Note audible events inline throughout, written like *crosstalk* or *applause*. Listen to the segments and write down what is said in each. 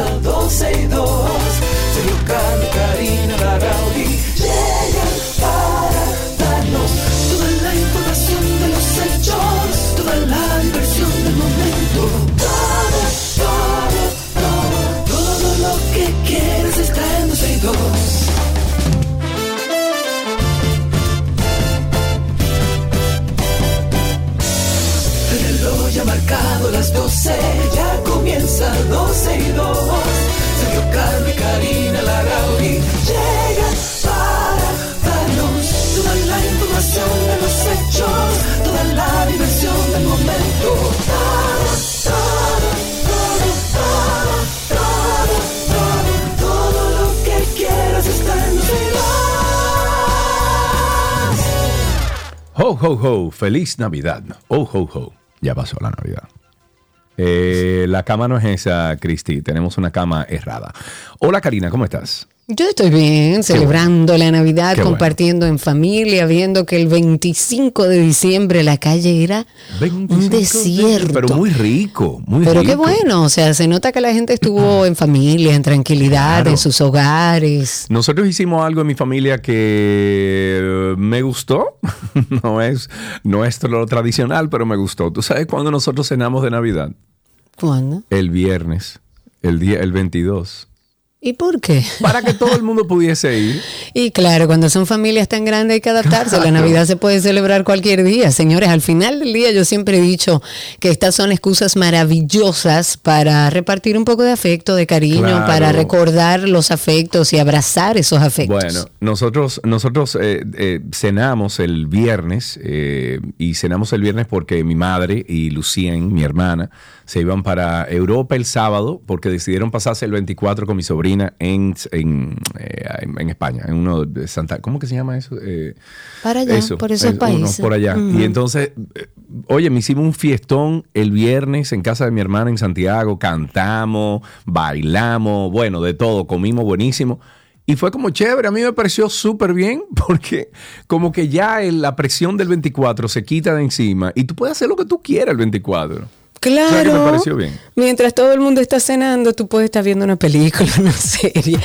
comienza 12 y Ho, ho, feliz Navidad. Oh, ho, ho. Ya pasó la Navidad. Eh, la cama no es esa, Cristi. Tenemos una cama errada. Hola, Karina, ¿cómo estás? Yo estoy bien, celebrando la Navidad, Qué bueno. compartiendo en familia, viendo que el 25 de diciembre la calle era 25 un de- desierto. Pero muy rico, muy Pero qué bueno, o sea, se nota que la gente estuvo *clears throat* en familia, en tranquilidad, Claro. en sus hogares. Nosotros hicimos algo en mi familia que me gustó. *laughs* no es, no es lo tradicional, pero me gustó. ¿Tú sabes cuándo nosotros cenamos de Navidad? ¿Cuándo? El viernes, el día, el 22. ¿Y por qué? Para que todo el mundo pudiese ir. *laughs* Y claro, cuando son familias tan grandes hay que adaptarse. La. Navidad se puede celebrar cualquier día. Señores, al final del día yo siempre he dicho que estas son excusas maravillosas para repartir un poco de afecto, de cariño, Claro. para recordar los afectos y abrazar esos afectos. Bueno, nosotros, nosotros eh, eh, cenamos el viernes eh, y cenamos el viernes porque mi madre y Lucien, mi hermana, se iban para Europa el sábado porque decidieron pasarse el 24 con mi sobrina en, en, eh, en- en España, en uno de Santa... ¿Cómo que se llama eso? Eh, Para allá, por esos es uno países. por allá. Y entonces, eh, oye, me hicimos un fiestón el viernes en casa de mi hermana en Santiago, cantamos, bailamos, bueno, de todo, comimos buenísimo. Y fue como chévere, a mí me pareció súper bien *laughs* porque como que ya el- la presión del 24 se quita de encima y tú puedes hacer lo que tú quieras el 24. Claro. O sea, que me pareció bien. Mientras todo el mundo está cenando, tú puedes estar viendo una película, *laughs* una serie,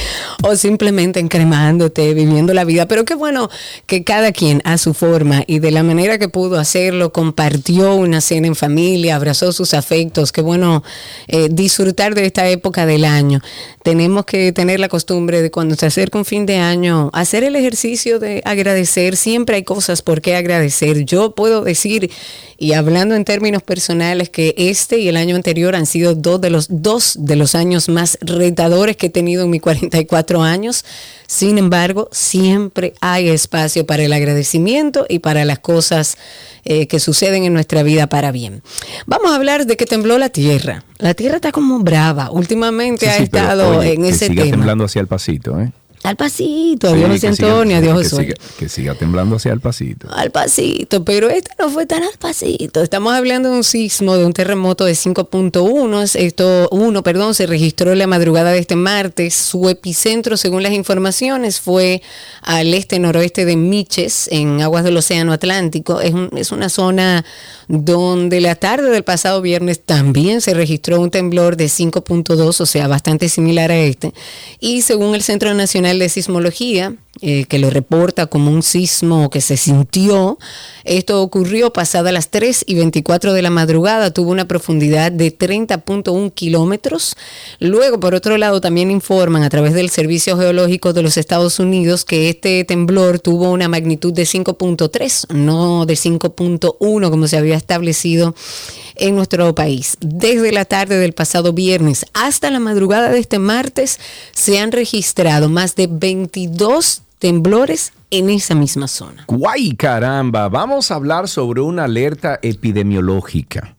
o simplemente encremándote, viviendo la vida. Pero qué bueno que cada quien a su forma y de la manera que pudo hacerlo, compartió una cena en familia, abrazó sus afectos. Qué bueno eh, disfrutar de esta época del año. Tenemos que tener la costumbre de cuando se acerca un fin de año, hacer el ejercicio de agradecer. Siempre hay cosas por qué agradecer. Yo puedo decir, y hablando en términos personales, que este y el año anterior han sido dos de los, dos de los años más retadores que he tenido en mis 44 años. Sin embargo, siempre hay espacio para el agradecimiento y para las cosas eh, que suceden en nuestra vida para bien. Vamos a hablar de que tembló la tierra. La tierra está como brava. Últimamente Sí, ha sí, pero, estado oye, en que ese siga tema. temblando hacia el pasito, ¿eh? Al pasito, Sí, adiós Antonio, adiós Josué. que siga temblando hacia el pasito. Al pasito, pero este no fue tan al pasito. Estamos hablando de un sismo, de un terremoto de 5.1. Esto, uno, perdón, se registró la madrugada de este martes. Su epicentro, según las informaciones, fue al este-noroeste de Miches, en aguas del Océano Atlántico. Es, un- es una zona donde la tarde del pasado viernes también se registró un temblor de 5.2, o sea, bastante similar a este. Y según el Centro Nacional de Sismología, eh, que lo reporta como un sismo que se sintió. Esto ocurrió pasada las 3 y 24 de la madrugada, tuvo una profundidad de 30.1 kilómetros. Luego, por otro lado, también informan a través del Servicio Geológico de los Estados Unidos que este temblor tuvo una magnitud de 5.3, no de 5.1 como se había establecido en nuestro país. Desde la tarde del pasado viernes hasta la madrugada de este martes se han registrado más de 22 temblores en esa misma zona. Guay, caramba. Vamos a hablar sobre una alerta epidemiológica.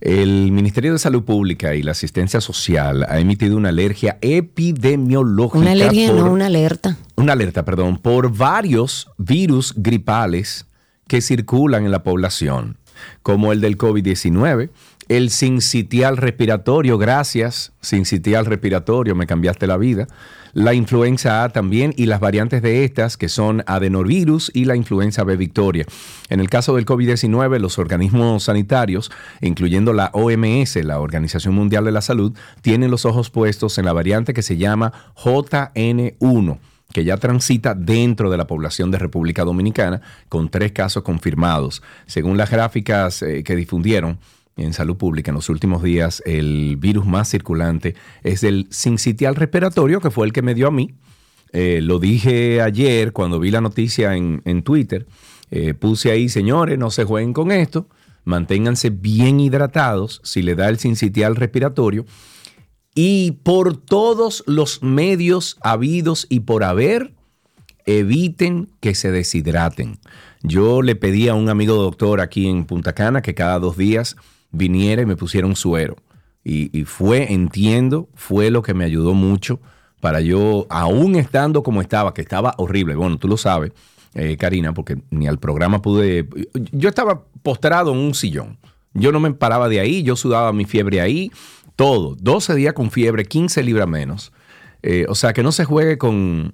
El Ministerio de Salud Pública y la Asistencia Social ha emitido una alergia epidemiológica. Una alergia, por- no una alerta. una alerta, perdón, por varios virus gripales que circulan en la población, como el del COVID-19, el sincitial respiratorio, gracias, sincitial respiratorio, me cambiaste la vida. La influenza A también y las variantes de estas que son adenovirus y la influenza B Victoria. En el caso del COVID-19, los organismos sanitarios, incluyendo la OMS, la Organización Mundial de la Salud, tienen los ojos puestos en la variante que se llama JN1 que ya transita dentro de la población de República Dominicana, con tres casos confirmados. Según las gráficas eh, que difundieron, en salud pública en los últimos días, el virus más circulante es el sincitial respiratorio, que fue el que me dio a mí. Eh, lo dije ayer cuando vi la noticia en, Twitter. Eh, puse ahí, señores, no se jueguen con esto. Manténganse bien hidratados si le da el sincitial respiratorio. Y por todos los medios habidos y por haber, eviten que se deshidraten. Yo le pedí a un amigo doctor aquí en Punta Cana que cada dos días viniera y me pusiera un suero. Y, fue, entiendo, fue lo que me ayudó mucho para yo, aún estando como estaba, que estaba horrible, bueno, tú lo sabes, eh, Karina, porque ni al programa pude, yo estaba postrado en un sillón. Yo no me paraba de ahí, yo sudaba mi fiebre ahí, todo. 12 días con fiebre, 15 libras menos. Eh, o sea, que no se juegue con,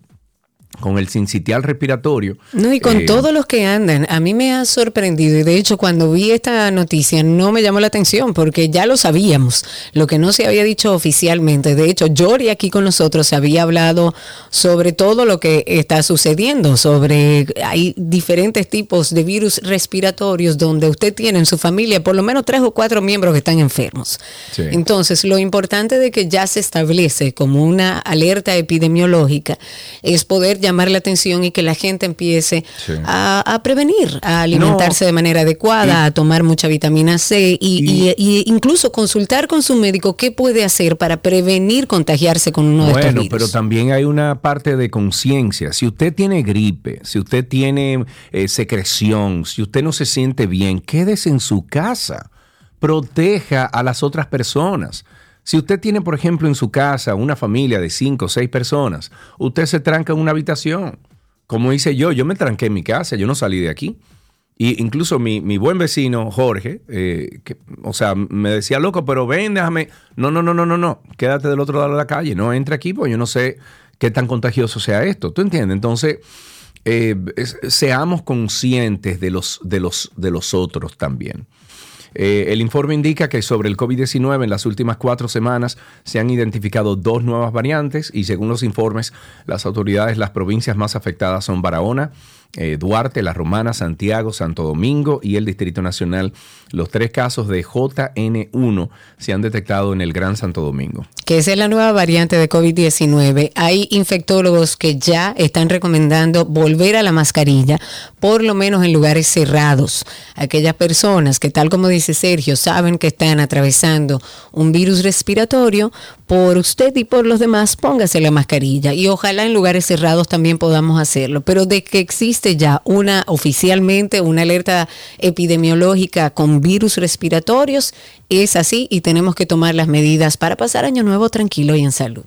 con el sincitial respiratorio. No, y con eh, todos los que andan, a mí me ha sorprendido y de hecho cuando vi esta noticia no me llamó la atención porque ya lo sabíamos, lo que no se había dicho oficialmente. De hecho, Jory aquí con nosotros se había hablado sobre todo lo que está sucediendo, sobre hay diferentes tipos de virus respiratorios donde usted tiene en su familia por lo menos tres o cuatro miembros que están enfermos. Entonces, lo importante de que ya se establece como una alerta epidemiológica es poder llamar la atención y que la gente empiece a, prevenir, a alimentarse de manera adecuada, a tomar mucha vitamina C y, incluso consultar con su médico qué puede hacer para prevenir contagiarse con uno de estos virus. Bueno, pero también hay una parte de conciencia. Si usted tiene gripe, si usted tiene eh, secreción, si usted no se siente bien, quédese en su casa. Proteja a las otras personas. Si usted tiene, por ejemplo, en su casa una familia de cinco o seis personas, usted se tranca en una habitación. Como hice yo, yo me tranqué en mi casa, yo no salí de aquí. Y incluso mi, buen vecino Jorge, eh, que, o sea, me decía, loco, pero ven, déjame. No, no, no, no, no, no. Quédate del otro lado de la calle. No entre aquí, porque yo no sé qué tan contagioso sea esto. ¿Tú entiendes? Entonces, eh, seamos conscientes de los, de, los, de los otros también. Eh, el informe indica que sobre el COVID-19 en las últimas cuatro semanas se han identificado dos nuevas variantes y según los informes, las autoridades, las provincias más afectadas son Barahona, eh, Duarte, La Romana, Santiago, Santo Domingo y el Distrito Nacional. Los tres casos de JN1 se han detectado en el Gran Santo Domingo. Que esa es la nueva variante de COVID-19. Hay infectólogos que ya están recomendando volver a la mascarilla, por lo menos en lugares cerrados. Aquellas personas que, tal como dice Sergio, saben que están atravesando un virus respiratorio, por usted y por los demás, póngase la mascarilla. Y ojalá en lugares cerrados también podamos hacerlo. Pero de que existe ya una oficialmente una alerta epidemiológica con virus respiratorios, es así y tenemos que tomar las medidas para pasar año nuevo tranquilo y en salud.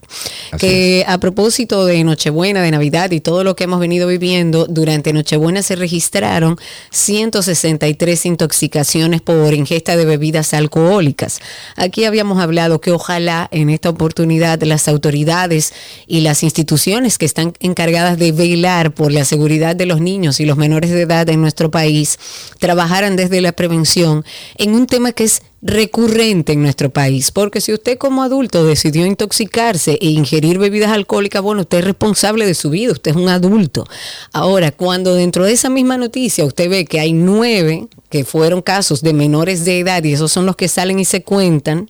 que a propósito de Nochebuena, de Navidad y todo lo que hemos venido viviendo, durante Nochebuena se registraron 163 intoxicaciones por ingesta de bebidas alcohólicas. Aquí habíamos hablado que ojalá en esta oportunidad las autoridades y las instituciones que están encargadas de velar por la seguridad de los niños y los menores de edad en nuestro país trabajaran desde la prevención en un tema que es recurrente en nuestro país, porque si usted como adulto decidió intoxicarse e ingerir bebidas alcohólicas, bueno, usted es responsable de su vida, usted es un adulto. Ahora, cuando dentro de esa misma noticia usted ve que hay nueve que fueron casos de menores de edad y esos son los que salen y se cuentan,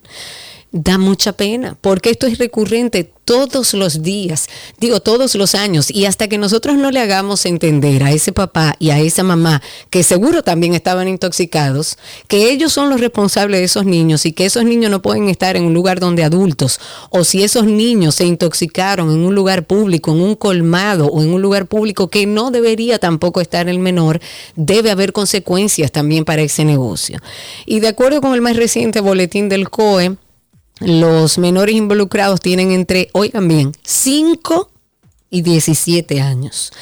da mucha pena, porque esto es recurrente todos los días, digo todos los años, y hasta que nosotros no le hagamos entender a ese papá y a esa mamá, que seguro también estaban intoxicados, que ellos son los responsables de esos niños y que esos niños no pueden estar en un lugar donde adultos, o si esos niños se intoxicaron en un lugar público, en un colmado o en un lugar público que no debería tampoco estar el menor, debe haber consecuencias también para ese negocio. Y de acuerdo con el más reciente boletín del COE, los menores involucrados tienen entre, oigan bien, 5 y 17 años.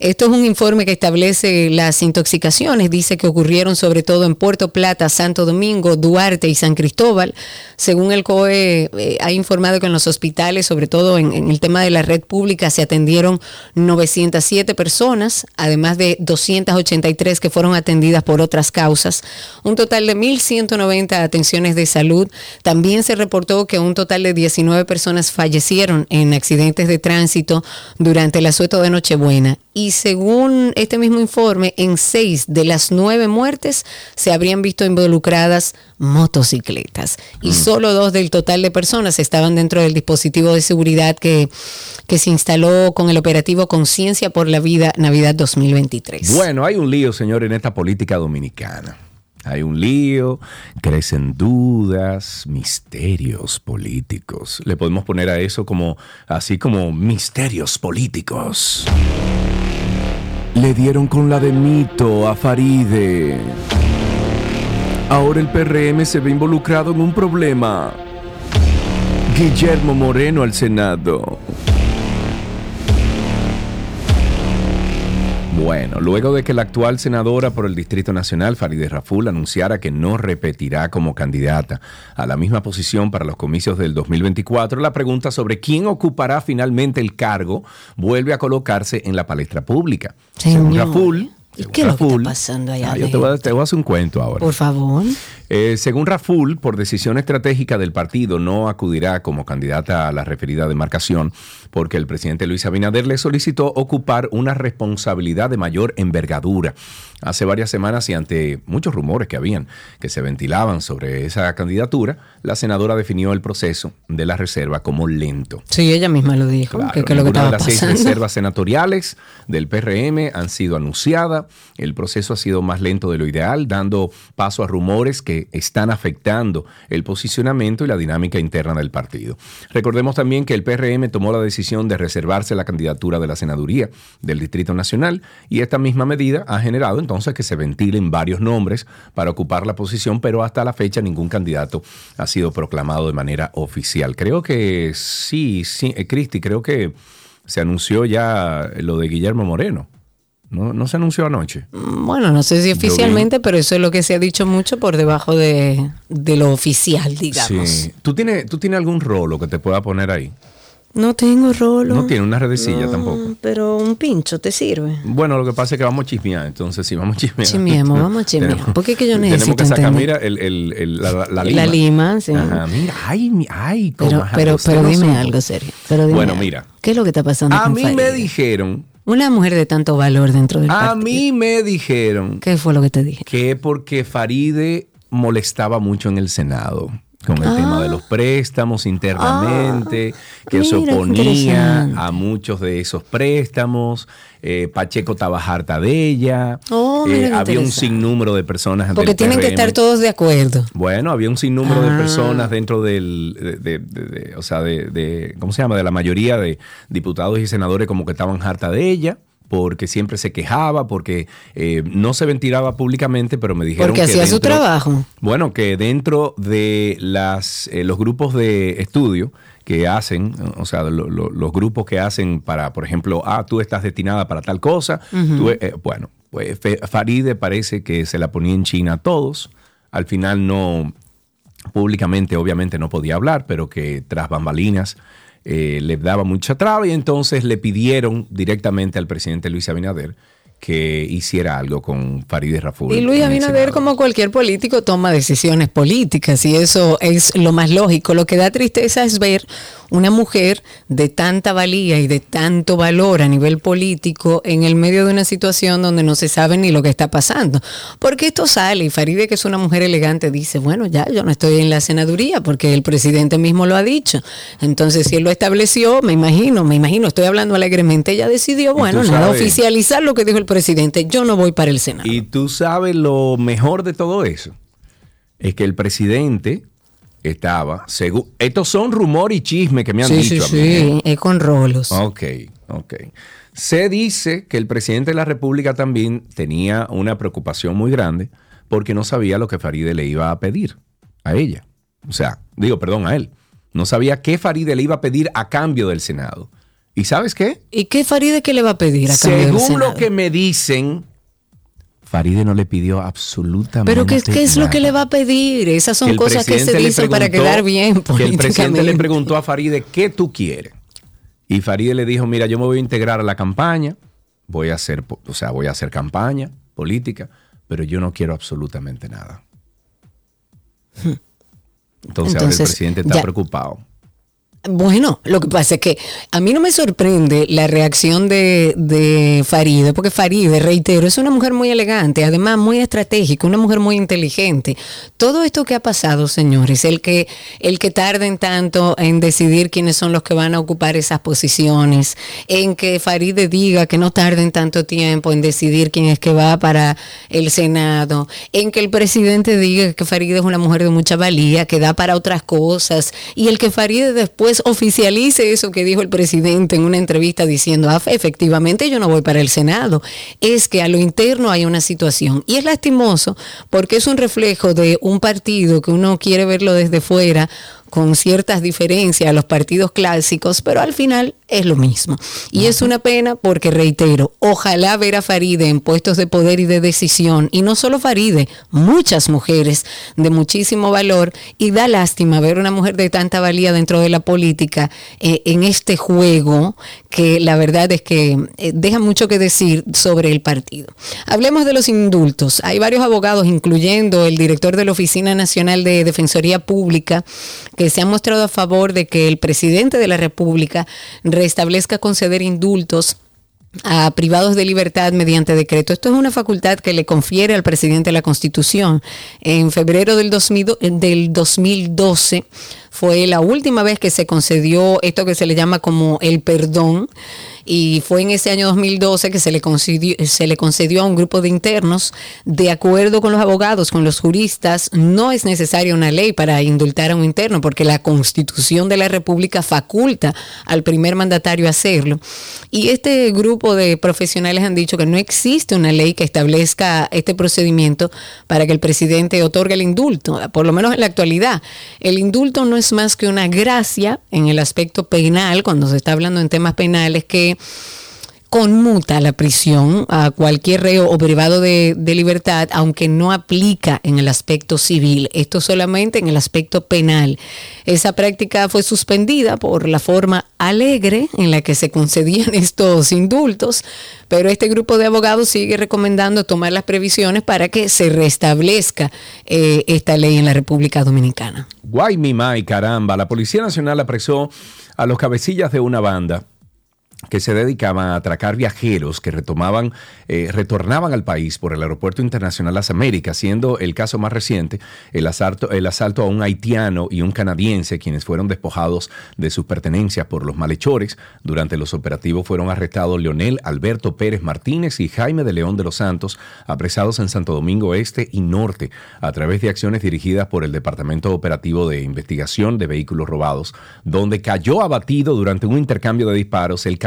Esto es un informe que establece las intoxicaciones, dice que ocurrieron sobre todo en Puerto Plata, Santo Domingo, Duarte y San Cristóbal. Según el COE, eh, ha informado que en los hospitales, sobre todo en, el tema de la red pública, se atendieron 907 personas, además de 283 que fueron atendidas por otras causas. Un total de 1.190 atenciones de salud. También se reportó que un total de 19 personas fallecieron en accidentes de tránsito durante el asueto de Nochebuena y según este mismo informe, en seis de las nueve muertes se habrían visto involucradas motocicletas y solo dos del total de personas estaban dentro del dispositivo de seguridad que, que se instaló con el operativo Conciencia por la Vida Navidad 2023. Bueno, hay un lío, señor, en esta política dominicana. Hay un lío, crecen dudas, misterios políticos. Le podemos poner a eso como así como misterios políticos. Le dieron con la de mito a Faride. Ahora el PRM se ve involucrado en un problema. Guillermo Moreno al Senado. Bueno, luego de que la actual senadora por el Distrito Nacional, Farideh Raful, anunciara que no repetirá como candidata a la misma posición para los comicios del 2024, la pregunta sobre quién ocupará finalmente el cargo vuelve a colocarse en la palestra pública. Señor. Según Raful, ¿Y qué es lo que está pasando allá? Ah, yo te voy, a, te voy, a, hacer un cuento ahora. Por favor. Eh, según Raful, por decisión estratégica del partido, no acudirá como candidata a la referida demarcación porque el presidente Luis Abinader le solicitó ocupar una responsabilidad de mayor envergadura. Hace varias semanas y ante muchos rumores que habían, que se ventilaban sobre esa candidatura, la senadora definió el proceso de la reserva como lento. Sí, ella misma lo dijo. Claro, que, que lo que ninguna estaba de las seis reservas senatoriales del PRM han sido anunciadas. El proceso ha sido más lento de lo ideal, dando paso a rumores que están afectando el posicionamiento y la dinámica interna del partido. Recordemos también que el PRM tomó la decisión de reservarse la candidatura de la senaduría del Distrito Nacional y esta misma medida ha generado entonces que se ventilen varios nombres para ocupar la posición, pero hasta la fecha ningún candidato ha sido proclamado de manera oficial. Creo que sí, sí, eh, Cristi, creo que se anunció ya lo de Guillermo Moreno. ¿No, no se anunció anoche? Bueno, no sé si oficialmente, pero eso es lo que se ha dicho mucho por debajo de, de lo oficial, digamos. Sí. ¿Tú tienes, ¿Tú tienes algún rolo que te pueda poner ahí? No tengo rolo. No tiene una redecilla No, tampoco. Pero un pincho te sirve. Bueno, lo que pasa es que vamos a chismear, entonces sí, vamos a chismear. Chismeemos, vamos a *laughs* chismear. Tenemos- Porque es que yo Tenemos necesito que sacar, entender. mira, el, el- el- la, la- lima. La lima, sí. Ajá, mira, ay, ay, Pero, pero, pero dime algo serio. Pero dime Bueno, algo. mira. ¿Qué es lo que está pasando A con mí me dijeron, Una mujer de tanto valor dentro del a partido. mí me dijeron ¿Qué fue lo que te dije? que porque Faride molestaba mucho en el Senado con el Ah. tema de los préstamos internamente, que se oponía a muchos de esos préstamos. Eh, Pacheco estaba harta de ella. Oh, mira eh, había un interesante. sinnúmero de personas Porque del tienen que estar todos de acuerdo. Bueno, había un sinnúmero de Ah. personas dentro del, de, de- de- de- o sea, de, de- ¿cómo se llama? De la mayoría de diputados y senadores como que estaban harta de ella porque siempre se quejaba, porque eh, no se ventilaba públicamente, pero me dijeron Porque que hacía su trabajo. Bueno, que dentro de las, eh, los grupos de estudio que hacen, o sea, lo- lo- los grupos que hacen para, por ejemplo, ah, tú estás destinada para tal cosa, tú, eh, bueno, pues Faride parece que se la ponía en China a todos, al final no, públicamente obviamente no podía hablar, pero que tras bambalinas eh, le daba mucha traba y entonces le pidieron directamente al presidente Luis Abinader que hiciera algo con Farideh Raful. Y Luis Abinader, como cualquier político, toma decisiones políticas y eso es lo más lógico. Lo que da tristeza es ver una mujer de tanta valía y de tanto valor a nivel político en el medio de una situación donde no se sabe ni lo que está pasando. Porque esto sale y Faride, que es una mujer elegante, dice, bueno, ya yo no estoy en la senaduría porque el presidente mismo lo ha dicho. Entonces, si él lo estableció, me imagino, me imagino, estoy hablando alegremente, ella decidió, bueno, nada, oficializar lo que dijo el presidente, yo no voy para el Senado. Y tú sabes lo mejor de todo eso. Es que el presidente estaba, según, estos son rumor y chisme que me han Sí, dicho sí, a mí. ¿eh? sí, es con rolos. Ok, ok. Se dice que el presidente de la República también tenía una preocupación muy grande porque no sabía lo que Faride le iba a pedir a ella. O sea, digo, perdón, a él. No sabía qué Faride le iba a pedir a cambio del Senado. ¿Y sabes qué? ¿Y qué Faride que le va a pedir a Según lo que me dicen, Faride no le pidió absolutamente Pero ¿qué, qué es lo nada. que le va a pedir? Esas son cosas que se dicen para quedar bien que el presidente le preguntó a Faride, ¿qué tú quieres? Y Faride le dijo, mira, yo me voy a integrar a la campaña, voy a hacer, o sea, voy a hacer campaña política, pero yo no quiero absolutamente nada. Entonces, ahora el presidente está ya. preocupado. Bueno, lo que pasa es que a mí no me sorprende la reacción de, de Faride, porque Faride, reitero, es una mujer muy elegante, además muy estratégica, una mujer muy inteligente. Todo esto que ha pasado, señores, el que, el que tarden tanto en decidir quiénes son los que van a ocupar esas posiciones, en que Faride diga que no tarden tanto tiempo en decidir quién es que va para el Senado, en que el presidente diga que Faride es una mujer de mucha valía, que da para otras cosas, y el que Faride después oficialice eso que dijo el presidente en una entrevista diciendo, "Ah, efectivamente yo no voy para el Senado, es que a lo interno hay una situación. Y es lastimoso porque es un reflejo de un partido que uno quiere verlo desde fuera con ciertas diferencias a los partidos clásicos, pero al final es lo mismo. Y es una pena porque, reitero, ojalá ver a Faride en puestos de poder y de decisión, y no solo Faride, muchas mujeres de muchísimo valor, y da lástima ver una mujer de tanta valía dentro de la política eh, en este juego que la verdad es que eh, deja mucho que decir sobre el partido. Hablemos de los indultos. Hay varios abogados, incluyendo el director de la Oficina Nacional de Defensoría Pública, que se han mostrado a favor de que el presidente de la República restablezca conceder indultos a privados de libertad mediante decreto. Esto es una facultad que le confiere al presidente la Constitución. En febrero del, 2000 del 2012 fue la última vez que se concedió esto que se le llama como el perdón y fue en ese año 2012 que se le, concedió, se le concedió a un grupo de internos, de acuerdo con los abogados, con los juristas, no es necesaria una ley para indultar a un interno, porque la constitución de la República faculta al primer mandatario hacerlo. Y este grupo de profesionales han dicho que no existe una ley que establezca este procedimiento para que el presidente otorgue el indulto, por lo menos en la actualidad. El indulto no es más que una gracia en el aspecto penal, cuando se está hablando en temas penales, que conmuta la prisión a cualquier reo o privado de, libertad, aunque no aplica en el aspecto civil, esto solamente en el aspecto penal. Esa práctica fue suspendida por la forma alegre en la que se concedían *laughs* estos indultos, pero este grupo de abogados sigue recomendando tomar las previsiones para que se restablezca eh, esta ley en la República Dominicana. Guay, mi mai, caramba, la Policía Nacional apresó a los cabecillas de una banda que se dedicaban a atracar viajeros que retomaban, eh, retornaban al país por el Aeropuerto Internacional Las Américas, siendo el caso más reciente el asalto, el asalto a un haitiano y un canadiense, quienes fueron despojados de sus pertenencias por los malhechores. Durante los operativos fueron arrestados Leonel Alberto Pérez Martínez y Jaime de León de los Santos, apresados en Santo Domingo Este y Norte, a través de acciones dirigidas por el Departamento Operativo de Investigación de Vehículos Robados, donde cayó abatido durante un intercambio de disparos el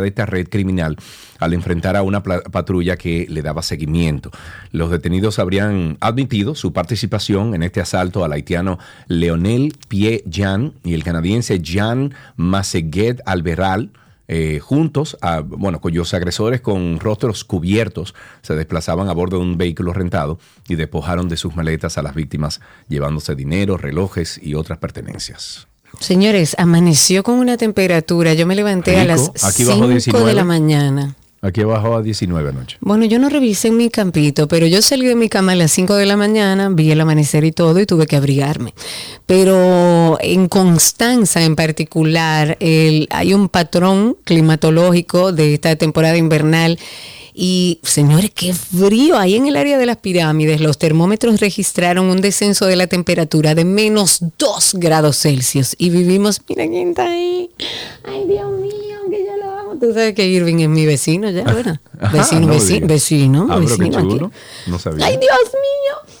de esta red criminal al enfrentar a una patrulla que le daba seguimiento. Los detenidos habrían admitido su participación en este asalto al haitiano Leonel Pie Jan y el canadiense Jan Maseguet Alberal. Eh, juntos, a, bueno, cuyos agresores con rostros cubiertos se desplazaban a bordo de un vehículo rentado y despojaron de sus maletas a las víctimas, llevándose dinero, relojes y otras pertenencias. Señores, amaneció con una temperatura. Yo me levanté Rico. a las Aquí 5 bajo 19. de la mañana. Aquí bajó a 19 anoche. Bueno, yo no revisé en mi campito, pero yo salí de mi cama a las 5 de la mañana, vi el amanecer y todo y tuve que abrigarme. Pero en Constanza en particular, el, hay un patrón climatológico de esta temporada invernal. Y señores, qué frío. Ahí en el área de las pirámides, los termómetros registraron un descenso de la temperatura de menos 2 grados Celsius. Y vivimos, mira quién está ahí. Ay, Dios mío, Tú sabes que Irving es mi vecino ya, ¿verdad? *laughs* Ajá, Vecino, no vecino, vecino, Ah, vecino aquí. No sabía. ¡Ay, Dios mío!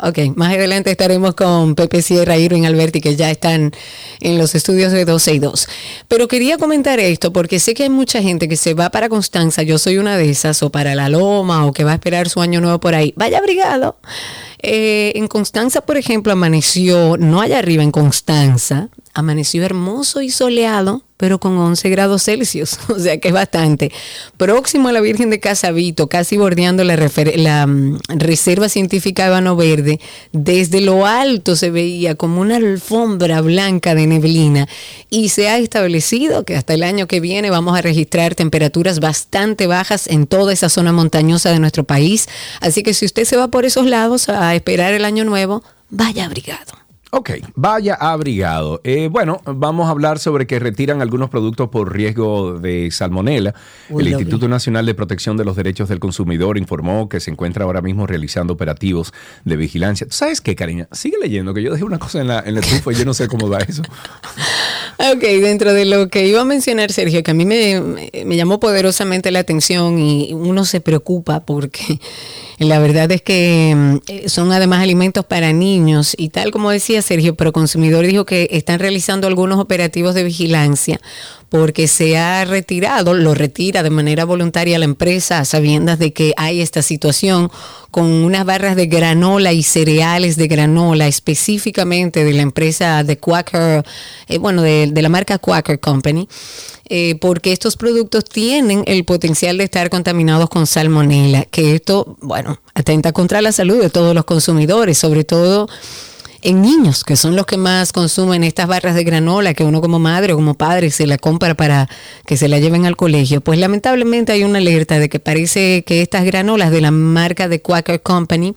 Ok, más adelante estaremos con Pepe Sierra, Irving Alberti, que ya están en los estudios de 12 y 2. Pero quería comentar esto porque sé que hay mucha gente que se va para Constanza, yo soy una de esas, o para La Loma, o que va a esperar su año nuevo por ahí. Vaya abrigado. Eh, en Constanza, por ejemplo, amaneció, no allá arriba en Constanza, amaneció hermoso y soleado, pero con 11 grados Celsius, *laughs* o sea que es bastante. Próximo a la Virgen de Casavito, casi bordeando la, la mm, Reserva Científica Habano Verde, desde lo alto se veía como una alfombra blanca de neblina y se ha establecido que hasta el año que viene vamos a registrar temperaturas bastante bajas en toda esa zona montañosa de nuestro país. Así que si usted se va por esos lados esperar el año nuevo, vaya abrigado. Ok, vaya abrigado. Eh, bueno, vamos a hablar sobre que retiran algunos productos por riesgo de salmonela. el Instituto Nacional de Protección de los Derechos del Consumidor informó que se encuentra ahora mismo realizando operativos de vigilancia. ¿Tú sabes qué, cariña? Sigue leyendo, que yo dejé una cosa en la, en estufa y yo no sé cómo va eso. *laughs* *laughs* ok, dentro de lo que iba a mencionar Sergio, que a mí me, me llamó poderosamente la atención y uno se preocupa porque *laughs* la verdad es que mm, son además alimentos para niños y tal como decía Sergio, pero Consumidor dijo que están realizando algunos operativos de vigilancia porque se ha retirado, lo retira de manera voluntaria la empresa a sabiendas de que hay esta situación con unas barras de granola y cereales de granola específicamente de la empresa de Quaker, eh, bueno, de, la marca Quaker Company. Eh, porque estos productos tienen el potencial de estar contaminados con salmonela, que esto, bueno, atenta contra la salud de todos los consumidores, sobre todo en niños, que son los que más consumen estas barras de granola que uno como madre o como padre se la compra para que se la lleven al colegio, pues lamentablemente hay una alerta de que parece que estas granolas de la marca de Quaker Company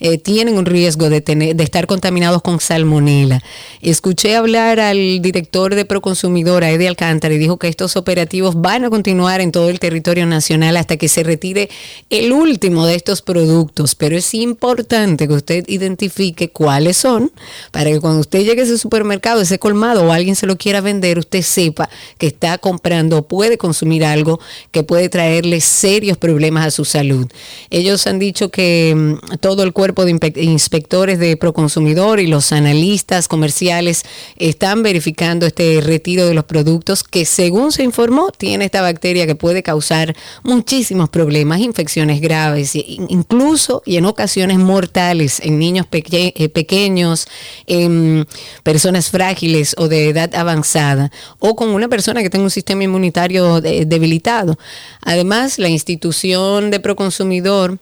eh, tienen un riesgo de, tener, de estar contaminados con salmonela. Escuché hablar al director de Proconsumidora, Eddie Alcántara, y dijo que estos operativos van a continuar en todo el territorio nacional hasta que se retire el último de estos productos, pero es importante que usted identifique cuáles son para que cuando usted llegue a ese supermercado, ese colmado o alguien se lo quiera vender, usted sepa que está comprando o puede consumir algo que puede traerle serios problemas a su salud. Ellos han dicho que mm, todo el cuerpo de inspectores de Proconsumidor y los analistas comerciales están verificando este retiro de los productos que según se informó tiene esta bacteria que puede causar muchísimos problemas, infecciones graves, incluso y en ocasiones mortales en niños eh, pequeños en personas frágiles o de edad avanzada o con una persona que tenga un sistema inmunitario debilitado. Además, la institución de Proconsumidor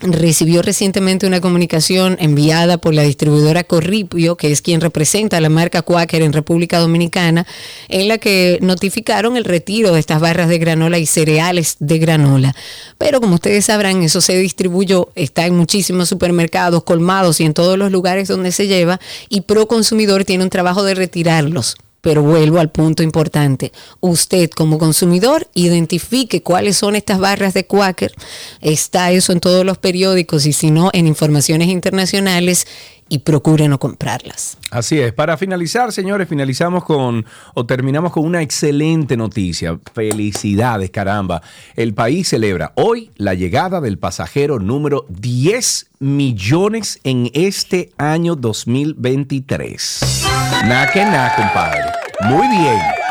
recibió recientemente una comunicación enviada por la distribuidora Corripio, que es quien representa a la marca Quaker en República Dominicana, en la que notificaron el retiro de estas barras de granola y cereales de granola. Pero como ustedes sabrán, eso se distribuyó, está en muchísimos supermercados, colmados y en todos los lugares donde se lleva, y Pro Consumidor tiene un trabajo de retirarlos pero vuelvo al punto importante. Usted como consumidor identifique cuáles son estas barras de Quaker. Está eso en todos los periódicos y si no, en informaciones internacionales y procure no comprarlas. Así es. Para finalizar, señores, finalizamos con o terminamos con una excelente noticia. Felicidades, caramba. El país celebra hoy la llegada del pasajero número 10 millones en este año 2023. Na que na, compadre. Muy bien.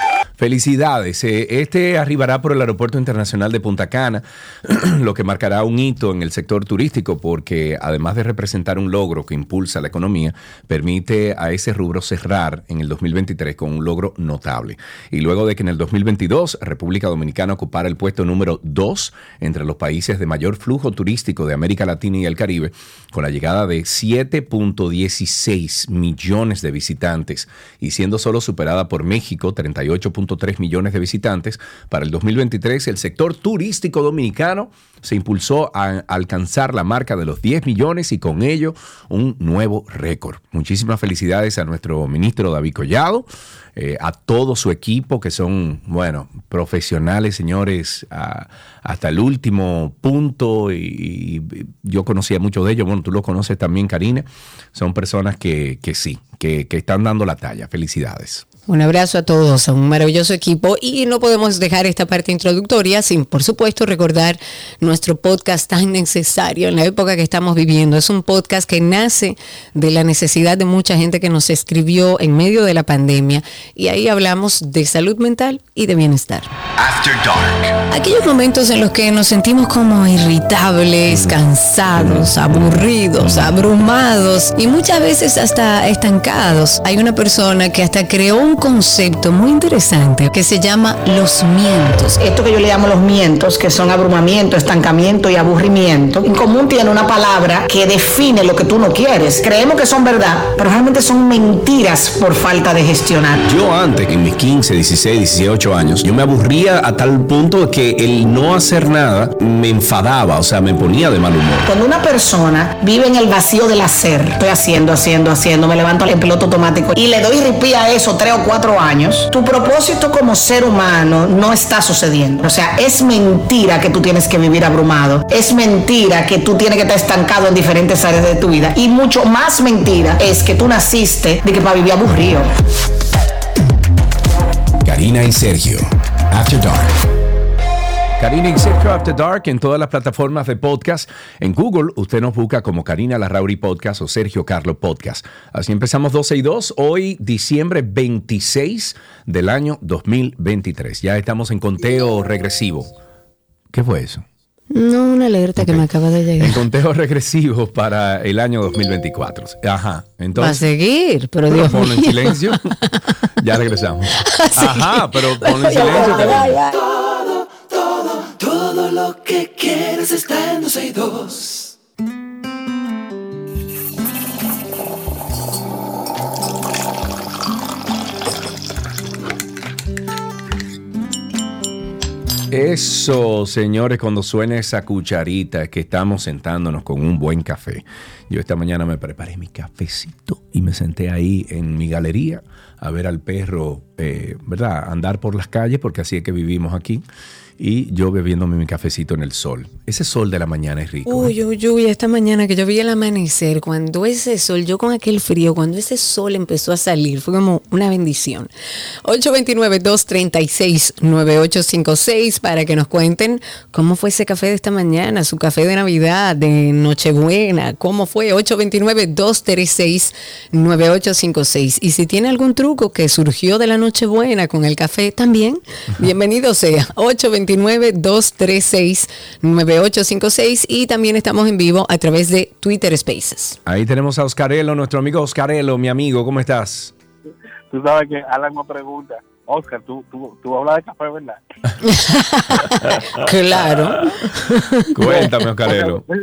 Felicidades. Eh, este arribará por el Aeropuerto Internacional de Punta Cana, *clears throat* lo que marcará un hito en el sector turístico porque además de representar un logro que impulsa la economía, permite a ese rubro cerrar en el 2023 con un logro notable. Y luego de que en el 2022 República Dominicana ocupara el puesto número 2 entre los países de mayor flujo turístico de América Latina y el Caribe, con la llegada de 7.16 millones de visitantes y siendo solo superada por México, 38. 3 millones de visitantes. Para el 2023, el sector turístico dominicano se impulsó a alcanzar la marca de los 10 millones y con ello un nuevo récord. Muchísimas felicidades a nuestro ministro David Collado, eh, a todo su equipo que son, bueno, profesionales, señores, hasta el último punto y, yo conocía mucho de ellos, bueno, tú lo conoces también, Karina, son personas que, sí, que, que están dando la talla. Felicidades. Un abrazo a todos, un maravilloso maravilloso equipo y no podemos dejar esta parte introductoria sin, por supuesto, recordar nuestro podcast tan necesario en la época que estamos viviendo. Es un podcast que nace de la necesidad de mucha gente que nos escribió en medio de la pandemia y ahí hablamos de salud mental y de bienestar. After Dark. Aquellos momentos en los que nos sentimos como irritables, cansados, aburridos, abrumados y muchas veces hasta estancados. Hay una persona que hasta creó un concepto muy interesante que se llama los mientos. Esto que yo le llamo los mientos, que son abrumamiento, estancamiento y aburrimiento, en común tiene una palabra que define lo que tú no quieres. Creemos que son verdad, pero realmente son mentiras por falta de gestionar. Yo antes, en mis 15, 16, 18 años, yo me aburría a tal punto que el no hacer nada me enfadaba, o sea, me ponía de mal humor. Cuando una persona vive en el vacío del hacer, estoy haciendo, haciendo, haciendo, me levanto en piloto automático y le doy ripía a eso tres o cuatro años, tu propósito como ser humano no está sucediendo. O sea, es mentira que tú tienes que vivir abrumado. Es mentira que tú tienes que estar estancado en diferentes áreas de tu vida. Y mucho más mentira es que tú naciste de que para vivir aburrido. Karina y Sergio. After Dark. Karina y Sergio After Dark en todas las plataformas de podcast. En Google usted nos busca como Karina Larrauri Podcast o Sergio Carlo Podcast. Así empezamos 12 y 2, hoy diciembre 26 del año 2023. Ya estamos en conteo regresivo. ¿Qué fue eso? No, una alerta que Ok. me acaba de En llegar. conteo regresivo para el año 2024. Ajá. Va a Entonces, seguir, pero pero Dios ponlo en mío. silencio. ya regresamos. *laughs* Ajá, pero *laughs* ponlo en silencio. Todo, todo, todo lo que quieres está en 12 y 2. Eso, señores, cuando suena esa cucharita es que estamos sentándonos con un buen café. Yo esta mañana me preparé mi cafecito y me senté ahí en mi galería a ver al perro, eh, ¿verdad? Andar por las calles, porque así es que vivimos aquí. Y yo bebiéndome mi cafecito en el sol. Ese sol de la mañana es rico. ¿eh? Uy, uy, uy, esta mañana que yo vi el amanecer, cuando ese sol, yo con aquel frío, cuando ese sol empezó a salir, fue como una bendición. 829-236-9856 para que nos cuenten cómo fue ese café de esta mañana, su café de Navidad, de Nochebuena, cómo fue 829-236-9856. Y si tiene algún truco que surgió de la Nochebuena con el café también, bienvenido sea. 829-236-9856 y también estamos en vivo a través de Twitter Spaces. Ahí tenemos a Oscarelo, nuestro amigo Oscarelo, mi amigo, ¿cómo estás? Tú sabes que Alan me pregunta, Oscar, tú, tú, tú hablas de café, ¿verdad? *laughs* Claro. *laughs* Cuéntame, Oscarelo. Me,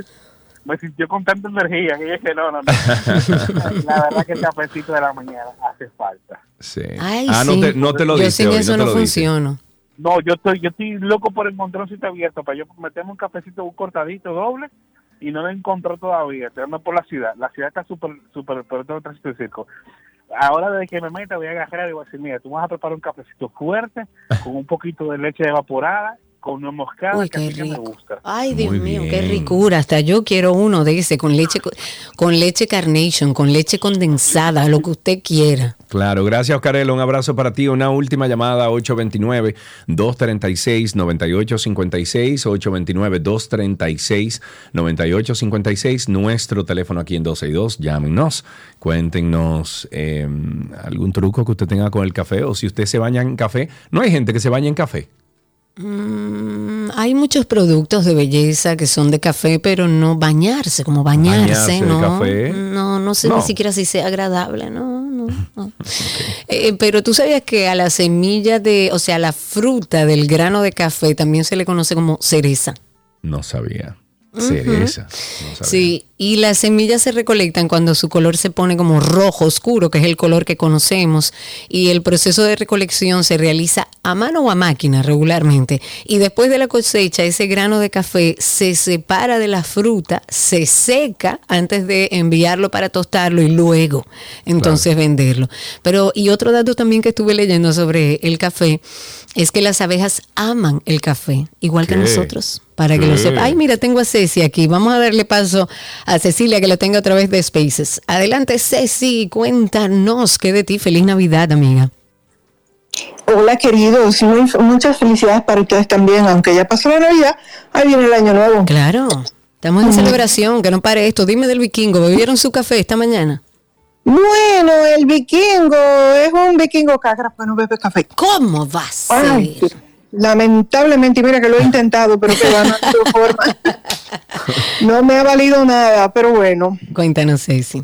me sintió con tanta energía que yo dije, no, no, no. *laughs* La verdad que el cafecito de la mañana hace falta. Sí. Ay, ah, no sí. te, no te lo Yo dice sin hoy, eso no no, funciono. No, yo estoy, yo estoy loco por encontrar un sitio abierto para yo meterme un cafecito, un cortadito doble y no lo encontré todavía. Estoy andando por la ciudad. La ciudad está súper, súper, por otro tránsito circo. Ahora desde que me meta voy a agarrar y voy a decir, mira, tú vas a preparar un cafecito fuerte con un poquito de leche evaporada, con nuez moscada, Uy, qué me rico. gusta. Ay, Dios Muy mío, bien. qué ricura. Hasta yo quiero uno de ese con leche co- con leche carnation, con leche condensada, lo que usted quiera. Claro, gracias Oscarelo, un abrazo para ti. Una última llamada 829-236-9856, 829-236-9856, nuestro teléfono aquí en 12 y 2, llámenos, cuéntenos eh, algún truco que usted tenga con el café o si usted se baña en café. No hay gente que se baña en café. Mm, hay muchos productos de belleza que son de café, pero no bañarse, como bañarse, Bañarse ¿no? café. No, no sé No. ni siquiera si sea agradable, no, no. no. *laughs* Eh, pero tú sabías que a la semilla de, o sea, a la fruta del grano de café también se le conoce como cereza. No sabía. Cereza. no. Sí, y las semillas se recolectan cuando su color se pone como rojo oscuro, que es el color que conocemos, y el proceso de recolección se realiza a mano o a máquina regularmente. Y después de la cosecha, ese grano de café se separa de la fruta, se seca antes de enviarlo para tostarlo y luego entonces venderlo. Pero, y otro dato también que estuve leyendo sobre el café es que las abejas aman el café, igual que nosotros, para que lo ¿Qué? sepa. Ay, mira, tengo a Ceci aquí. Vamos a darle paso a Cecilia que lo tenga otra vez de Spaces. Adelante, Ceci, cuéntanos qué de ti. Feliz Navidad, amiga. Hola queridos, muy- muchas felicidades para ustedes también, aunque ya pasó la Navidad, ahí viene el año nuevo. Claro. Estamos en celebración, que no pare esto. Dime del vikingo, ¿bebieron su café esta mañana? Bueno, el vikingo es un vikingo cacra, porque no bebe café. ¿Cómo va a ser? Ay, lamentablemente, mira que lo he *laughs* intentado, pero que va no forma. *laughs* No me ha valido nada, pero bueno. Cuéntanos, Ceci.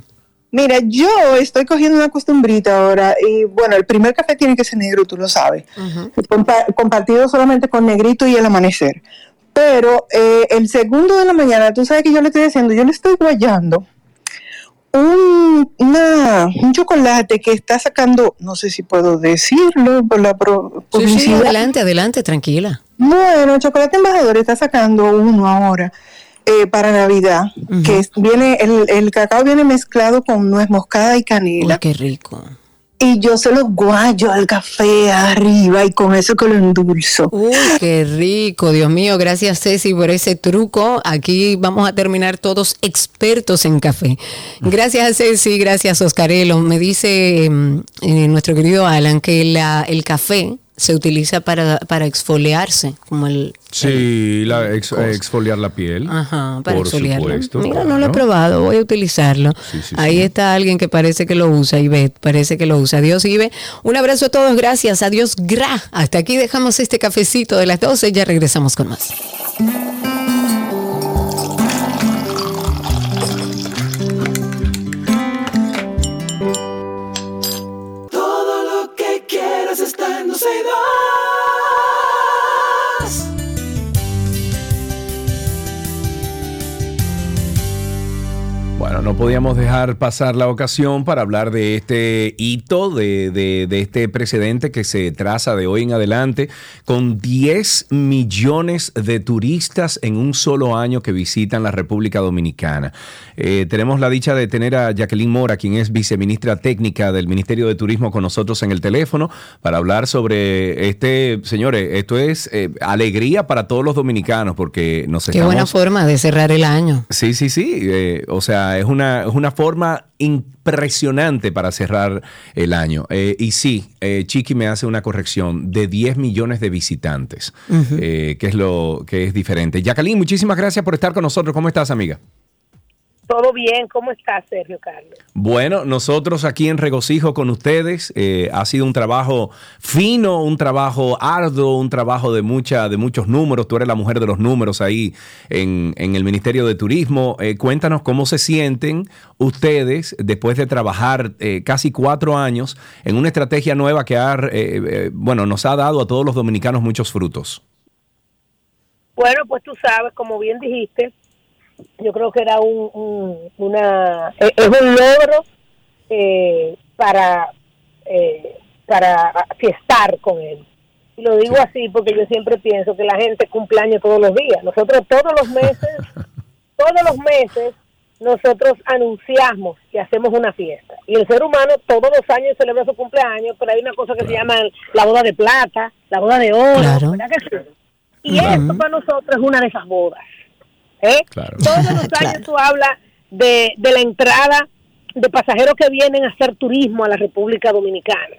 Mira, yo estoy cogiendo una costumbrita ahora y bueno, el primer café tiene que ser negro, tú lo sabes. Compa- compartido solamente con negrito y el amanecer. Pero eh, el segundo de la mañana, tú sabes que yo le estoy haciendo, yo le estoy guayando un, una- un chocolate que está sacando, no sé si puedo decirlo por la pro- Sí, sí, adelante, adelante, tranquila. Bueno, Chocolate Embajador está sacando uno ahora eh, para Navidad, que viene el, el cacao viene mezclado con nuez moscada y Uy, canela. qué rico. Y yo se lo guayo al café arriba y con eso que lo endulzo. Uy, qué rico, Dios mío, gracias Ceci por ese truco. Aquí vamos a terminar todos expertos en café. Gracias Ceci, gracias Oscarelo. Me dice mm, eh, nuestro querido Alan que la, el café se utiliza para, para exfoliarse, como el... Sí, la ex- exfoliar la piel. Ajá, para por supuesto. Mira, no lo he probado, voy a utilizarlo. Sí, sí, Ahí sí. está alguien que parece que lo usa, Ivette, parece que lo usa. Adiós, Ibe. Un abrazo a todos, gracias. Adiós, Gra. Hasta aquí dejamos este cafecito de las 12, ya regresamos con más. No podíamos dejar pasar la ocasión para hablar de este hito, de, de- de este precedente que se traza de hoy en adelante, con 10 millones de turistas en un solo año que visitan la República Dominicana. Eh, tenemos la dicha de tener a Jacqueline Mora, quien es viceministra técnica del Ministerio de Turismo, con nosotros en el teléfono para hablar sobre este, señores, esto es eh, alegría para todos los dominicanos porque nos Qué estamos... buena forma de cerrar el año. Sí, sí, sí. eh, o sea, es una, es una forma impresionante para cerrar el año. Eh, y sí, eh, Chiqui me hace una corrección de 10 millones de visitantes, eh, que es lo que es diferente. Jacqueline, muchísimas gracias por estar con nosotros. ¿Cómo estás, amiga? Todo bien, ¿cómo estás, Sergio Carlos? Bueno, nosotros aquí en Regocijo con ustedes, eh, ha sido un trabajo fino, un trabajo arduo, un trabajo de, mucha, de muchos números. Tú eres la mujer de los números ahí en, en el Ministerio de Turismo. Eh, cuéntanos cómo se sienten ustedes después de trabajar eh, casi cuatro años en una estrategia nueva que ha, eh, eh, bueno, nos ha dado a todos los dominicanos muchos frutos. Bueno, pues tú sabes, como bien dijiste, yo creo que era un, un- una eh, es un logro eh, para eh, para fiestar con él. Y lo digo así porque yo siempre pienso que la gente cumple años todos los días. Nosotros todos los meses, *laughs* todos los meses, nosotros anunciamos que hacemos una fiesta. Y el ser humano todos los años celebra su cumpleaños, pero hay una cosa que se llama la boda de plata, la boda de oro, Claro. ¿verdad que sí? Y esto para nosotros es una de esas bodas. ¿Eh? Claro. Todos *laughs* los años Claro. tú hablas de, de la entrada de pasajeros que vienen a hacer turismo a la República Dominicana.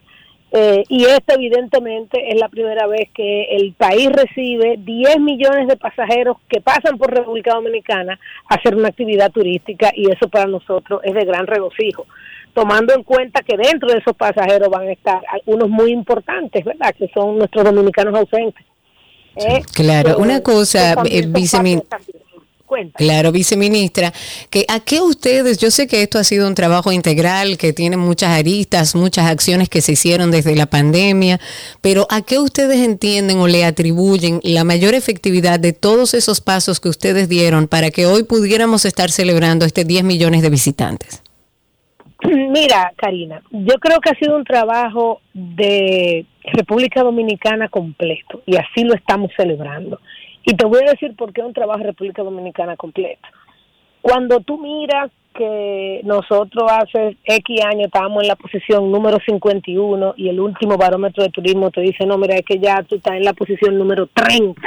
Eh, y esta evidentemente es la primera vez que el país recibe 10 millones de pasajeros que pasan por República Dominicana a hacer una actividad turística y eso para nosotros es de gran regocijo, tomando en cuenta que dentro de esos pasajeros van a estar algunos muy importantes, ¿verdad? Que son nuestros dominicanos ausentes. ¿eh? Claro, una cosa, eh, Cuenta. Claro, viceministra, que a qué ustedes, yo sé que esto ha sido un trabajo integral, que tiene muchas aristas, muchas acciones que se hicieron desde la pandemia, pero a qué ustedes entienden o le atribuyen la mayor efectividad de todos esos pasos que ustedes dieron para que hoy pudiéramos estar celebrando este 10 millones de visitantes. Mira, Karina, yo creo que ha sido un trabajo de República Dominicana completo y así lo estamos celebrando. Y te voy a decir por qué un trabajo de República Dominicana completo. Cuando tú miras que nosotros hace X años estábamos en la posición número 51 y el último barómetro de turismo te dice, no, mira, es que ya tú estás en la posición número 30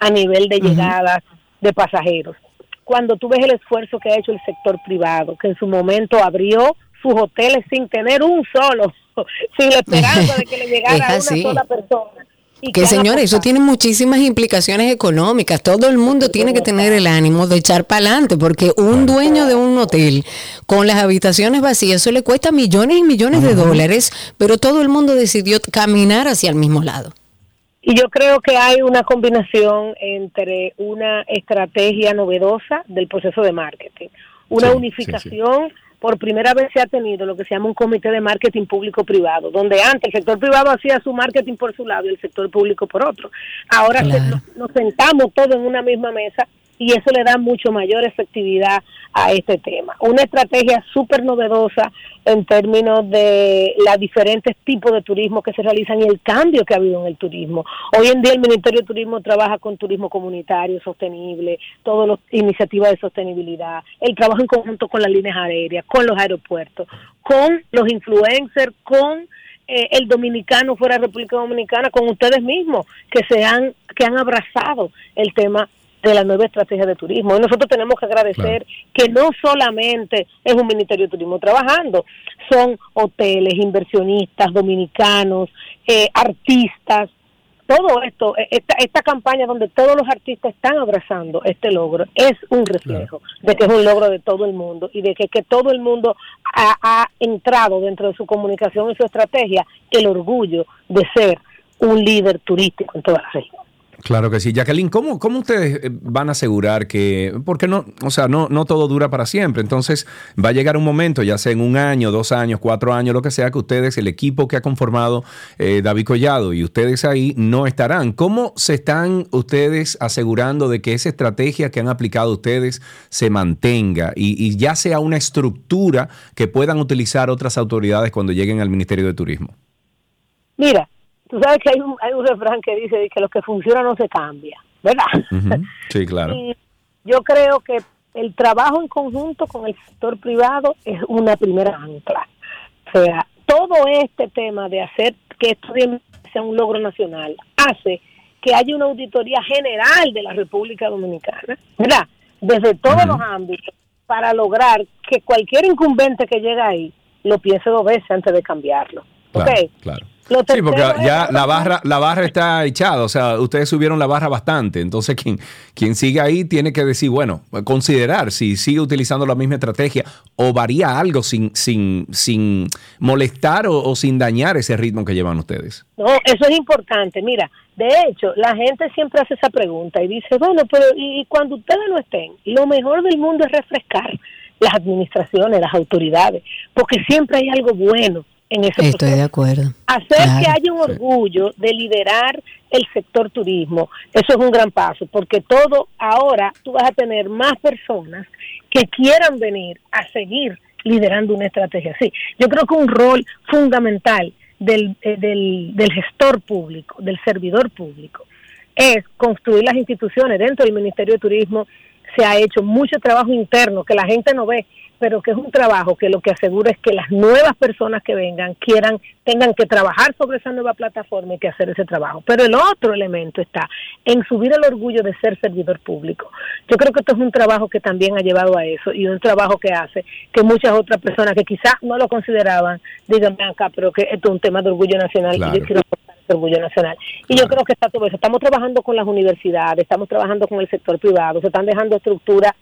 a nivel de llegadas de pasajeros. Cuando tú ves el esfuerzo que ha hecho el sector privado, que en su momento abrió sus hoteles sin tener un solo *laughs* sin la esperanza de que le llegara a una sola persona. Y Que señores, eso tiene muchísimas implicaciones económicas. Todo el mundo tiene que tener el ánimo de echar para adelante, porque un dueño de un hotel con las habitaciones vacías, eso le cuesta millones y millones de dólares, pero todo el mundo decidió caminar hacia el mismo lado. Y yo creo que hay una combinación entre una estrategia novedosa del proceso de marketing, una Sí, unificación. Por primera vez se ha tenido lo que se llama un comité de marketing público-privado, donde antes el sector privado hacía su marketing por su lado y el sector público por otro. Ahora se- nos, nos sentamos todos en una misma mesa y eso le da mucho mayor efectividad a este tema. Una estrategia súper novedosa en términos de los diferentes tipos de turismo que se realizan y el cambio que ha habido en el turismo. Hoy en día el Ministerio de Turismo trabaja con turismo comunitario, sostenible, todas las iniciativas de sostenibilidad, el trabajo en conjunto con las líneas aéreas, con los aeropuertos, con los influencers, con eh, el dominicano fuera de República Dominicana, con ustedes mismos, que se han, que han abrazado el tema de la nueva estrategia de turismo. Y nosotros tenemos que agradecer que no solamente es un Ministerio de Turismo trabajando, son hoteles, inversionistas, dominicanos, eh, artistas, todo esto, eh, esta, esta campaña donde todos los artistas están abrazando este logro, es un reflejo de que es un logro de todo el mundo y de que, que todo el mundo ha, ha entrado dentro de su comunicación y su estrategia el orgullo de ser un líder turístico en toda la región. Claro que sí. Jacqueline, ¿cómo, cómo ustedes eh, van a asegurar que, porque no, o sea, no, no todo dura para siempre? Entonces va a llegar un momento, ya sea en un año, dos años, cuatro años, lo que sea, que ustedes, el equipo que ha conformado eh, David Collado y ustedes ahí no estarán. ¿Cómo se están ustedes asegurando de que esa estrategia que han aplicado ustedes se mantenga y, y ya sea una estructura que puedan utilizar otras autoridades cuando lleguen al Ministerio de Turismo? Mira, tú sabes que hay un, hay un refrán que dice que lo que funciona no se cambia, ¿verdad? Sí, *laughs* claro. Y yo creo que el trabajo en conjunto con el sector privado es una primera ancla. O sea, todo este tema de hacer que esto sea un logro nacional hace que haya una auditoría general de la República Dominicana, ¿verdad? Desde todos los ámbitos, para lograr que cualquier incumbente que llegue ahí lo piense dos veces antes de cambiarlo. Claro, ¿ok? claro. Sí, porque ya la barra, la barra está echada, o sea, ustedes subieron la barra bastante, entonces quien, quien sigue ahí tiene que decir, bueno, considerar si sigue utilizando la misma estrategia o varía algo sin, sin, sin molestar o, o sin dañar ese ritmo que llevan ustedes. No, eso es importante. Mira, de hecho, la gente siempre hace esa pregunta y dice, bueno, pero y, y cuando ustedes no estén, lo mejor del mundo es refrescar las administraciones, las autoridades, porque siempre hay algo bueno en ese Estoy proceso. de acuerdo. Hacer Claro. que haya un orgullo de liderar el sector turismo, eso es un gran paso, porque todo ahora tú vas a tener más personas que quieran venir a seguir liderando una estrategia así. Yo creo que un rol fundamental del, eh, del, del gestor público, del servidor público, es construir las instituciones. Dentro del Ministerio de Turismo se ha hecho mucho trabajo interno que la gente no ve, pero que es un trabajo que lo que asegura es que las nuevas personas que vengan quieran, tengan que trabajar sobre esa nueva plataforma y que hacer ese trabajo. Pero el otro elemento está en subir el orgullo de ser servidor público. Yo creo que esto es un trabajo que también ha llevado a eso y un trabajo que hace que muchas otras personas que quizás no lo consideraban digan, "Ven acá, pero que esto es un tema de orgullo nacional Claro. y yo quiero orgullo nacional. Y yo creo que está todo eso. Estamos trabajando con las universidades, estamos trabajando con el sector privado, se están dejando estructuras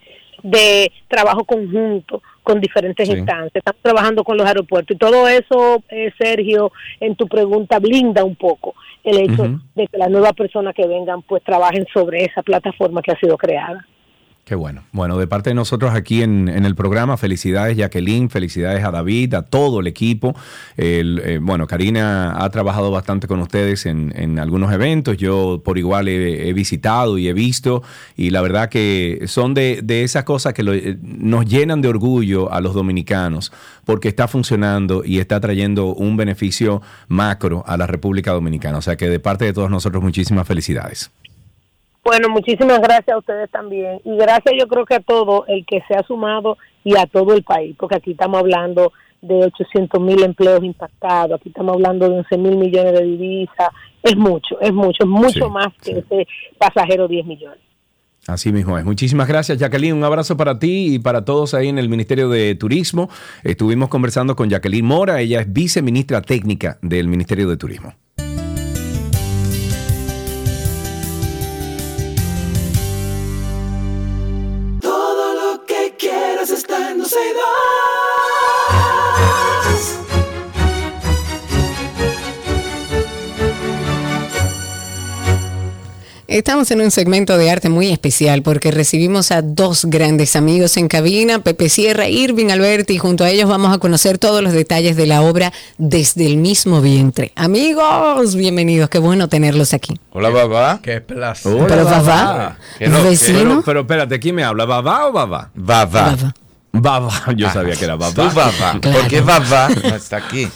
de trabajo conjunto con diferentes Sí. instancias, estamos trabajando con los aeropuertos y todo eso, eh, Sergio, en tu pregunta blinda un poco el hecho de que las nuevas personas que vengan pues trabajen sobre esa plataforma que ha sido creada. Qué bueno. Bueno, de parte de nosotros aquí en, el programa, felicidades Jacqueline, felicidades a David, a todo el equipo. El, eh, bueno, Karina ha trabajado bastante con ustedes en, algunos eventos. Yo por igual he, he visitado y he visto y la verdad que son de, esas cosas que eh, nos llenan de orgullo a los dominicanos porque está funcionando y está trayendo un beneficio macro a la República Dominicana. O sea que de parte de todos nosotros muchísimas felicidades. Bueno, muchísimas gracias a ustedes también. Y gracias yo creo que a todo el que se ha sumado y a todo el país, porque aquí estamos hablando de 800 mil empleos impactados, aquí estamos hablando de 11 mil millones de divisas. Es mucho, es mucho, es mucho Sí, más que sí. ese pasajero 10 millones. Así mismo es. Muchísimas gracias, Jacqueline. Un abrazo para ti y para todos ahí en el Ministerio de Turismo. Estuvimos conversando con Jacqueline Mora. Ella es viceministra técnica del Ministerio de Turismo. Estamos en un segmento de arte muy especial porque recibimos a dos grandes amigos en cabina, Pepe Sierra Irving Alberti, y junto a ellos vamos a conocer todos los detalles de la obra desde el mismo vientre. Amigos, bienvenidos, qué bueno tenerlos aquí. Hola, babá. Qué placer. Hola, Pero Babá. papá, no, Pero, pero espérate, ¿quién me habla? ¿Babá o babá? Babá. Baba. Babá. *laughs* Yo sabía que era Tú, babá. babá. Claro. ¿Por qué babá no está aquí?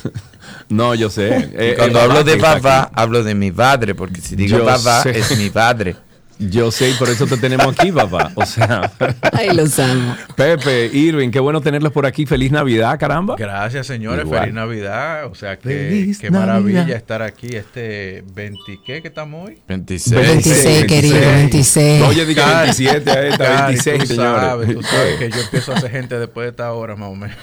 No, yo sé. *laughs* Eh, cuando hablo de aquí. hablo de mi padre, porque si digo Yo sé. es mi padre. Yo sé, y por eso te tenemos aquí, babá. O sea, Ay, los amo. Pepe, Irving, qué bueno tenerlos por aquí. Feliz Navidad, caramba. Gracias, señores. Igual. Feliz Navidad. O sea, que qué maravilla Navidad. estar aquí este 20, ¿qué que estamos hoy? 26. 26, querido, 26. No, Oye, diga 27 a esta, Cari, 26, tú señores. sabes, tú sabes que yo empiezo a hacer *laughs* gente después de esta hora, más o menos.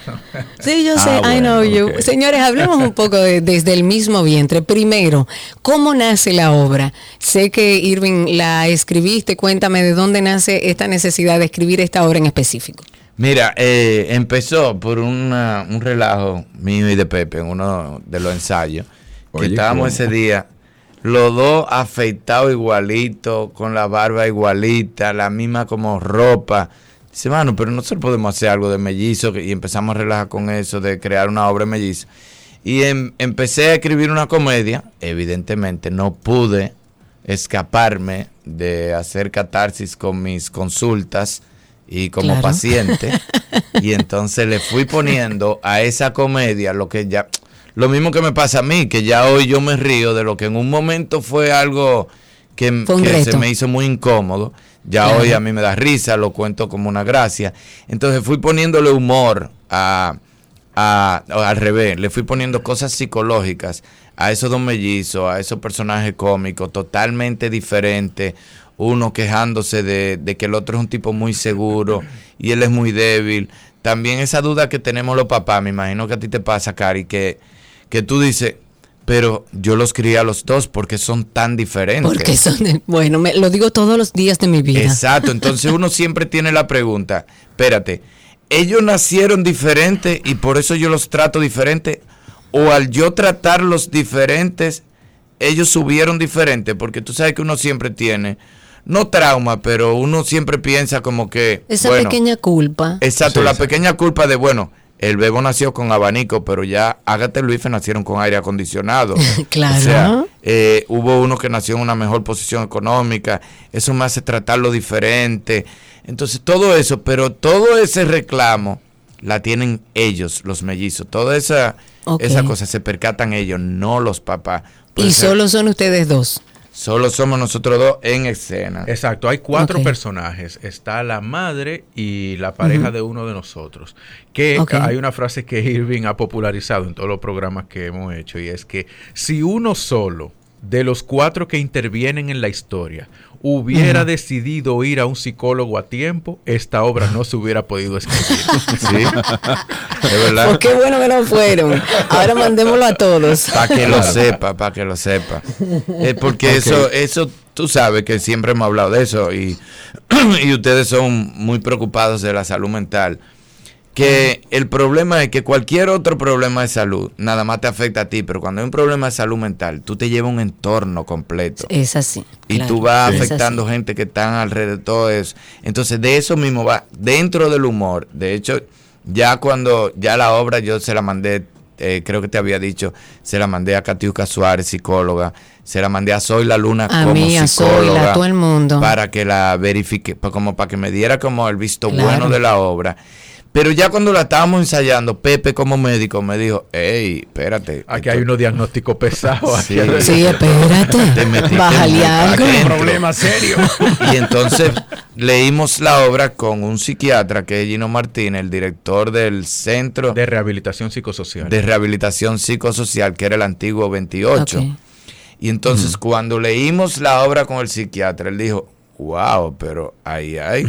Sí, yo sé, Ah, I know you. Señores, hablemos un poco de- desde el mismo vientre. Primero, ¿cómo nace la obra? Sé que Irving la escribiste, cuéntame de dónde nace esta necesidad de escribir esta obra en específico. Mira, eh, empezó por una- un relajo mío y de Pepe en uno de los ensayos. Que estábamos ¿cómo? ese día, los dos afeitados igualito, con la barba igualita, la misma como ropa. Dice, mano, pero nosotros podemos hacer algo de mellizo. Y empezamos a relajar con eso, de crear una obra de mellizo. Y em- empecé a escribir una comedia. Evidentemente, no pude escaparme de hacer catarsis con mis consultas y como Claro. paciente. *laughs* y entonces le fui poniendo a esa comedia lo que ya. Lo mismo que me pasa a mí, que ya hoy yo me río de lo que en un momento fue algo que, se me hizo muy incómodo. Ya Claro. hoy a mí me da risa, lo cuento como una gracia. Entonces fui poniéndole humor a, a- al revés, le fui poniendo cosas psicológicas a esos dos mellizos, a esos personajes cómicos totalmente diferentes, uno quejándose de, de que el otro es un tipo muy seguro y él es muy débil. También esa duda que tenemos los papás, me imagino que a ti te pasa, Cari, que, que tú dices, pero yo los crié a los dos porque son tan diferentes. Porque son, de- bueno, me, lo digo todos los días de mi vida. Exacto, entonces uno siempre tiene la pregunta, espérate, ellos nacieron diferentes y por eso yo los trato diferente, o al yo tratarlos diferentes, ellos subieron diferente, porque tú sabes que uno siempre tiene, no trauma, pero uno siempre piensa como que... Esa bueno, pequeña culpa. Exacto, Sí, la sí. pequeña culpa de, bueno, el bebo nació con abanico, pero ya Ágata y Luis nacieron con aire acondicionado. *laughs* Claro. O sea, eh, hubo uno que nació en una mejor posición económica, eso me hace tratarlo diferente. Entonces, todo eso, pero todo ese reclamo la tienen ellos, los mellizos. Toda esa, Ok. esa cosa se percatan ellos, no los papás. Y solo son ustedes dos. solo somos nosotros dos en escena. Exacto, hay cuatro personajes. Está la madre y la pareja de uno de nosotros. Que hay una frase que *laughs* Irving ha popularizado en todos los programas que hemos hecho y es que si uno solo de los cuatro que intervienen en la historia hubiera decidido ir a un psicólogo a tiempo, esta obra no se hubiera podido escribir. *laughs* Sí, de verdad. Pues qué bueno que no fueron. Ahora mandémoslo a todos. Para que lo sepa, para que lo sepa. Eh, porque eso, eso, tú sabes que siempre hemos hablado de eso y, *clears throat* y ustedes son muy preocupados de la salud mental. Que el problema es que cualquier otro problema de salud nada más te afecta a ti, pero cuando hay un problema de salud mental, tú te llevas un entorno completo. Es así. Y claro, tú vas afectando gente que están alrededor de todo eso. Entonces, de eso mismo va, dentro del humor. De hecho, ya cuando, ya la obra yo se la mandé, eh, creo que te había dicho, se la mandé a Catiuca Suárez, psicóloga, se la mandé a Soy la Luna A como mí, a psicóloga. A todo el mundo. Para que la verifique, pa- como para que me diera como el visto Claro. bueno de la obra. Pero ya cuando la estábamos ensayando, Pepe como médico me dijo, hey, espérate. Aquí esto- hay unos diagnósticos pesados. *laughs* Sí. hay- Sí, espérate. Te metiste Bájale algo. adentro. serio. *laughs* Y entonces leímos la obra con un psiquiatra que es Gino Martínez, el director del Centro de de, rehabilitación psicosocial. Rehabilitación Psicosocial, que era el antiguo 28. Ok. Y entonces cuando leímos la obra con el psiquiatra, él dijo, wow, pero ahí hay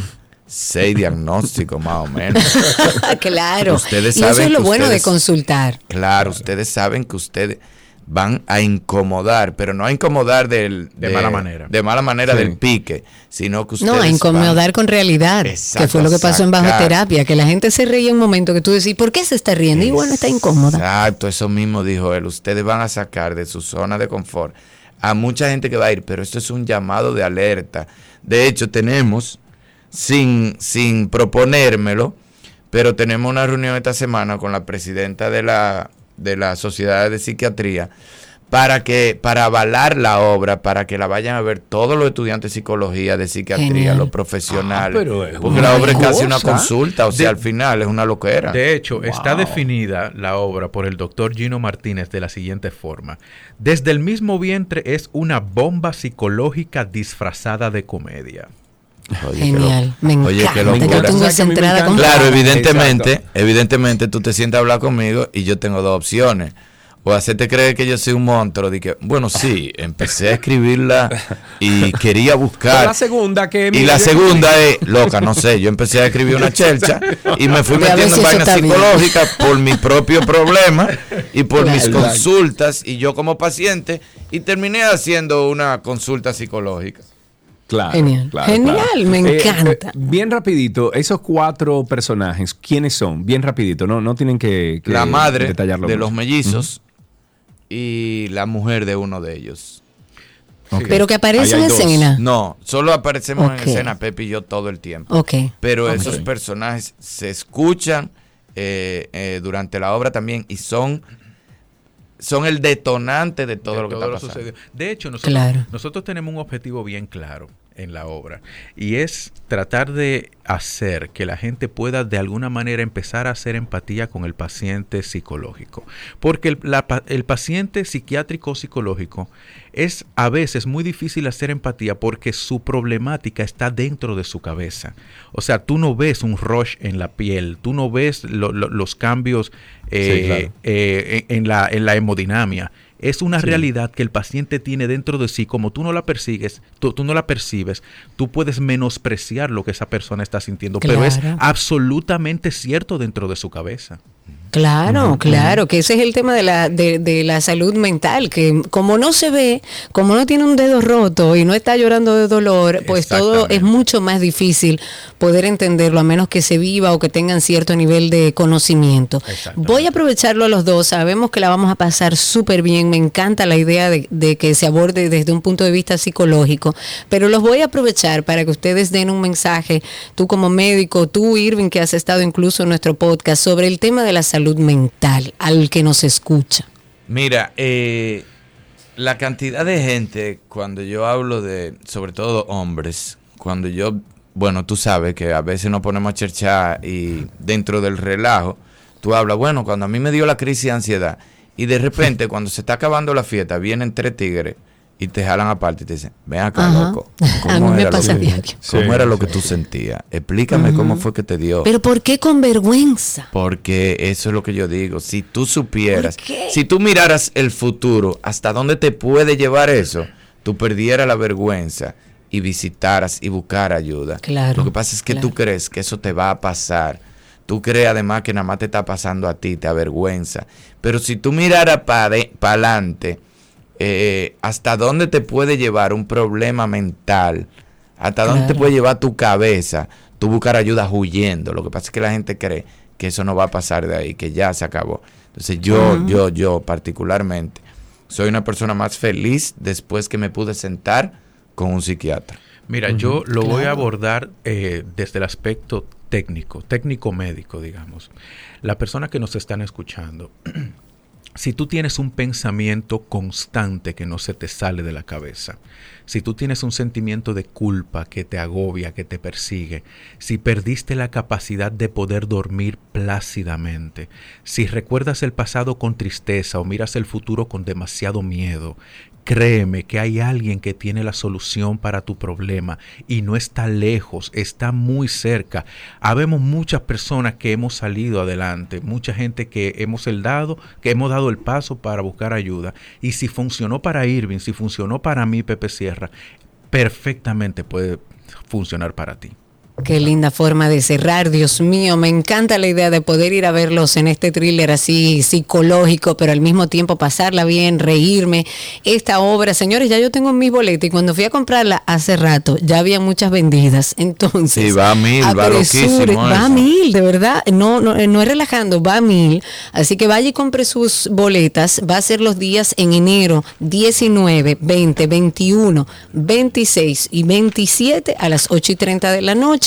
seis diagnósticos más o menos. *laughs* claro. Ustedes y eso saben es lo que bueno de consultar. Claro, ustedes saben que ustedes van a incomodar, pero no a incomodar del, De mala manera. De mala manera Sí. del pique, sino que ustedes No, a incomodar van- con realidad, Exacto, que fue lo que pasó en bajo terapia, que la gente se reía un momento que tú decís, ¿por qué se está riendo? Y bueno, está incómoda. Exacto, eso mismo dijo él. Ustedes van a sacar de su zona de confort a mucha gente que va a ir, pero esto es un llamado de alerta. De hecho, tenemos, sin, sin proponérmelo, pero tenemos una reunión esta semana con la presidenta de la, de la Sociedad de Psiquiatría para que para avalar la obra, para que la vayan a ver todos los estudiantes de psicología, de psiquiatría, Genial. los profesionales. Ah, pero es porque la obra es casi una consulta, o sea, De- al final es una loquera. De hecho, está definida la obra por el doctor Gino Martínez de la siguiente forma. Desde el mismo vientre es una bomba psicológica disfrazada de comedia. Oye, Genial, me Oye, encanta. Yo locura. tengo ¿Sabes que esa a mí me entrada con? Claro, Exacto. evidentemente, evidentemente tú te sientas a hablar conmigo y yo tengo dos opciones. O hacerte creer que yo soy un monstruo. De que, bueno, sí, empecé a escribirla y quería buscar. *laughs* la segunda que Y la segunda es, loca, no sé, yo empecé a escribir una chelcha y me fui metiendo en vainas psicológicas por mi propio problema y por mis consultas y yo como paciente y terminé haciendo una consulta psicológica. Claro, Genial. claro, Genial, claro. me Eh, encanta. eh, bien rapidito, esos cuatro personajes, ¿quiénes son? Bien rapidito, no, no tienen que, que La madre detallarlo de mucho. los mellizos y la mujer de uno de ellos. Pero que aparece Ahí en dos. escena. No, solo aparecemos en escena Pepe y yo todo el tiempo. Ok. Pero esos personajes se escuchan eh, eh, durante la obra también y son, son el detonante de todo de lo que todo está pasando. sucedido. De hecho, nosotros, Claro. nosotros tenemos un objetivo bien claro en la obra y es tratar de hacer que la gente pueda de alguna manera empezar a hacer empatía con el paciente psicológico. Porque el, la el paciente psiquiátrico o psicológico es a veces muy difícil hacer empatía porque su problemática está dentro de su cabeza. O sea, tú no ves un rush en la piel, tú no ves lo- lo- los cambios eh, Sí, claro. eh, en, en la, en la hemodinamia. Es una realidad que el paciente tiene dentro de sí, como tú no la persigues, tú, tú no la percibes, tú puedes menospreciar lo que esa persona está sintiendo, pero es absolutamente cierto dentro de su cabeza. Claro, claro, que ese es el tema de la, de, de la salud mental, que como no se ve, como no tiene un dedo roto y no está llorando de dolor, pues todo es mucho más difícil poder entenderlo, a menos que se viva o que tengan cierto nivel de conocimiento. Voy a aprovecharlo a los dos, sabemos que la vamos a pasar súper bien, me encanta la idea de, de que se aborde desde un punto de vista psicológico, pero los voy a aprovechar para que ustedes den un mensaje, tú como médico, tú Irving, que has estado incluso en nuestro podcast, sobre el tema de la salud mental al que nos escucha. Mira, eh, la cantidad de gente, cuando yo hablo de, sobre todo hombres, cuando yo, bueno, tú sabes que a veces nos ponemos a cherchar y dentro del relajo, tú hablas, bueno, cuando a mí me dio la crisis de ansiedad y de repente cuando se está acabando la fiesta vienen tres tigres y te jalan aparte y te dicen, ven acá, Ajá. loco. *laughs* A mí me era lo pasa que- diario. ¿Cómo Sí, era lo sí. que tú sentías? Explícame cómo fue que te dio. Pero ¿por qué con vergüenza? Porque eso es lo que yo digo. Si tú supieras, si tú miraras el futuro, hasta dónde te puede llevar eso, tú perdieras la vergüenza y visitaras y buscar ayuda. Claro, Lo que pasa es que tú crees que eso te va a pasar. Tú crees además que nada más te está pasando a ti, te avergüenza. Pero si tú miraras para adelante, eh, hasta dónde te puede llevar un problema mental, hasta dónde te puede llevar tu cabeza, tú buscar ayuda huyendo. Lo que pasa es que la gente cree que eso no va a pasar de ahí, que ya se acabó. Entonces yo, yo, yo particularmente, soy una persona más feliz después que me pude sentar con un psiquiatra. Mira, yo lo voy a abordar eh, desde el aspecto técnico, técnico médico, digamos. La persona que nos están escuchando, *clears throat* si tú tienes un pensamiento constante que no se te sale de la cabeza, si tú tienes un sentimiento de culpa que te agobia, que te persigue, si perdiste la capacidad de poder dormir plácidamente, si recuerdas el pasado con tristeza o miras el futuro con demasiado miedo, Créeme que hay alguien que tiene la solución para tu problema y no está lejos, está muy cerca. Habemos muchas personas que hemos salido adelante, mucha gente que hemos el dado, que hemos dado el paso para buscar ayuda. Y si funcionó para Irving, si funcionó para mí, Pepe Sierra, perfectamente puede funcionar para ti. Qué linda forma de cerrar, Dios mío, me encanta la idea de poder ir a verlos en este thriller así psicológico, pero al mismo tiempo pasarla bien, reírme. Esta obra, señores, ya yo tengo mis boletas y cuando fui a comprarla hace rato ya había muchas vendidas, *laughs* entonces... Sí, va a mil, va loquísimo Va a mil, de verdad, no, no, no es relajando, va a mil, así que vaya y compre sus boletas, va a ser los días en enero 19, 20, 21, 26 y 27 a las 8 y 30 de la noche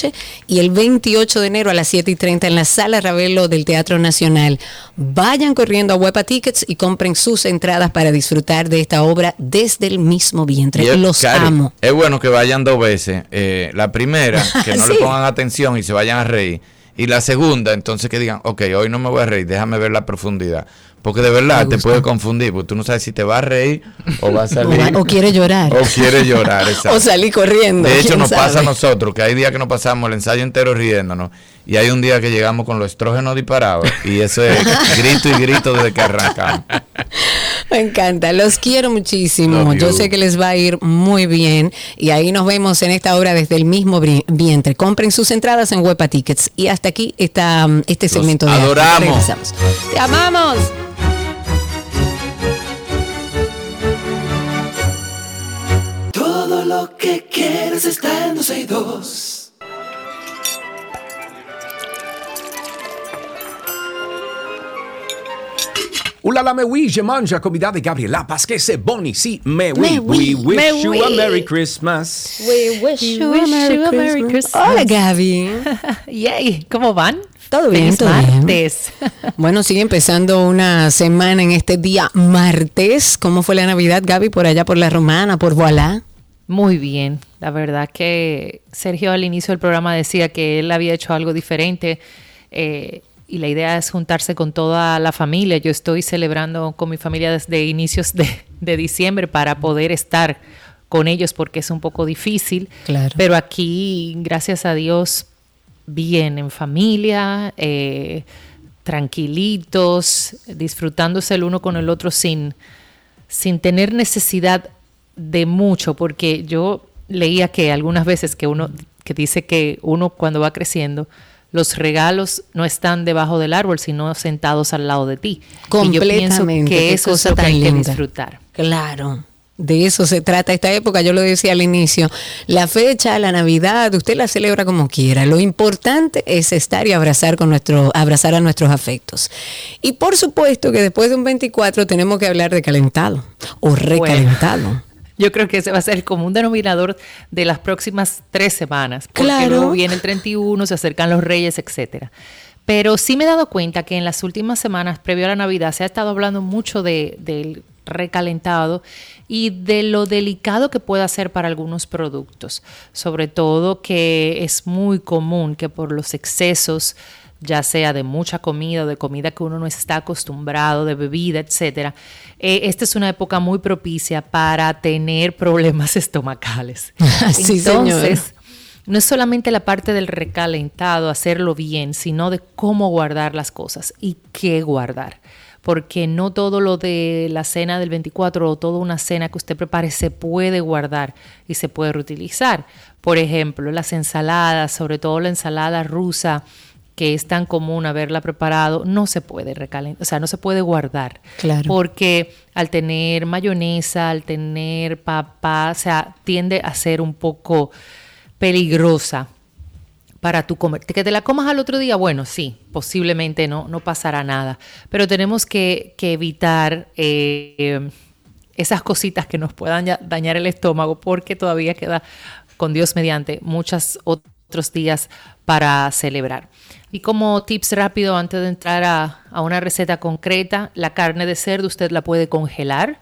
y el 28 de enero a las 7 y 30 en la sala Ravelo del Teatro Nacional. Vayan corriendo a Huepa Tickets y compren sus entradas para disfrutar de esta obra desde el mismo vientre. Y es- Los Cari, amo. Es bueno que vayan dos veces. Eh, la primera, *laughs* que no le pongan atención y se vayan a reír. Y la segunda, entonces que digan, ok, hoy no me voy a reír, déjame ver la profundidad. Porque de verdad te puede confundir, porque tú no sabes si te va a reír o va a salir. o quiere llorar. O quiere llorar, *laughs* exacto. O salir corriendo. De hecho, nos pasa a nosotros, que hay días que nos pasamos el ensayo entero riéndonos, y hay un día que llegamos con los estrógenos disparados, y eso es *laughs* grito y grito desde que arrancamos. Me encanta, los quiero muchísimo. Love Yo you. sé que les va a ir muy bien y ahí nos vemos en esta obra desde el mismo vientre. Compren sus entradas en Huepa Tickets y hasta aquí está um, este segmento de adoramos. Te amamos. Lo que quieres está en 262. Ulala me oui, je mange comida de Gabriela Parce c'est bon ici. Mais oui, oui, we wish mais you oui. a Merry Christmas. We wish you a Merry Christmas. Hola Gaby. *laughs* Yay, ¿cómo van? Todo bien, todo bien. martes. *laughs* Bueno, sigue empezando una semana en este día martes. ¿Cómo fue la Navidad, Gaby, por allá por la Romana, por Voilà? Muy bien. La verdad que Sergio al inicio del programa decía que él había hecho algo diferente eh, y la idea es juntarse con toda la familia. Yo estoy celebrando con mi familia desde inicios de, de diciembre para poder estar con ellos porque es un poco difícil. Claro. Pero aquí, gracias a Dios, bien en familia, eh, tranquilitos, disfrutándose el uno con el otro sin, sin tener necesidad de mucho, porque yo leía que algunas veces que uno, que dice que uno cuando va creciendo, los regalos no están debajo del árbol, sino sentados al lado de ti. Y yo pienso Completamente. que eso es lo que tan hay que disfrutar. Claro. De eso se trata esta época, yo lo decía al inicio, la fecha, la Navidad, usted la celebra como quiera. Lo importante es estar y abrazar con nuestro, abrazar a nuestros afectos. Y por supuesto que después de un 24 tenemos que hablar de calentado o recalentado. Yo creo que ese va a ser el común denominador de las próximas tres semanas. Porque Claro. luego viene el 31, se acercan los reyes, etcétera. Pero sí me he dado cuenta que en las últimas semanas, previo a la Navidad, se ha estado hablando mucho de, del recalentado y de lo delicado que puede ser para algunos productos. Sobre todo que es muy común que por los excesos ya sea de mucha comida o de comida que uno no está acostumbrado, de bebida, etcétera. Eh, esta es una época muy propicia para tener problemas *laughs* estomacales. *laughs* Sí, señor. Entonces, no es solamente la parte del recalentado, hacerlo bien, sino de cómo guardar las cosas y qué guardar. Porque no todo lo de la cena del 24 o toda una cena que usted prepare se puede guardar y se puede reutilizar. Por ejemplo, las ensaladas, sobre todo la ensalada rusa, que es tan común haberla preparado, no se puede recalentar, o sea, no se puede guardar. Claro. Porque al tener mayonesa, al tener papa, o sea, tiende a ser un poco peligrosa para tu comer. Que te la comas al otro día, bueno, sí, posiblemente no, no pasará nada. Pero tenemos que, que evitar eh, esas cositas que nos puedan dañar el estómago porque todavía queda, con Dios mediante, muchos otros días para celebrar. Y como tips rápido antes de entrar a, a una receta concreta, la carne de cerdo usted la puede congelar,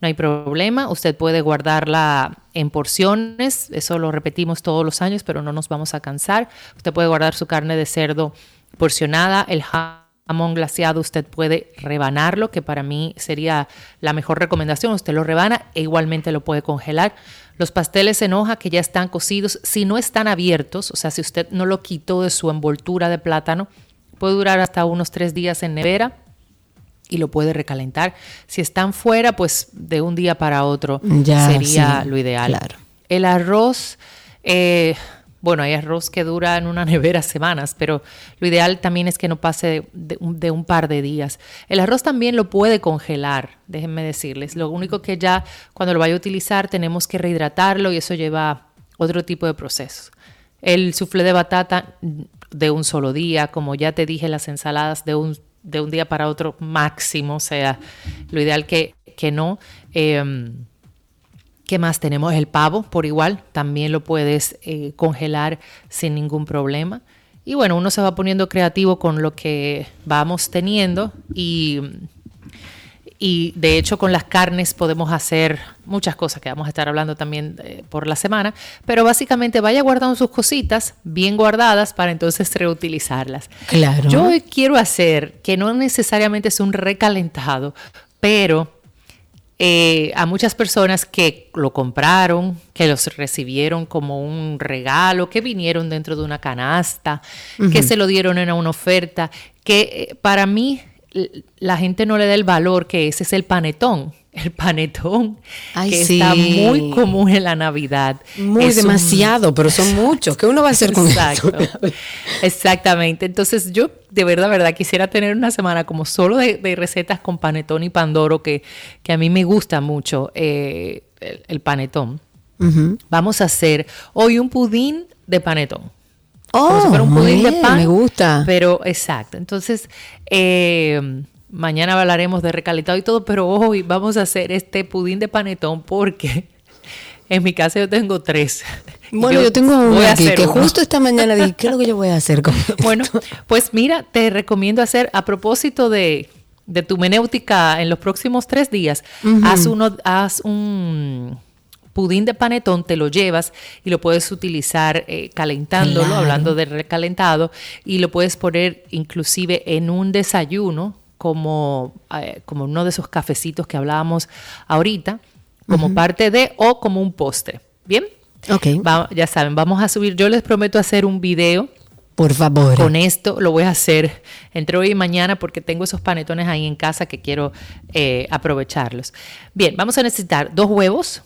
no hay problema, usted puede guardarla en porciones, eso lo repetimos todos los años, pero no nos vamos a cansar. Usted puede guardar su carne de cerdo porcionada, el jamón glaseado usted puede rebanarlo, que para mí sería la mejor recomendación, usted lo rebana e igualmente lo puede congelar. Los pasteles en hoja que ya están cocidos, si no están abiertos, o sea, si usted no lo quitó de su envoltura de plátano, puede durar hasta unos tres días en nevera y lo puede recalentar. Si están fuera, pues de un día para otro Ya, sería sí, lo ideal. claro. El arroz Eh, bueno, hay arroz que dura en una *laughs* nevera semanas, pero lo ideal también es que no pase de, un- par de días. El arroz también lo puede congelar, déjenme decirles. Lo único que ya cuando lo vaya a utilizar tenemos que rehidratarlo y eso lleva otro tipo de procesos. El soufflé de batata mm, de un solo día, como ya te dije, las ensaladas de un, de un día para otro máximo, o sea, lo ideal que, que no. Em, ¿Qué más tenemos? El pavo, por igual, también lo puedes eh, congelar sin ningún problema. Y bueno, uno se va poniendo creativo con lo que vamos teniendo y, y de hecho con las carnes podemos hacer muchas cosas que vamos a estar hablando también eh, por la semana, pero básicamente vaya guardando sus cositas bien guardadas para entonces reutilizarlas. Claro. Yo quiero hacer que no necesariamente es un recalentado, pero eh, a muchas personas que lo compraron, que los recibieron como un regalo, que vinieron dentro de una canasta, que se lo dieron en una oferta, que eh, para mí la gente no le da el valor que ese es el panetón. El panetón Ay, que sí. está muy común en la Navidad. Muy Es un- demasiado, pero son *laughs* muchos. ¿Qué uno va a hacer con Exacto. eso? Exactamente. Entonces yo de verdad, verdad, quisiera tener una semana como solo de, de recetas con panetón y pandoro, que, que a mí me gusta mucho eh, el, el panetón. Vamos a hacer hoy un pudín de panetón. Oh, Como si fuera un pudín de bien, pan. me gusta. Pero exacto. Entonces, eh, mañana hablaremos de recalentado y todo, pero hoy vamos a hacer este pudín de panetón porque *laughs* en mi casa yo tengo tres. Bueno, yo, tengo uno aquí que uno. justo esta mañana dije, ¿qué es lo que yo voy a hacer con *laughs* esto? Bueno, pues mira, te recomiendo hacer a propósito de, de tu menéutica en los próximos tres días, haz uno, haz un pudín de panetón, te lo llevas y lo puedes utilizar eh, calentándolo, Claro. hablando de recalentado, y lo puedes poner inclusive en un desayuno como, eh, como uno de esos cafecitos que hablábamos ahorita, como parte de o como un postre. ¿Bien? Ok. Va- ya saben, vamos a subir, yo les prometo hacer un video Por favor. con esto lo voy a hacer entre hoy y mañana porque tengo esos panetones ahí en casa que quiero eh, aprovecharlos. Bien, vamos a necesitar dos huevos,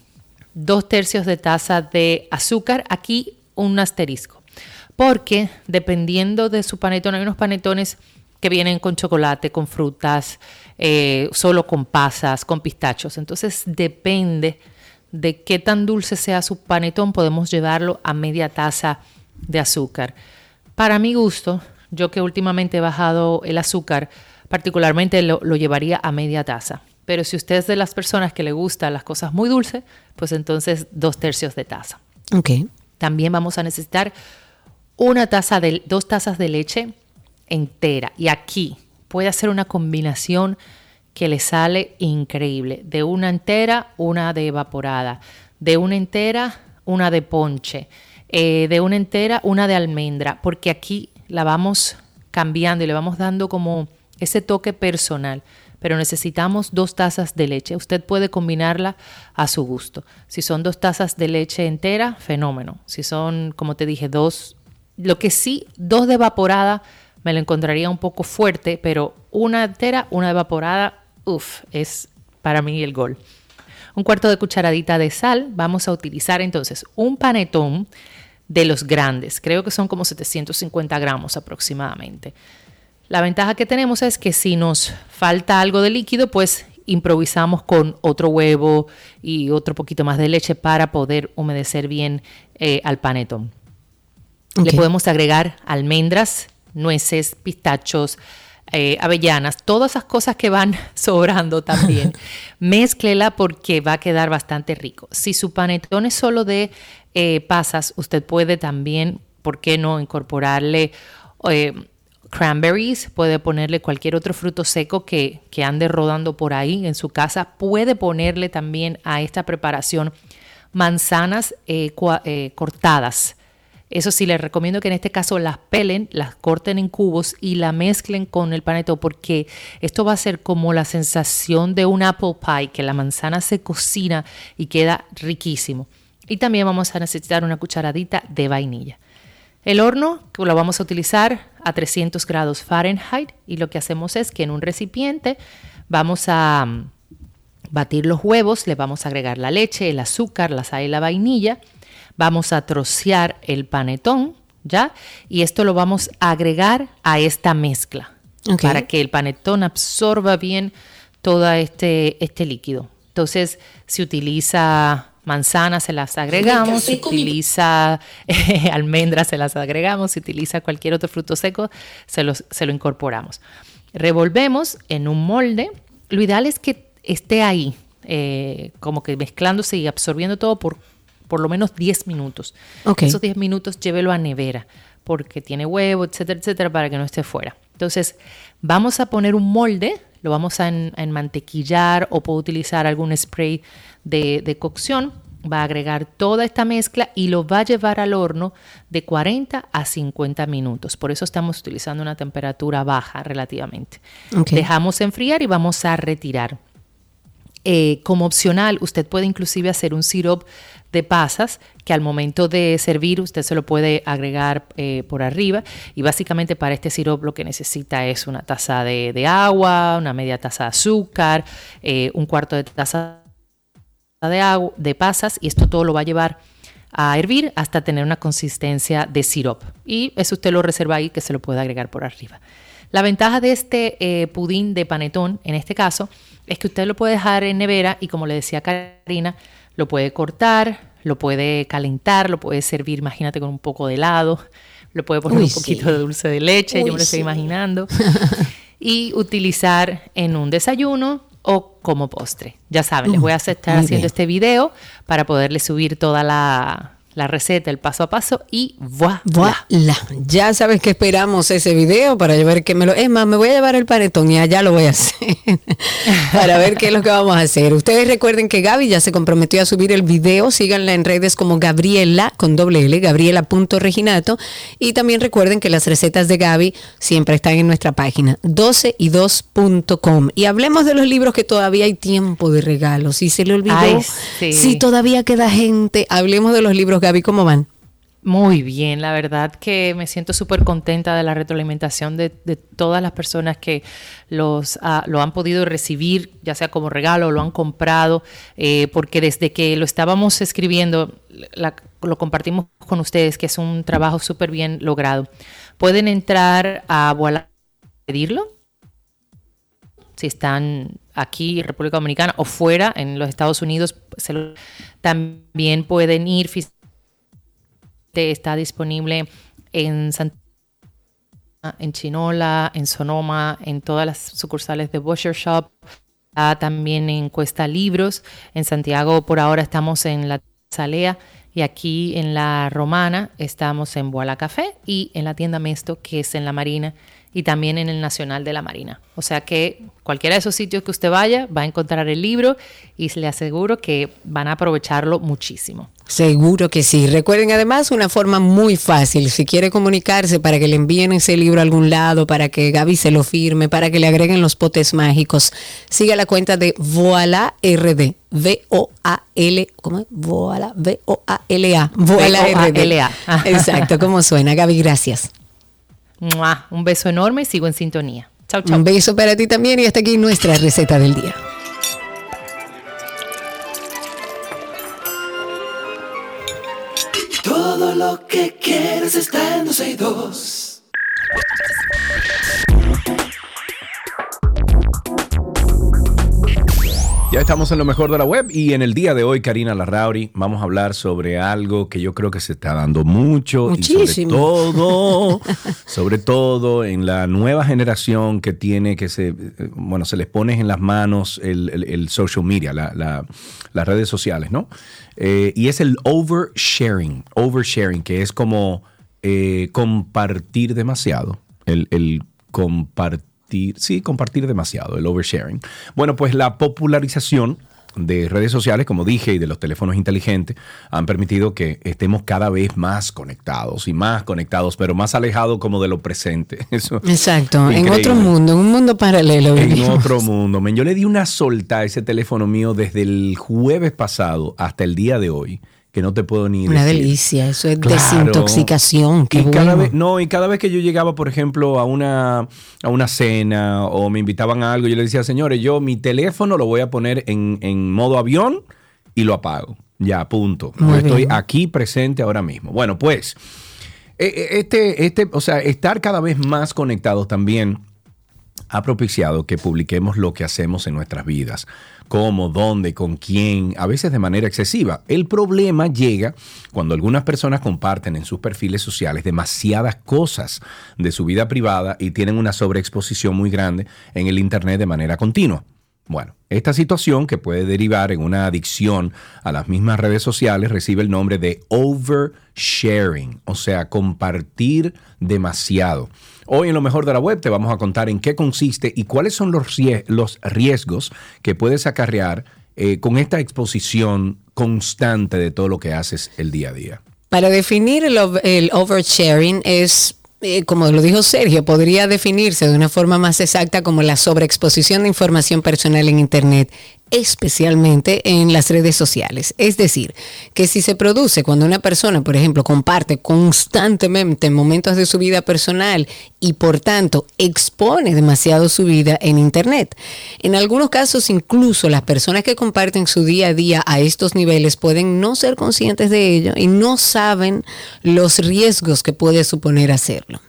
dos tercios de taza de azúcar, aquí un asterisco, porque dependiendo de su panetón, hay unos panetones que vienen con chocolate, con frutas, eh, solo con pasas, con pistachos. Entonces depende de qué tan dulce sea su panetón, podemos llevarlo a media taza de azúcar. Para mi gusto, yo que últimamente he bajado el azúcar, particularmente lo, lo llevaría a media taza. Pero si usted es de las personas que le gustan las cosas muy dulces, pues entonces dos tercios de taza. Ok. También vamos a necesitar una taza de, dos tazas de leche entera. Y aquí puede hacer una combinación que le sale increíble. De una entera, una de evaporada. De una entera, una de ponche. Eh, de una entera, una de almendra. Porque aquí la vamos cambiando y le vamos dando como ese toque personal. Pero necesitamos dos tazas de leche. Usted puede combinarla a su gusto. Si son dos tazas de leche entera, fenómeno. Si son, como te dije, dos, lo que sí, dos de evaporada, me lo encontraría un poco fuerte, pero una entera, una evaporada, uff, es para mí el gol. Un cuarto de cucharadita de sal. Vamos a utilizar entonces un panetón de los grandes. Creo que son como 750 gramos aproximadamente. La ventaja que tenemos es que si nos falta algo de líquido, pues improvisamos con otro huevo y otro poquito más de leche para poder humedecer bien eh, al panetón. Le podemos agregar almendras, nueces, pistachos, eh, avellanas, todas esas cosas que van *laughs* sobrando también. *laughs* Mézclela porque va a quedar bastante rico. Si su panetón es solo de eh, pasas, usted puede también, ¿por qué no incorporarle eh, cranberries? Puede ponerle cualquier otro fruto seco que, que ande rodando por ahí en su casa. Puede ponerle también a esta preparación manzanas cortadas. Eso sí, les recomiendo que en este caso las pelen, las corten en cubos y la mezclen con el panetón porque esto va a ser como la sensación de un apple pie, que la manzana se cocina y queda riquísimo. Y también vamos a necesitar una cucharadita de vainilla. El horno lo vamos a utilizar a 300 grados Fahrenheit y lo que hacemos es que en un recipiente vamos a mm, batir los huevos, le vamos a agregar la leche, el azúcar, la sal y la vainilla. Vamos a trocear el panetón, ¿ya? Y esto lo vamos a agregar a esta mezcla para que el panetón absorba bien todo este, este líquido. Entonces, si utiliza manzanas, se las agregamos, si utiliza eh, *laughs* almendras, se las agregamos, si utiliza cualquier otro fruto seco, se, los- se lo incorporamos. Revolvemos en un molde. Lo ideal es que esté ahí, eh, como que mezclándose y absorbiendo todo por por lo menos 10 minutos. Ok. Esos 10 minutos llévelo a nevera porque tiene huevo, etcétera, etcétera, para que no esté fuera. Entonces, vamos a poner un molde, lo vamos a, en- a enmantequillar o puedo utilizar algún spray de, de cocción. Va a agregar toda esta mezcla y lo va a llevar al horno de 40 a 50 minutos. Por eso estamos utilizando una temperatura baja relativamente. Dejamos enfriar y vamos a retirar. Eh, como opcional, usted puede inclusive hacer un sirope de pasas que al momento de servir usted se lo puede agregar eh, por arriba y básicamente para este sirope lo que necesita es una taza de, agua, una media taza de azúcar, eh, un cuarto de taza de agua, de pasas y esto todo lo va a llevar a hervir hasta tener una consistencia de sirope y eso usted lo reserva ahí que se lo puede agregar por arriba. La ventaja de este eh, pudín de panetón, en este caso, es que usted lo puede dejar en nevera y como le decía Karina, lo puede cortar, lo puede calentar, lo puede servir, imagínate, con un poco de helado, lo puede poner Uy, un sí. poquito de dulce de leche, Uy, yo me lo estoy sí. imaginando, *laughs* y utilizar en un desayuno o como postre. Ya saben, les voy a estar haciendo bien. este video para poderle subir toda la, la receta, el paso a paso y voilà. Voilà. Ya sabes que esperamos ese video para ver qué me lo. Es más, me voy a llevar el panetón y allá lo voy a hacer *laughs* para ver qué es lo que vamos a hacer. Ustedes recuerden que Gaby ya se comprometió a subir el video. Síganla en redes como Gabriela con doble L, Gabriela.reginato. Y también recuerden que las recetas de Gaby siempre están en nuestra página 12y2.com. Y hablemos de los libros que todavía hay tiempo de regalos. Si se le olvidó, Ay, sí. si todavía queda gente, hablemos de los libros, Gaby, ¿cómo van? Muy bien, la verdad que me siento súper contenta de la retroalimentación de, todas las personas que los, ah, lo han podido recibir, ya sea como regalo o lo han comprado, eh, porque desde que lo estábamos escribiendo, lo compartimos con ustedes, que es un trabajo súper bien logrado. Pueden entrar a Voilà pedirlo, si están aquí en República Dominicana o fuera en los Estados Unidos, también pueden ir fis- está disponible en Santa en Chinola, en Sonoma, en todas las sucursales de Butcher Shop, ah, también en Cuesta Libros. En Santiago por ahora estamos en la Salea y aquí en la Romana estamos en Boala Café y en la tienda Mesto que es en la Marina y también en el Nacional de la Marina. O sea que cualquiera de esos sitios que usted vaya va a encontrar el libro y le aseguro que van a aprovecharlo muchísimo. Seguro que sí. Recuerden además una forma muy fácil, si quiere comunicarse para que le envíen ese libro a algún lado, para que Gaby se lo firme, para que le agreguen los potes mágicos, siga la cuenta de Voila RD, V-O-A-L, ¿cómo es? Voila, V-O-A-L-A, Voila RD. V-O-A-L-A. Exacto, ¿cómo suena? Gaby, gracias. ¡Mua! Un beso enorme y sigo en sintonía. Chau, chau. Un beso para ti también y hasta aquí nuestra receta del día. Todo lo que quieres está en 12 y 2. Ya estamos en lo mejor de la web y en el día de hoy, Karina Larrauri, vamos a hablar sobre algo que yo creo que se está dando mucho y sobre Muchísimo. todo, *laughs* sobre todo en la nueva generación que tiene que se, bueno, se les pone en las manos el, el- el social media, la- la- las redes sociales, ¿no? Eh, y es el oversharing, oversharing, que es como eh, compartir demasiado, el, el compartir, sí, compartir demasiado, el oversharing. Bueno, pues la popularización de redes sociales, como dije, y de los teléfonos inteligentes, han permitido que estemos cada vez más conectados y más conectados, pero más alejados como de lo presente. *laughs* Eso, Exacto, en otro mundo, en un mundo paralelo. En vivimos. otro mundo. Men, yo le di una solta a ese teléfono mío desde el jueves pasado hasta el día de hoy, que no te puedo ni Una decir. delicia, eso es Claro. desintoxicación. Qué y cada bueno. vez, no, y cada vez que yo llegaba, por ejemplo, a una, a una cena o me invitaban a algo, yo le decía, señores, yo mi teléfono lo voy a poner en, en modo avión y lo apago. Ya, punto. Muy estoy bien. aquí presente ahora mismo. Bueno, pues, eh, eh, este, este, o sea, estar cada vez más conectados también ha propiciado que publiquemos lo que hacemos en nuestras vidas, cómo, dónde, con quién, a veces de manera excesiva. El problema llega cuando algunas personas comparten en sus perfiles sociales demasiadas cosas de su vida privada y tienen una sobreexposición muy grande en el Internet de manera continua. Bueno, esta situación que puede derivar en una adicción a las mismas redes sociales recibe el nombre de oversharing, o sea, compartir demasiado. Hoy en lo mejor de la web te vamos a contar en qué consiste y cuáles son los, rie- los riesgos que puedes acarrear eh, con esta exposición constante de todo lo que haces el día a día. Para definir el, el oversharing es, eh, como lo dijo Sergio, podría definirse de una forma más exacta como la sobreexposición de información personal en Internet, especialmente en las redes sociales. Es decir, que si se produce cuando una persona, por ejemplo, comparte constantemente momentos de su vida personal y por tanto expone demasiado su vida en Internet. En algunos casos, incluso las personas que comparten su día a día a estos niveles pueden no ser conscientes de ello y no saben los riesgos que puede suponer hacerlo.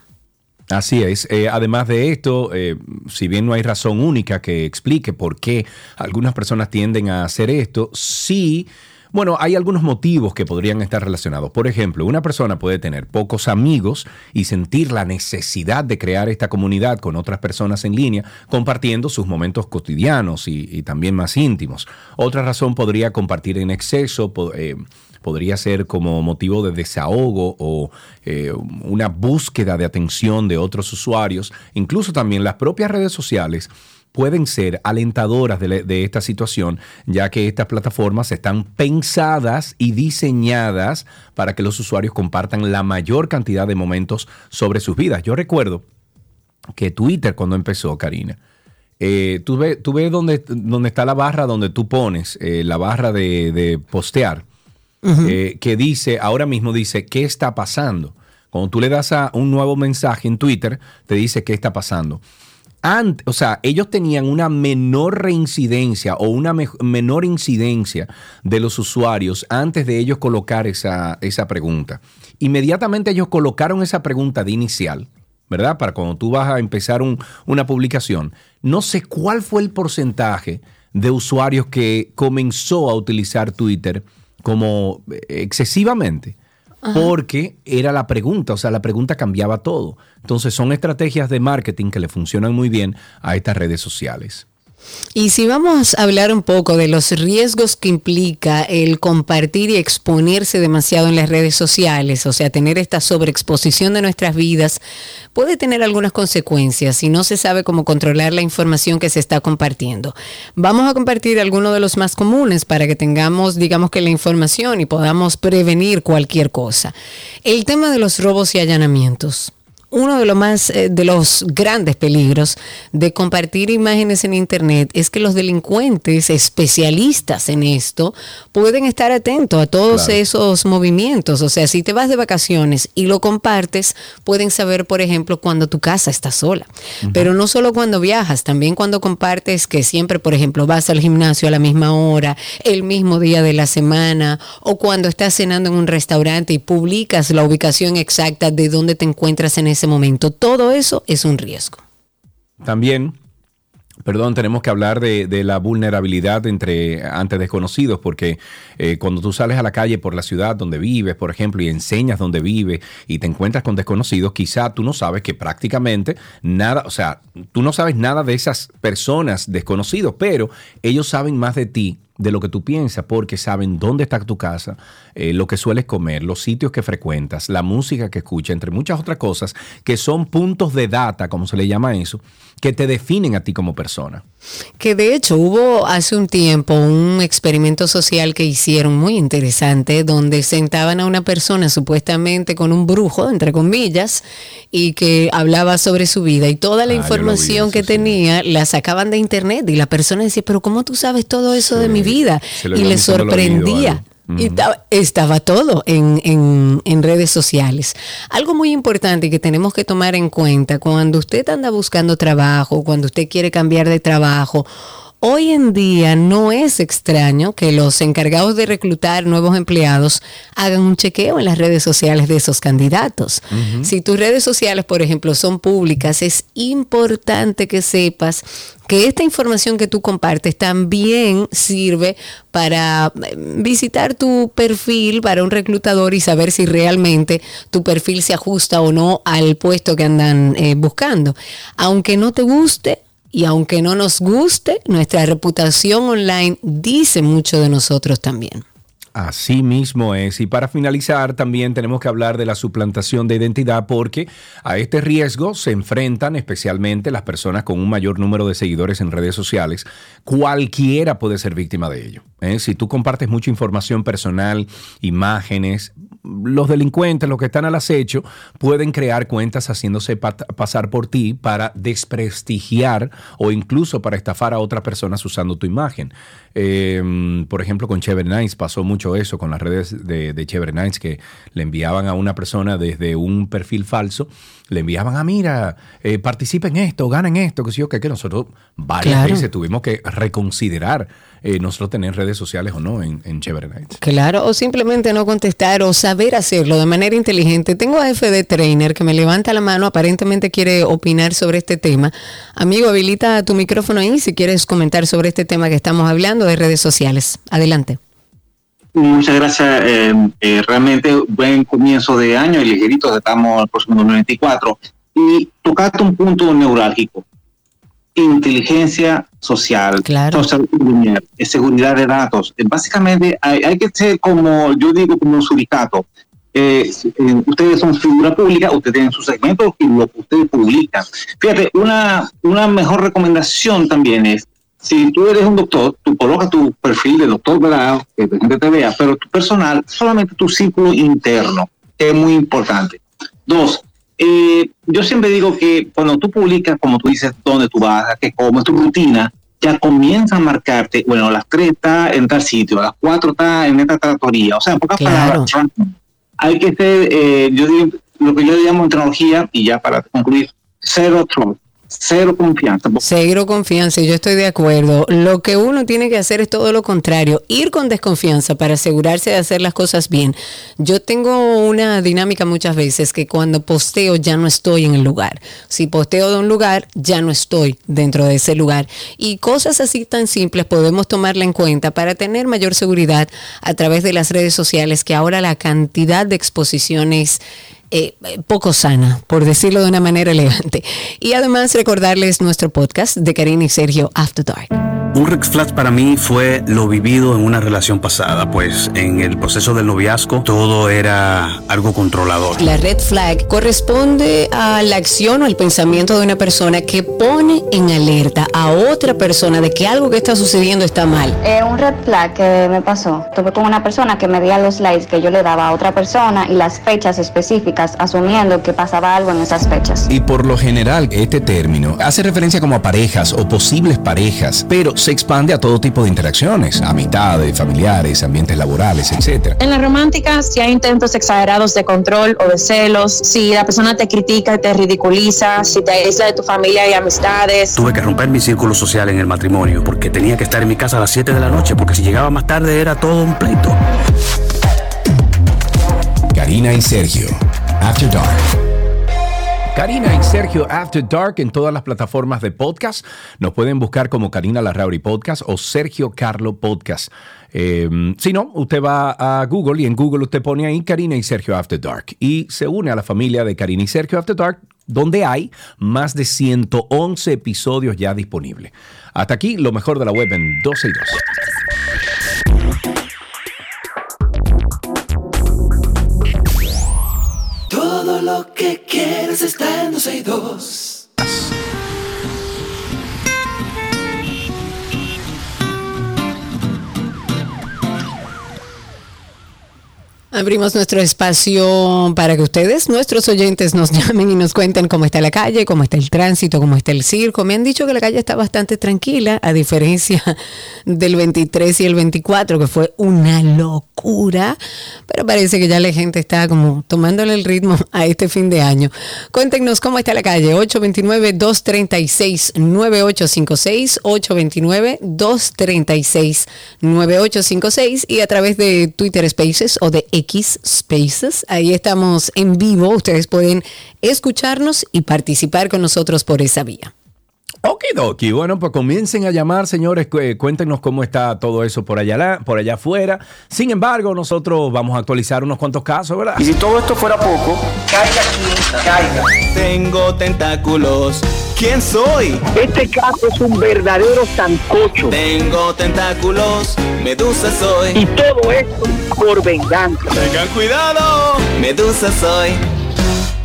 Así es. Eh, además de esto, eh, si bien no hay razón única que explique por qué algunas personas tienden a hacer esto, sí, bueno, hay algunos motivos que podrían estar relacionados. Por ejemplo, una persona puede tener pocos amigos y sentir la necesidad de crear esta comunidad con otras personas en línea, compartiendo sus momentos cotidianos y, también más íntimos. Otra razón podría compartir en exceso. eh, podría ser como motivo de desahogo o eh, una búsqueda de atención de otros usuarios. Incluso también las propias redes sociales pueden ser alentadoras de, la- de esta situación, ya que estas plataformas están pensadas y diseñadas para que los usuarios compartan la mayor cantidad de momentos sobre sus vidas. Yo recuerdo que Twitter cuando empezó, Karina, eh, tú ves tú ves donde está la barra donde tú pones, eh, la barra de, de postear, eh, que dice, ahora mismo dice, ¿qué está pasando? Cuando tú le das a un nuevo mensaje en Twitter, te dice qué está pasando. O sea, ellos tenían una menor reincidencia o una me- menor incidencia de los usuarios antes de ellos colocar esa, esa pregunta. Inmediatamente ellos colocaron esa pregunta de inicial, ¿verdad? Para cuando tú vas a empezar un- una publicación. No sé cuál fue el porcentaje de usuarios que comenzó a utilizar Twitter como eh, Porque era la pregunta, o sea, la pregunta cambiaba todo. Entonces son estrategias de marketing que le funcionan muy bien a estas redes sociales. Y si vamos a hablar un poco de los riesgos que implica el compartir y exponerse demasiado en las redes sociales, o sea, tener esta sobreexposición de nuestras vidas, puede tener algunas consecuencias si no se sabe cómo controlar la información que se está compartiendo. Vamos a compartir algunos de los más comunes para que tengamos, digamos que la información y podamos prevenir cualquier cosa. El tema de los robos y allanamientos uno de los más eh, de los grandes peligros de compartir imágenes en internet es que los delincuentes especialistas en esto pueden estar atentos a todos Claro. esos movimientos. O sea, si te vas de vacaciones y lo compartes, pueden saber, por ejemplo, cuando tu casa está sola. Pero no solo cuando viajas, también cuando compartes que siempre, por ejemplo, vas al gimnasio a la misma hora, el mismo día de la semana, o cuando estás cenando en un restaurante y publicas la ubicación exacta de dónde te encuentras en ese momento. Todo eso es un riesgo. También, perdón, tenemos que hablar de, de la vulnerabilidad entre ante desconocidos, porque eh, cuando tú sales a la calle por la ciudad donde vives, por ejemplo, y enseñas donde vives y te encuentras con desconocidos, quizá tú no sabes que prácticamente nada, o sea, tú no sabes nada de esas personas desconocidos, pero ellos saben más de ti de lo que tú piensas, porque saben dónde está tu casa, eh, lo que sueles comer, los sitios que frecuentas, la música que escuchas, entre muchas otras cosas, que son puntos de data, como se le llama eso, que te definen a ti como persona. Que de hecho hubo hace un tiempo un experimento social que hicieron muy interesante donde sentaban a una persona supuestamente con un brujo, entre comillas, y que hablaba sobre su vida y toda la Ah, información que tenía la sacaban de internet y la persona decía, pero ¿cómo tú sabes todo eso de mi vida? Y le sorprendía. Y estaba, estaba todo en, en- en redes sociales. Algo muy importante que tenemos que tomar en cuenta cuando usted anda buscando trabajo, cuando usted quiere cambiar de trabajo hoy en día no es extraño que los encargados de reclutar nuevos empleados hagan un chequeo en las redes sociales de esos candidatos. Si tus redes sociales, por ejemplo, son públicas, es importante que sepas que esta información que tú compartes también sirve para eh, visitar tu perfil para un reclutador y saber si realmente tu perfil se ajusta o no al puesto que andan eh, buscando. Aunque no te guste, y aunque no nos guste, nuestra reputación online dice mucho de nosotros también. Así mismo es. Y para finalizar, también tenemos que hablar de la suplantación de identidad porque a este riesgo se enfrentan especialmente las personas con un mayor número de seguidores en redes sociales. Cualquiera puede ser víctima de ello. ¿eh? Si tú compartes mucha información personal, imágenes, los delincuentes, los que están al acecho, pueden crear cuentas haciéndose pasar por ti para desprestigiar o incluso para estafar a otras personas usando tu imagen. Em, por ejemplo, con Chever Nights pasó mucho eso con las redes de, de Chever Nights que le enviaban a una persona desde un perfil falso, le enviaban a ah, mira, eh, participa en esto, gana en esto, que sí, que, que nosotros varias veces tuvimos que reconsiderar eh, nosotros tener redes sociales o no en, en Nights. Claro, o simplemente no contestar o saber hacerlo de manera inteligente. Tengo a FD Trainer que me levanta la mano, aparentemente quiere opinar sobre este tema. Amigo, habilita tu micrófono ahí si quieres comentar sobre este tema que estamos hablando de redes sociales. Adelante. Muchas gracias. Eh, eh, realmente buen comienzo de año y ligeritos, estamos al próximo 2024. Y tocaste un punto neurálgico. Inteligencia social, claro. seguridad de datos. Eh, básicamente hay, hay, que ser como, yo digo, como un suricato. ustedes son figura pública, ustedes tienen sus segmentos y lo que ustedes publican. Fíjate, una, una mejor recomendación también es si tú eres un doctor, tú colocas tu perfil de doctor, ¿verdad? Que la gente te vea, pero tu personal, solamente tu círculo interno, que es muy importante. Dos, eh, yo siempre digo que cuando tú publicas, como tú dices, dónde tú vas, a qué comes, tu rutina, ya comienza a marcarte, bueno, a las tres está en tal sitio, a las cuatro está en esta tratoría. O sea, en pocas palabras, hay que ser, eh, yo digo, lo que yo llamo en tecnología, y ya para concluir, cero trust cero confianza. Cero confianza, yo estoy de acuerdo. Lo que uno tiene que hacer es todo lo contrario, ir con desconfianza para asegurarse de hacer las cosas bien. Yo tengo una dinámica muchas veces que cuando posteo ya no estoy en el lugar. Si posteo de un lugar, ya no estoy dentro de ese lugar. Y cosas así tan simples podemos tomarla en cuenta para tener mayor seguridad a través de las redes sociales, que ahora la cantidad de exposiciones eh, poco sana, por decirlo de una manera elegante. Y además recordarles nuestro podcast de Karina y Sergio After Dark. Un red flag para mí fue lo vivido en una relación pasada, pues en el proceso del noviazgo todo era algo controlador. La red flag corresponde a la acción o el pensamiento de una persona que pone en alerta a otra persona de que algo que está sucediendo está mal. Eh, un red flag que me pasó, tuve con una persona que me veía los likes que yo le daba a otra persona y las fechas específicas, asumiendo que pasaba algo en esas fechas. Y por lo general, este término hace referencia como a parejas o posibles parejas, pero se expande a todo tipo de interacciones, amistades, familiares, ambientes laborales, etc. En la romántica, si hay intentos exagerados de control o de celos, si la persona te critica y te ridiculiza, si te aísla de tu familia y amistades. Tuve que romper mi círculo social en el matrimonio porque tenía que estar en mi casa a las 7 de la noche porque si llegaba más tarde era todo un pleito. Karina y Sergio, After Dark. Karina y Sergio After Dark en todas las plataformas de podcast. Nos pueden buscar como Karina Larrauri Podcast o Sergio Carlo Podcast. Em, si no, usted va a Google y en Google usted pone ahí Karina y Sergio After Dark y se une a la familia de Karina y Sergio After Dark donde hay más de 111 episodios ya disponibles. Hasta aquí lo mejor de la web en 12 y 2. Lo que quieres está en 12 y 2. Abrimos nuestro espacio para que ustedes, nuestros oyentes, nos *laughs* llamen y nos cuenten cómo está la calle, cómo está el tránsito, cómo está el circo. Me han dicho que la calle está bastante tranquila, a diferencia *laughs* del 23 y el 24, que fue una locura. Pero parece que ya la gente está como tomándole el ritmo *laughs* a este fin de año. Cuéntenos cómo está la calle. 829-236-9856, 829-236-9856 y a través de Twitter Spaces o de X Spaces. Ahí estamos en vivo. Ustedes pueden escucharnos y participar con nosotros por esa vía. Okidoki, bueno, pues comiencen a llamar, señores, eh, cuéntenos cómo está todo eso por allá, por allá afuera. Sin embargo, nosotros vamos a actualizar unos cuantos casos, ¿verdad? Y si todo esto fuera poco, caiga quien caiga. Tengo tentáculos. ¿Quién soy? Este caso es un verdadero sancocho. Tengo tentáculos. Medusa soy. Y todo esto por venganza. Tengan cuidado. Medusa soy.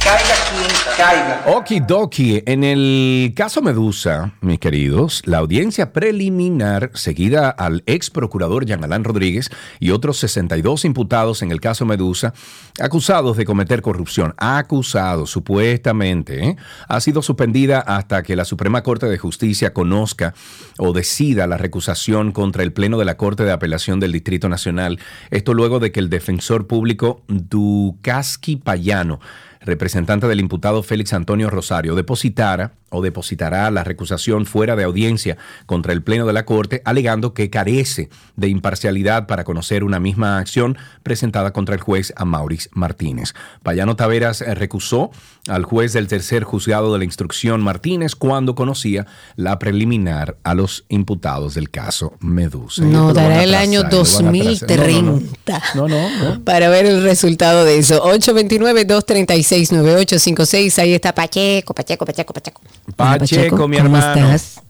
Caiga quien caiga. Okidoki, en el caso Medusa, mis queridos, la audiencia preliminar seguida al ex procurador Jean Alain Rodríguez y otros 62 imputados en el caso Medusa, acusados de cometer corrupción, acusados supuestamente, ¿eh? ha sido suspendida hasta que la Suprema Corte de Justicia conozca o decida la recusación contra el Pleno de la Corte de Apelación del Distrito Nacional. Esto luego de que el defensor público Dukaski Payano representante del imputado Félix Antonio Rosario, depositara o depositará la recusación fuera de audiencia contra el Pleno de la Corte, alegando que carece de imparcialidad para conocer una misma acción presentada contra el juez Amauris Martínez. Payano Taveras eh, recusó al juez del tercer juzgado de la instrucción Martínez cuando conocía la preliminar a los imputados del caso Medusa. No, dará el año atrasar, lo van a atrasar. No, no, no. 2030 No, no, no. para ver el resultado de eso. 829-236-9856. Ahí está Pacheco, Pacheco, Pacheco, Pacheco. Pacheco, mi ¿cómo hermano. estás?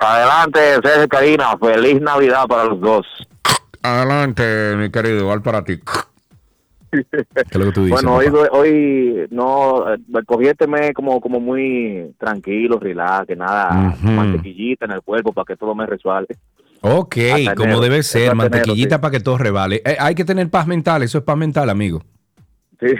Adelante, César Karina. Feliz Navidad para los dos. Adelante, mi querido, igual para ti. ¿Qué es lo que tú dices? bueno, hoy, no, eh, cogí este mes como, como muy tranquilo, relax, que nada, mantequillita en el cuerpo para que todo me resuelve. Ok, Hasta como enero. debe ser, mantequillita enero, para que todo revale. Eh, hay que tener paz mental, eso es paz mental, amigo. Sí.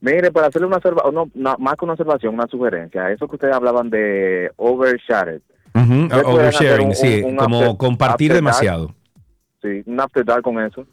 Mire, para hacerle una observación, no, no, más que una observación, una sugerencia, eso que ustedes hablaban de overshare. Ujú, Ustedes pueden Oversharing, un- sí, un- un como after- compartir after dark. demasiado. Sí, un after dark con eso.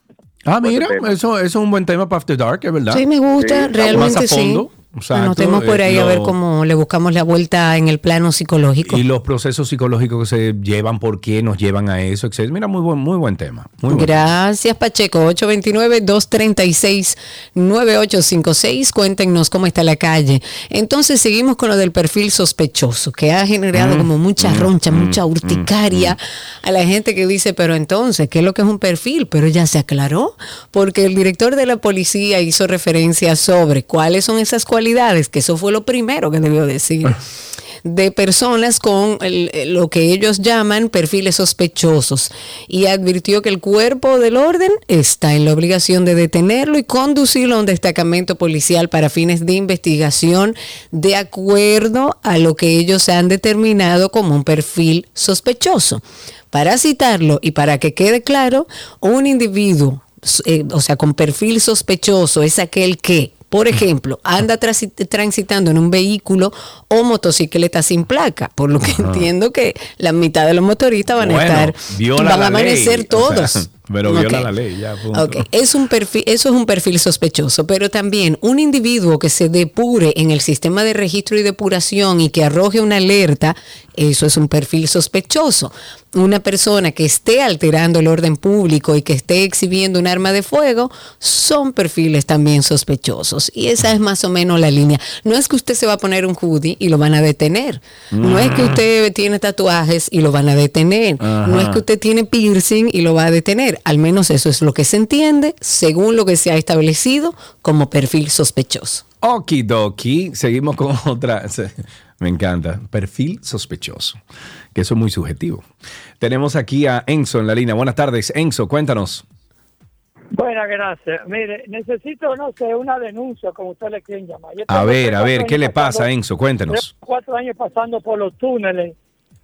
Ah, mira, tema. eso, eso es un buen tema para After Dark, es verdad. Sí, me gusta, realmente Más a sí. Exacto, Anotemos por eh, ahí a ver cómo le buscamos la vuelta en el plano psicológico. Y los procesos psicológicos que se llevan, por qué nos llevan a eso, etc. Mira, muy buen, muy buen tema. Muy buen Gracias, Pacheco. 829-236-9856. Cuéntenos cómo está la calle. Entonces, seguimos con lo del perfil sospechoso, que ha generado Mm, como mucha mm, roncha, mm, mucha urticaria a la gente que dice, pero entonces, ¿qué es lo que es un perfil? Pero ya se aclaró, porque el director de la policía hizo referencia sobre cuáles son esas cualidades, que eso fue lo primero que debió decir *laughs* de personas con el- lo que ellos llaman perfiles sospechosos y advirtió que el cuerpo del orden está en la obligación de detenerlo y conducirlo a un destacamento policial para fines de investigación de acuerdo a lo que ellos han determinado como un perfil sospechoso. Para citarlo y para que quede claro, un individuo, eh, o sea, con perfil sospechoso es aquel que por ejemplo, anda transitando en un vehículo o motocicleta sin placa, por lo que Ajá. entiendo que la mitad de los motoristas van a estar, van a amanecer ley, o todos. sea, *laughs* pero viola la ley, ya. punto. Es un perfil, eso es un perfil sospechoso, pero también un individuo que se depure en el sistema de registro y depuración y que arroje una alerta, eso es un perfil sospechoso. Una persona que esté alterando el orden público y que esté exhibiendo un arma de fuego, son perfiles también sospechosos. Y esa es más o menos la línea. No es que usted se va a poner un hoodie y lo van a detener. No es que Mm. usted tiene tatuajes y lo van a detener. No es que usted tiene piercing y lo va a detener. Al menos eso es lo que se entiende según lo que se ha establecido como perfil sospechoso. Okidoki, seguimos con *laughs* otra. Me encanta. Perfil sospechoso. Que eso es muy subjetivo. Tenemos aquí a Enzo en la línea. Buenas tardes, Enzo, cuéntanos. Buenas, gracias. Mire, necesito, no sé, una denuncia, como usted le quieren llamar. Yo A ver, a ver, ¿qué le pasa, pasando- Enzo? Cuéntenos. tres, Cuatro años pasando por los túneles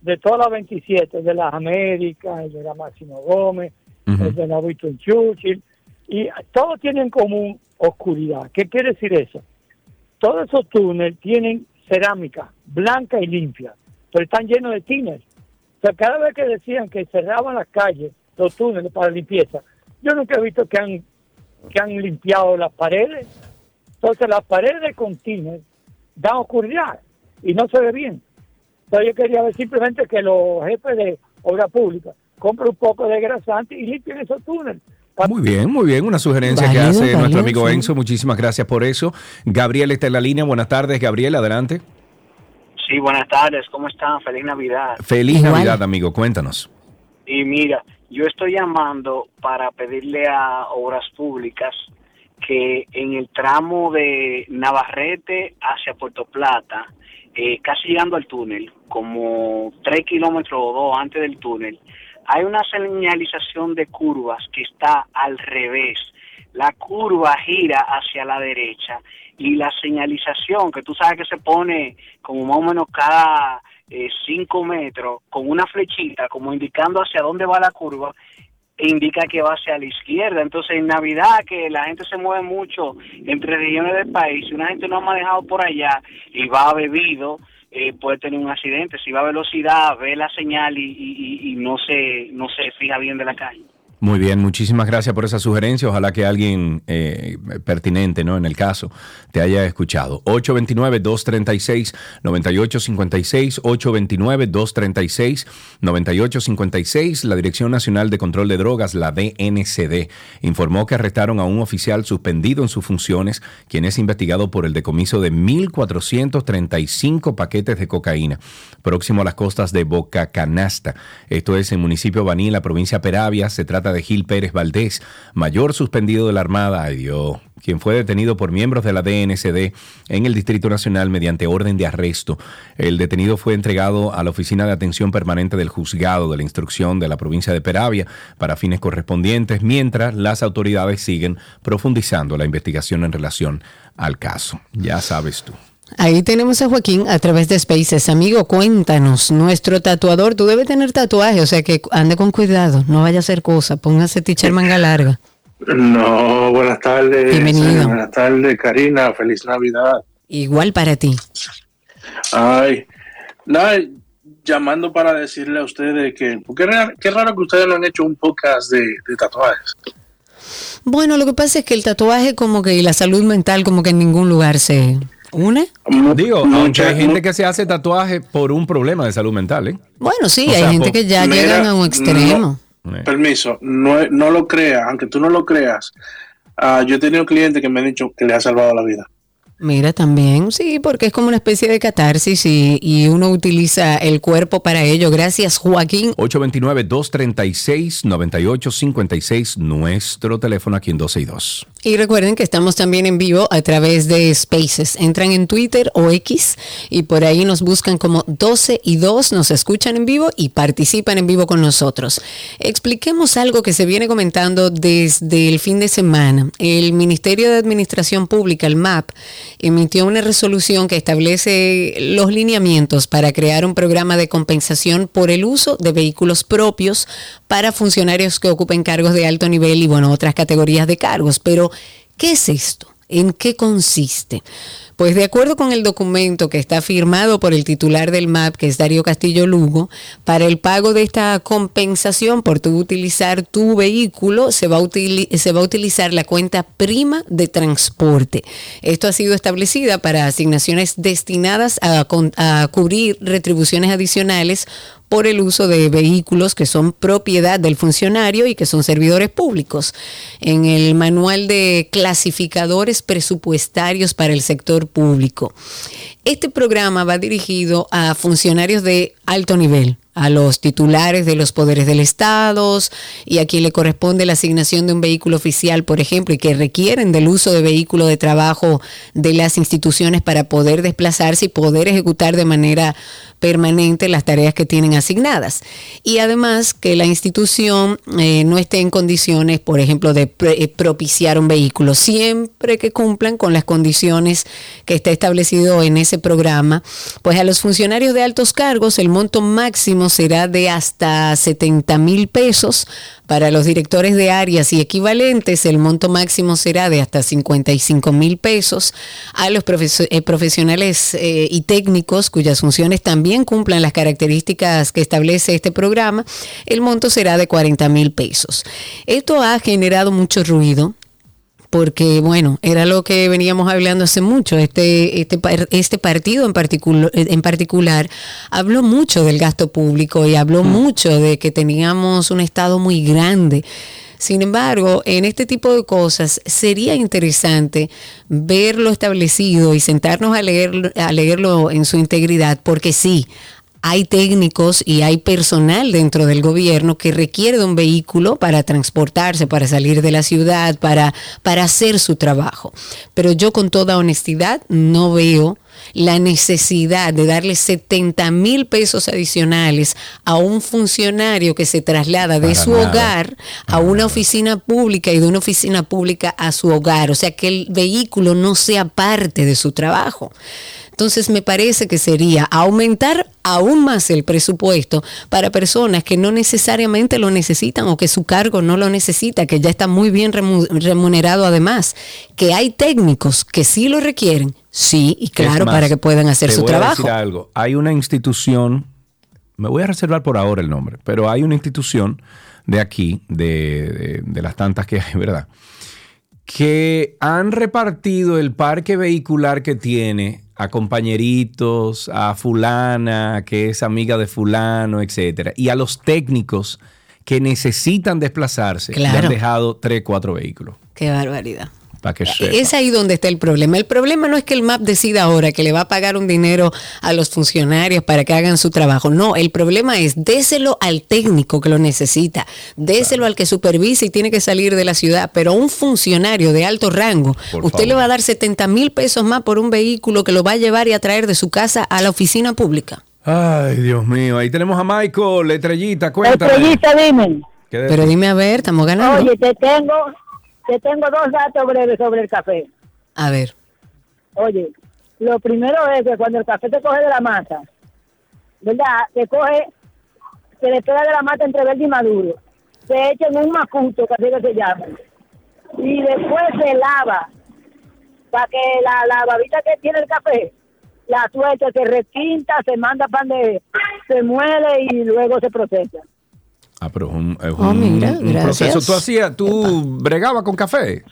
de todas las 27, de las Américas, el de la Máximo Gómez, El de Winston Churchill, Y todos tienen en común oscuridad. ¿Qué quiere decir eso? Todos esos túneles tienen cerámica blanca y limpia, pero están llenos de tines. O sea, cada vez que decían que cerraban las calles, los túneles para limpieza, yo nunca he visto que han, que han limpiado las paredes. Entonces las paredes con tines dan oscuridad y no se ve bien. Entonces yo quería ver simplemente que los jefes de obra pública compren un poco de grasante y limpien esos túneles. Muy bien, muy bien. Una sugerencia que hace válido, nuestro amigo sí. Enzo. Muchísimas gracias por eso. Gabriel está en la línea. Buenas tardes, Gabriel. Adelante. Sí, buenas tardes, ¿cómo están? Feliz Navidad. Feliz Navidad, amigo. Cuéntanos. Y mira, yo estoy llamando para pedirle a Obras Públicas que en el tramo de Navarrete hacia Puerto Plata, eh, casi llegando al túnel, como tres kilómetros o dos antes del túnel, hay una señalización de curvas que está al revés. La curva gira hacia la derecha y la señalización que tú sabes que se pone como más o menos cada eh, cinco metros con una flechita como indicando hacia dónde va la curva indica que va hacia la izquierda. Entonces en Navidad que la gente se mueve mucho entre regiones del país, una gente no ha manejado por allá y va bebido, eh, puede tener un accidente. Si va a velocidad, ve la señal y, y- y- no se no se fija bien de la calle. Muy bien, muchísimas gracias por esa sugerencia. Ojalá que alguien eh, pertinente ¿no? en el caso te haya escuchado. 829-236-9856, 829-236-9856. La Dirección Nacional de Control de Drogas, la DNCD, informó que arrestaron a un oficial suspendido en sus funciones, quien es investigado por el decomiso de 1.435 paquetes de cocaína, próximo a las costas de Boca Canasta. Esto es en municipio Baní, la provincia Peravia. Se trata de Gil Pérez Valdés, mayor suspendido de la Armada, ay Dios, quien fue detenido por miembros de la DNCD en el Distrito Nacional mediante orden de arresto. El detenido fue entregado a la Oficina de Atención Permanente del Juzgado de la Instrucción de la provincia de Peravia para fines correspondientes, mientras las autoridades siguen profundizando la investigación en relación al caso. Ya sabes tú. Ahí tenemos a Joaquín a través de Spaces. Amigo, cuéntanos, nuestro tatuador, tú debes tener tatuaje, o sea que ande con cuidado, no vaya a hacer cosa, póngase teacher manga larga. No, buenas tardes. Bienvenido. Eh, Buenas tardes, Karina. Feliz Navidad. Igual para ti. Ay, nada, llamando para decirle a ustedes que, porque raro- qué raro que ustedes no han hecho un podcast de, de tatuajes. Bueno, lo que pasa es que el tatuaje como que y la salud mental como que en ningún lugar se une. Digo, mucha- aunque hay gente que se hace tatuaje por un problema de salud mental, ¿eh? Bueno, sí, O hay sea, gente que ya Mira, llegan a un extremo. no- permiso, no, no lo creas, aunque tú no lo creas. ah, yo he tenido clientes que me han dicho que le ha salvado la vida. Mira, también, sí, porque es como una especie de catarsis y, y uno utiliza el cuerpo para ello. Gracias, Joaquín. 829-236-9856, nuestro teléfono aquí en 12 y 2. Y recuerden que estamos también en vivo a través de Spaces. Entran en Twitter o X y por ahí nos buscan como 12 y 2, nos escuchan en vivo y participan en vivo con nosotros. Expliquemos algo que se viene comentando desde el fin de semana. El Ministerio de Administración Pública, el MAP, emitió una resolución que establece los lineamientos para crear un programa de compensación por el uso de vehículos propios para funcionarios que ocupen cargos de alto nivel y bueno, otras categorías de cargos. Pero, ¿qué es esto? ¿En qué consiste? Pues de acuerdo con el documento que está firmado por el titular del MAP, que es Darío Castillo Lugo, para el pago de esta compensación por tu utilizar tu vehículo, se va, a se va a utilizar la cuenta prima de transporte. Esto ha sido establecida para asignaciones destinadas a, a cubrir retribuciones adicionales por el uso de vehículos que son propiedad del funcionario y que son servidores públicos. En el manual de clasificadores presupuestarios para el sector público. Este programa va dirigido a funcionarios de alto nivel, a los titulares de los poderes del Estado y a quien le corresponde la asignación de un vehículo oficial, por ejemplo, y que requieren del uso de vehículo de trabajo de las instituciones para poder desplazarse y poder ejecutar de manera permanente las tareas que tienen asignadas. Y además que la institución eh, no esté en condiciones, por ejemplo, de eh, propiciar un vehículo, siempre que cumplan con las condiciones que está establecido en ese programa, pues a los funcionarios de altos cargos el monto máximo será de hasta 70 mil pesos. Para los directores de áreas y equivalentes, el monto máximo será de hasta 55 mil pesos. A los eh, profesionales eh, y técnicos cuyas funciones también cumplan las características que establece este programa, el monto será de 40 mil pesos. Esto ha generado mucho ruido porque bueno, era lo que veníamos hablando hace mucho. Este, este, este partido en particular, en particular habló mucho del gasto público y habló mucho de que teníamos un Estado muy grande. Sin embargo, en este tipo de cosas sería interesante verlo establecido y sentarnos a leerlo, a leerlo en su integridad, porque sí, hay técnicos y hay personal dentro del gobierno que requiere de un vehículo para transportarse, para salir de la ciudad, para, para hacer su trabajo. Pero yo con toda honestidad no veo la necesidad de darle 70 mil pesos adicionales a un funcionario que se traslada de Para su nada. hogar a una oficina pública y de una oficina pública a su hogar. O sea, que el vehículo no sea parte de su trabajo. Entonces me parece que sería aumentar aún más el presupuesto para personas que no necesariamente lo necesitan o que su cargo no lo necesita, que ya está muy bien remu- remunerado además, que hay técnicos que sí lo requieren, sí, y claro, más, para que puedan hacer te su voy a trabajo. decir algo. Hay una institución, me voy a reservar por ahora el nombre, pero hay una institución de aquí, de, de- de las tantas que hay, *laughs* ¿verdad? Que han repartido el parque vehicular que tiene a compañeritos, a fulana, que es amiga de fulano, etcétera, y a los técnicos que necesitan desplazarse, le Claro. han dejado tres, cuatro vehículos. Qué barbaridad. Para que sepa. Es ahí donde está el problema. El problema no es que el MAP decida ahora que le va a pagar un dinero a los funcionarios para que hagan su trabajo. No, el problema es déselo al técnico que lo necesita, déselo al que supervisa y tiene que salir de la ciudad, pero a un funcionario de alto rango, Por usted favor. le va a dar 70 mil pesos más por un vehículo que lo va a llevar y a traer de su casa a la oficina pública. Ay, Dios mío. Ahí tenemos a Michael, Estrellita, cuéntame. Estrellita, dime. ¿Qué de- Pero dime a ver, estamos ganando. Oye, te tengo, te tengo dos datos breves sobre el café. A ver. Oye, lo primero es que cuando el café te coge de la mata, ¿verdad? Te coge, se le pega de la mata entre verde y maduro. Se echa en un macuto, que así que se llama. Y después se lava, para que la, la babita que tiene el café, la suelta, se requinta, se manda pan de, se muele y luego se procesa. Ah, pero es un, es Oh, un- mira, un gracias. proceso. ¿Tú hacías, tú bregabas con café?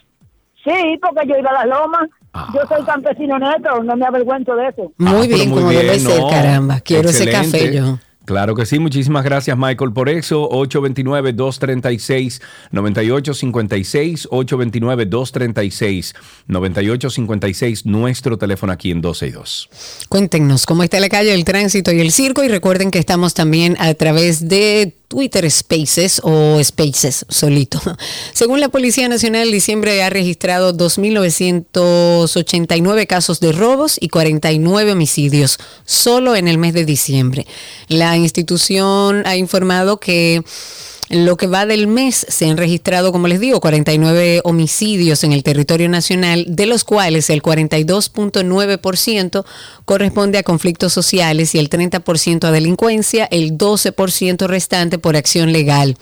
Sí, porque yo iba a las lomas. Yo soy campesino neto, no me avergüenzo de eso. Muy Ah, bien, como debe ser, caramba. Quiero ese café yo. Claro que sí, muchísimas gracias Michael por eso. 829-236-9856, 829-236-9856, nuestro teléfono aquí en 262. Cuéntenos cómo está la calle, el tránsito y el circo y recuerden que estamos también a través de Twitter Spaces o Spaces solito. *laughs* Según la Policía Nacional, diciembre ha registrado 2.989 casos de robos y 49 homicidios solo en el mes de diciembre. La institución ha informado que lo que va del mes se han registrado, como les digo, 49 homicidios en el territorio nacional, de los cuales el 42.9% corresponde a conflictos sociales y el 30% a delincuencia, el 12% restante por acción legal.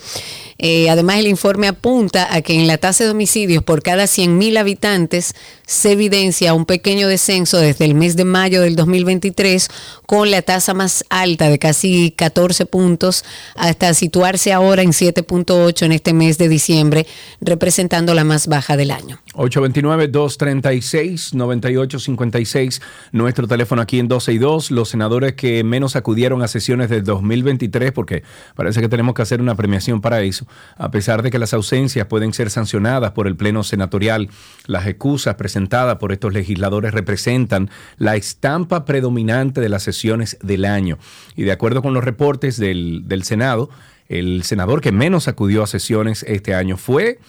Eh, además, el informe apunta a que en la tasa de homicidios por cada 100.000 habitantes se evidencia un pequeño descenso desde el mes de mayo del 2023 con la tasa más alta de casi 14 puntos hasta situarse ahora en 7.8 en este mes de diciembre, representando la más baja del año. 829-236-9856, nuestro teléfono aquí en 12 y 2. Los senadores que menos acudieron a sesiones del 2023, porque parece que tenemos que hacer una premiación para eso, a pesar de que las ausencias pueden ser sancionadas por el Pleno Senatorial, las excusas presentadas por estos legisladores representan la estampa predominante de las sesiones del año. Y de acuerdo con los reportes del, del Senado, el senador que menos acudió a sesiones este año fue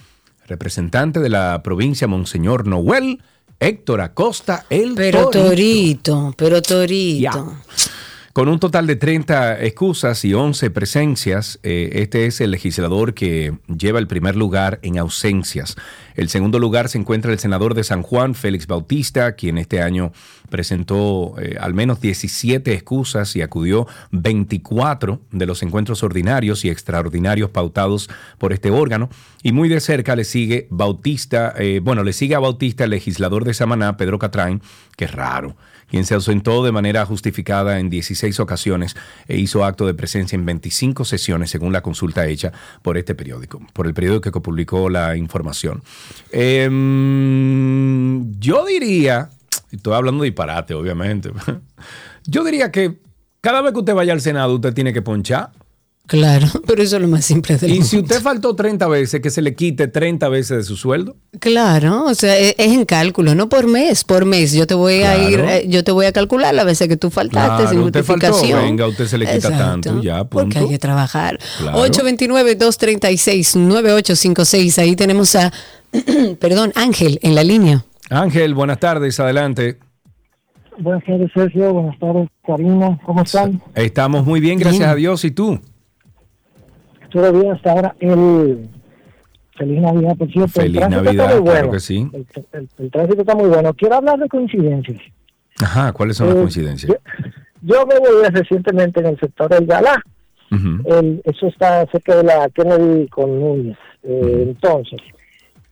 representante de la provincia Monseñor Noel, Héctor Acosta, el Pero Torito. Torito, pero Torito. Con un total de 30 excusas y 11 presencias, eh, este es el legislador que lleva el primer lugar en ausencias. El segundo lugar se encuentra el senador de San Juan, Félix Bautista, quien este año presentó eh, al menos 17 excusas y acudió 24 de los encuentros ordinarios y extraordinarios pautados por este órgano. Y muy de cerca le sigue Bautista, eh, bueno, le sigue a Bautista el legislador de Samaná, Pedro Catrain, que es raro quien se ausentó de manera justificada en 16 ocasiones e hizo acto de presencia en 25 sesiones, según la consulta hecha por este periódico, por el periódico que publicó la información. Em, yo diría, estoy hablando de disparate, obviamente, *laughs* yo diría que cada vez que usted vaya al Senado, usted tiene que ponchar. Claro, *laughs* pero eso es lo más simple del Y mundo. si usted faltó 30 veces, que se le quite 30 veces de su sueldo. Claro, o sea, e- es, en cálculo, no por mes, por mes. Yo te voy a ir, eh, yo te voy a calcular las veces que tú faltaste Claro, sin usted faltó, justificación. venga, usted se le quita Exacto, tanto, ya, Porque punto. hay que trabajar. Claro. 829-236-9856. Ahí tenemos a, *clears throat* perdón, Ángel en la línea. Ángel, buenas tardes, adelante. Buenas tardes, Sergio. Buenas tardes, Karina. ¿Cómo están? Estamos muy bien, gracias Bien. a Dios. ¿Y tú? Bien hasta ahora. El... Feliz Navidad, por cierto. Feliz el Navidad, está muy claro bueno. que sí. El, el- el tránsito está muy bueno. Quiero hablar de coincidencias. Ajá, ¿cuáles son las Eh, coincidencias? Yo me voy recientemente en el sector del Galá. El- eso está cerca de la Kennedy con Núñez. Eh, Entonces,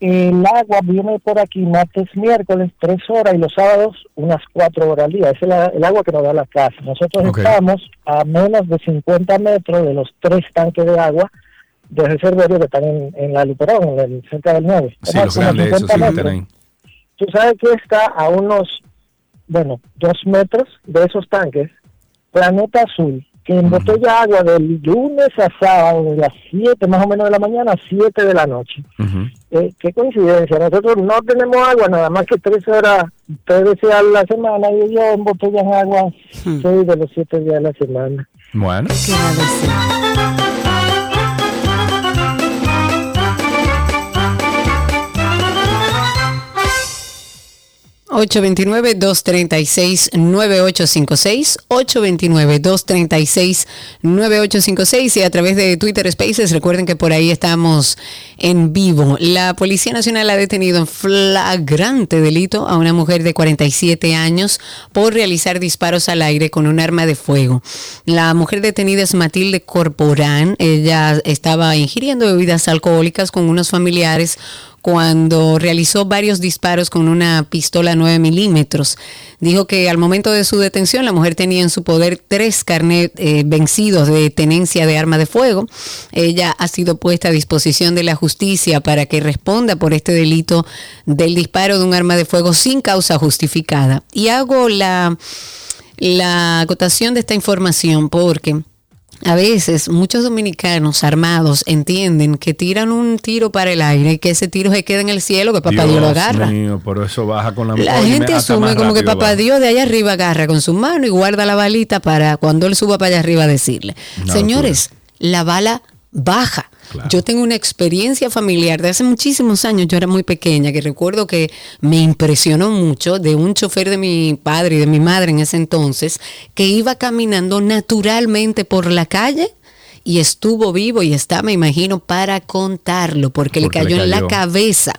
el agua viene por aquí martes, miércoles, tres horas y los sábados unas cuatro horas al día. Ese es la- el agua que nos da la casa. Nosotros estamos a menos de 50 metros de los tres tanques de agua de reservorio que están en, en la Luperón, en el, cerca del 9. Sí, los grandes, esos sí, ahí. Tú sabes que está a unos, bueno, dos metros de esos tanques, Planeta Azul, que embotella agua del lunes a sábado, de las 7 más o menos de la mañana a 7 de la noche. Eh, qué coincidencia, nosotros no tenemos agua, nada más que tres horas, tres veces a la semana, y ellos embotellan agua seis de los siete días de la semana. Bueno. 829-236-9856, 829-236-9856 y a través de Twitter Spaces, recuerden que por ahí estamos en vivo. La Policía Nacional ha detenido en flagrante delito a una mujer de 47 años por realizar disparos al aire con un arma de fuego. La mujer detenida es Matilde Corporán. Ella estaba ingiriendo bebidas alcohólicas con unos familiares cuando realizó varios disparos con una pistola 9 milímetros. Dijo que al momento de su detención la mujer tenía en su poder tres carnet eh, vencidos de tenencia de arma de fuego. Ella ha sido puesta a disposición de la justicia para que responda por este delito del disparo de un arma de fuego sin causa justificada. Y hago la, la acotación de esta información porque... A veces muchos dominicanos armados entienden que tiran un tiro para el aire y que ese tiro se queda en el cielo, que papá Dios, lo agarra. mío, por eso baja con la La gente asume como que papá. Dios de allá arriba agarra con su mano y guarda la balita para cuando él suba para allá arriba decirle. Señores, la bala baja. Yo tengo una experiencia familiar de hace muchísimos años, yo era muy pequeña, que recuerdo que me impresionó mucho de un chofer de mi padre y de mi madre en ese entonces, que iba caminando naturalmente por la calle y estuvo vivo y está, me imagino, para contarlo, porque, Porque le le cayó en la cayó.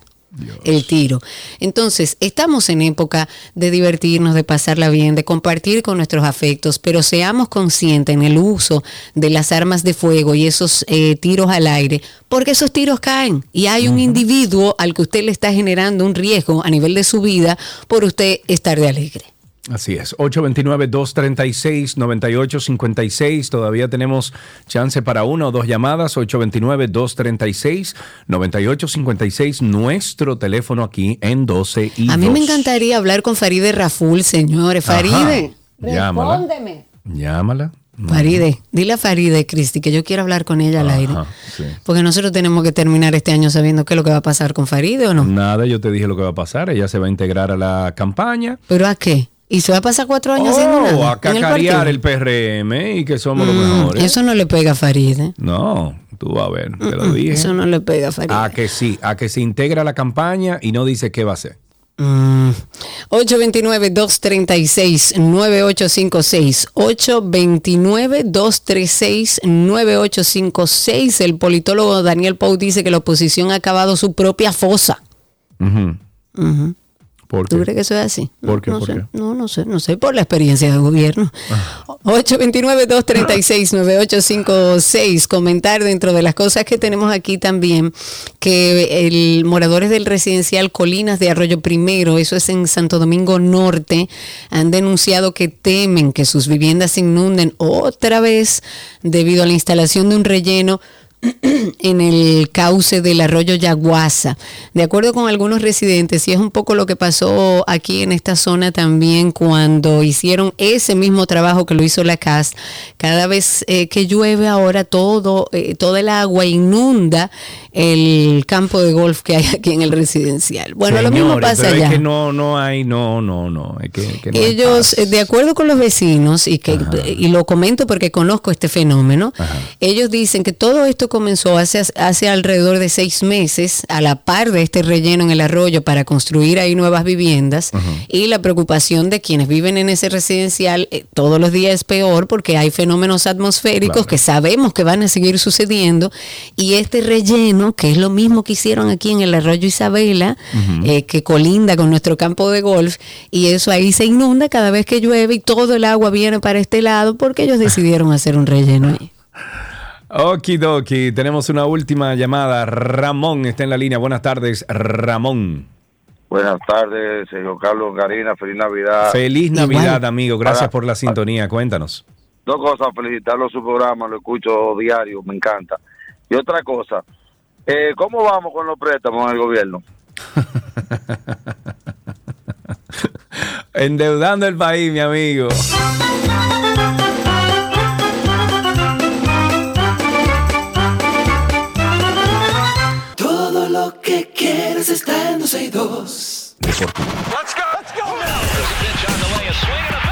El tiro. Entonces, estamos en época de divertirnos, de pasarla bien, de compartir con nuestros afectos, pero seamos conscientes en el uso de las armas de fuego y esos eh, tiros al aire, porque esos tiros caen y hay un individuo al que usted le está generando un riesgo a nivel de su vida por usted estar de alegre. Así es, 829-236-9856. Todavía tenemos chance para una o dos llamadas. 829-236-9856. Nuestro teléfono aquí en 12 y A mí me 2. encantaría hablar con Faride Raful, señores. Faride, Llámala. respóndeme. Llámala. Faride, dile a Faride, Cristi, que yo quiero hablar con ella al aire. Sí. Porque nosotros tenemos que terminar este año sabiendo qué es lo que va a pasar con Faride o no. Nada, yo te dije lo que va a pasar. Ella se va a integrar a la campaña. ¿Pero a qué? ¿Y se va a pasar cuatro años haciendo Oh, nada? a el cacarear partido? el, PRM y que somos los Mm, mejores. Eso no le pega a Faride. No, tú vas a ver, te lo dije. Eso no le pega a Faride. A que sí, a que se integra la campaña y no dice qué va a hacer. Mm, 829-236-9856. 829-236-9856. El politólogo Daniel Pau dice que la oposición ha acabado su propia fosa. Ujú. Ujú. ¿Por ¿Tú qué? crees que eso es así? ¿Por qué? No, ¿Por sé, qué? Ah. no, no sé, no sé, por la experiencia de gobierno. 829-236-9856. Comentar dentro de las cosas que tenemos aquí también, que el moradores del residencial Colinas de Arroyo Primero, eso es en Santo Domingo Norte, han denunciado que temen que sus viviendas se inunden otra vez debido a la instalación de un relleno *clears throat* en el cauce del arroyo Yaguasa. De acuerdo con algunos residentes, y es un poco lo que pasó aquí en esta zona también cuando hicieron ese mismo trabajo que lo hizo la CAS, cada vez eh, que llueve ahora todo, eh, todo el agua inunda el campo de golf que hay aquí en el residencial. Bueno, lo mismo pasa allá. Es que no, no hay, no, no, no. Es que, que no hay Ellos, de acuerdo con los vecinos, y, que, y lo comento porque conozco este fenómeno, ellos dicen que todo esto comenzó hace, hace alrededor de seis meses, a la par de este relleno en el arroyo para construir ahí nuevas viviendas, y la preocupación de quienes viven en ese residencial eh, todos los días es peor porque hay fenómenos atmosféricos que sabemos que van a seguir sucediendo, y este relleno, que es lo mismo que hicieron aquí en el arroyo Isabela, eh, que colinda con nuestro campo de golf y eso ahí se inunda cada vez que llueve y todo el agua viene para este lado porque ellos decidieron hacer un relleno ahí. *laughs* Okidoki, tenemos una última llamada. Ramón está en la línea. Buenas tardes, Ramón. Buenas tardes, señor Carlos Karina, feliz Navidad. Feliz Navidad, amigo. Gracias Para- por la sintonía. Cuéntanos. Dos cosas, felicitarlo a su programa, lo escucho diario, me encanta. Y otra cosa, eh, ¿cómo vamos con los préstamos en el gobierno? *laughs* Endeudando el país, mi amigo. Raiders están 2 Let's go! Let's go now! Pitch on the way, a swing and a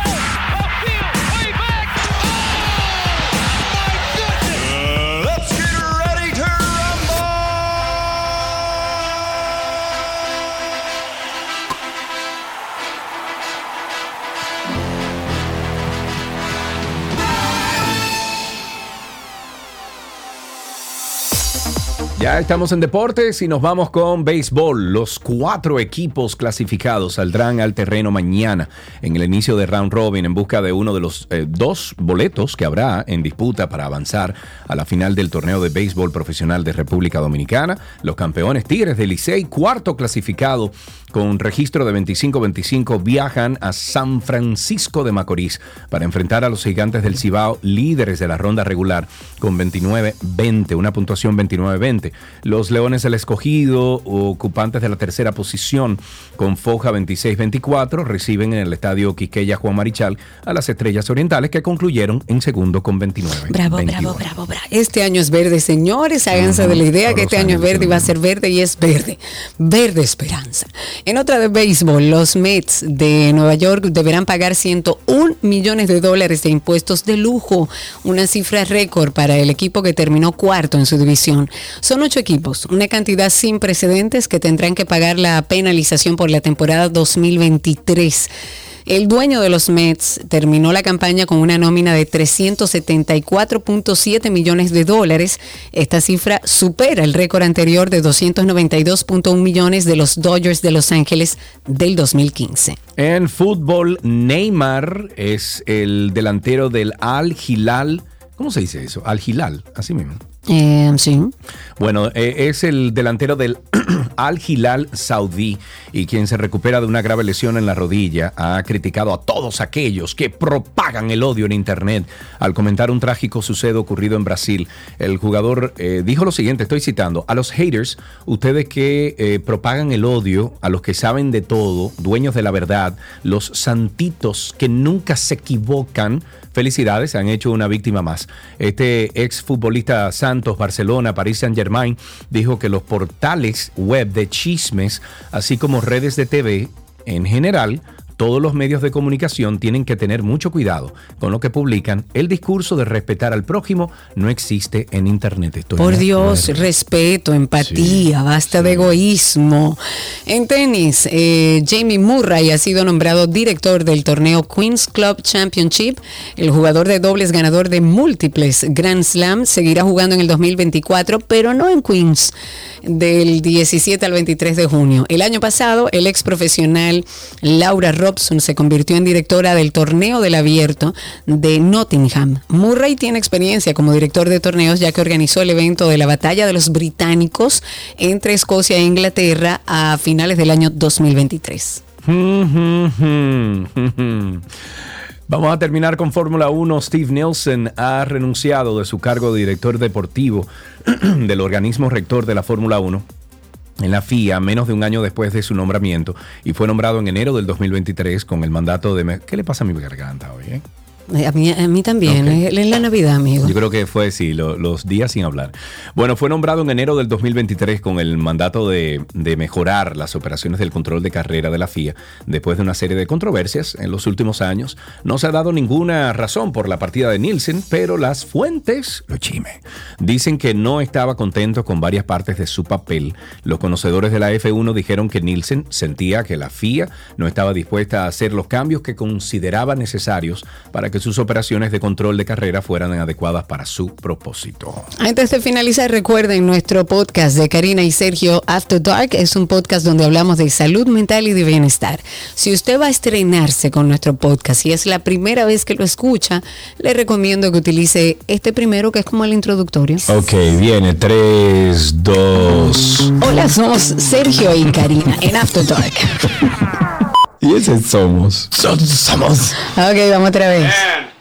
Ya estamos en deportes y nos vamos con béisbol. Los cuatro equipos clasificados saldrán al terreno mañana en el inicio de round robin en busca de uno de los eh, dos boletos que habrá en disputa para avanzar a la final del torneo de béisbol profesional de República Dominicana. Los campeones Tigres de Licey, cuarto clasificado con registro de 25-25, viajan a San Francisco de Macorís para enfrentar a los gigantes del Cibao, líderes de la ronda regular, con 29-20, una puntuación 29-20. Los Leones del Escogido, ocupantes de la tercera posición, con foja 26-24, reciben en el estadio Quiqueya Juan Marichal a las Estrellas Orientales, que concluyeron en segundo con 29. Bravo, bravo, bravo, bravo. Este año es verde, señores. Háganse de la idea que este año es verde y va a ser verde y es verde. Verde esperanza. En otra de béisbol, los Mets de Nueva York deberán pagar 101 millones de dólares de impuestos de lujo, una cifra récord para el equipo que terminó cuarto en su división. Son ocho equipos, una cantidad sin precedentes que tendrán que pagar la penalización por la temporada 2023. El dueño de los Mets terminó la campaña con una nómina de 374.7 millones de dólares. Esta cifra supera el récord anterior de 292.1 millones de los Dodgers de Los Ángeles del 2015. En fútbol, Neymar es el delantero del Al Hilal. ¿Cómo se dice eso? Al Hilal, así mismo. Eh, sí. Bueno, eh, es el delantero del *clears throat* Al Hilal Saudí y quien se recupera de una grave lesión en la rodilla ha criticado a todos aquellos que propagan el odio en Internet al comentar un trágico suceso ocurrido en Brasil. El jugador eh, dijo lo siguiente, estoy citando, a los haters, ustedes que propagan el odio, a los que saben de todo, dueños de la verdad, los santitos que nunca se equivocan, Felicidades, se han hecho una víctima más. Este ex futbolista Barcelona, París Saint Germain, dijo que los portales web de chismes, así como redes de TV en general, todos los medios de comunicación tienen que tener mucho cuidado con lo que publican. El discurso de respetar al prójimo no existe en Internet. Estoy Por Dios, respeto, empatía, basta de egoísmo. En tenis, eh, Jamie Murray ha sido nombrado director del torneo Queens Club Championship. El jugador de dobles ganador de múltiples Grand Slam seguirá jugando en el 2024, pero no en Queens, del 17 al 23 de junio. El año pasado, el ex profesional Laura Robson se convirtió en directora del torneo del abierto de Nottingham. Murray tiene experiencia como director de torneos ya que organizó el evento de la batalla de los británicos entre Escocia e Inglaterra a finales del año 2023. *laughs* Vamos a terminar con Fórmula 1. Steve Nielsen ha renunciado de su cargo de director deportivo *clears throat* del organismo rector de la Fórmula 1 en la FIA menos de un año después de su nombramiento y fue nombrado en enero del 2023 con el mandato de... ¿Qué le pasa a mi garganta hoy? eh? Eh, A mí, a mí también, eh, en la Navidad, amigo. Yo creo que fue, sí, lo- los días sin hablar. Bueno, fue nombrado en enero del 2023 con el mandato de, de mejorar las operaciones del control de carrera de la FIA después de una serie de controversias en los últimos años. No se ha dado ninguna razón por la partida de Nielsen, pero las fuentes, lo chime, dicen que no estaba contento con varias partes de su papel. Los conocedores de la F1 dijeron que Nielsen sentía que la FIA no estaba dispuesta a hacer los cambios que consideraba necesarios para que sus operaciones de control de carrera fueran adecuadas para su propósito. Antes de finalizar, recuerden nuestro podcast de Karina y Sergio After Dark. Es un podcast donde hablamos de salud mental y de bienestar. Si usted va a estrenarse con nuestro podcast y es la primera vez que lo escucha, le recomiendo que utilice este primero que es como el introductorio. Ok, viene 3, 2. Hola, somos Sergio y Karina en After Dark. *laughs* Y ese somos. Somos. Ok, vamos otra vez.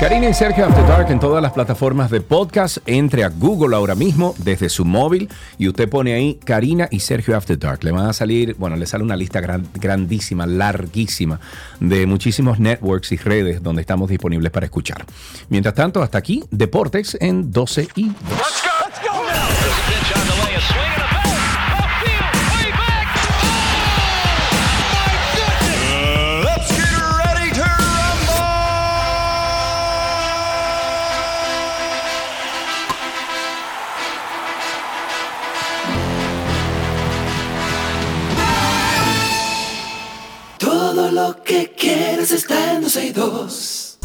Karina y Sergio After Dark en todas las plataformas de podcast. Entre a Google ahora mismo desde su móvil y usted pone ahí Karina y Sergio After Dark. Le van a salir, bueno, le sale una lista gran- grandísima, larguísima de muchísimos networks y redes donde estamos disponibles para escuchar. Mientras tanto, hasta aquí, Deportes en 12 y 2. Que quieres está en 12 y 2.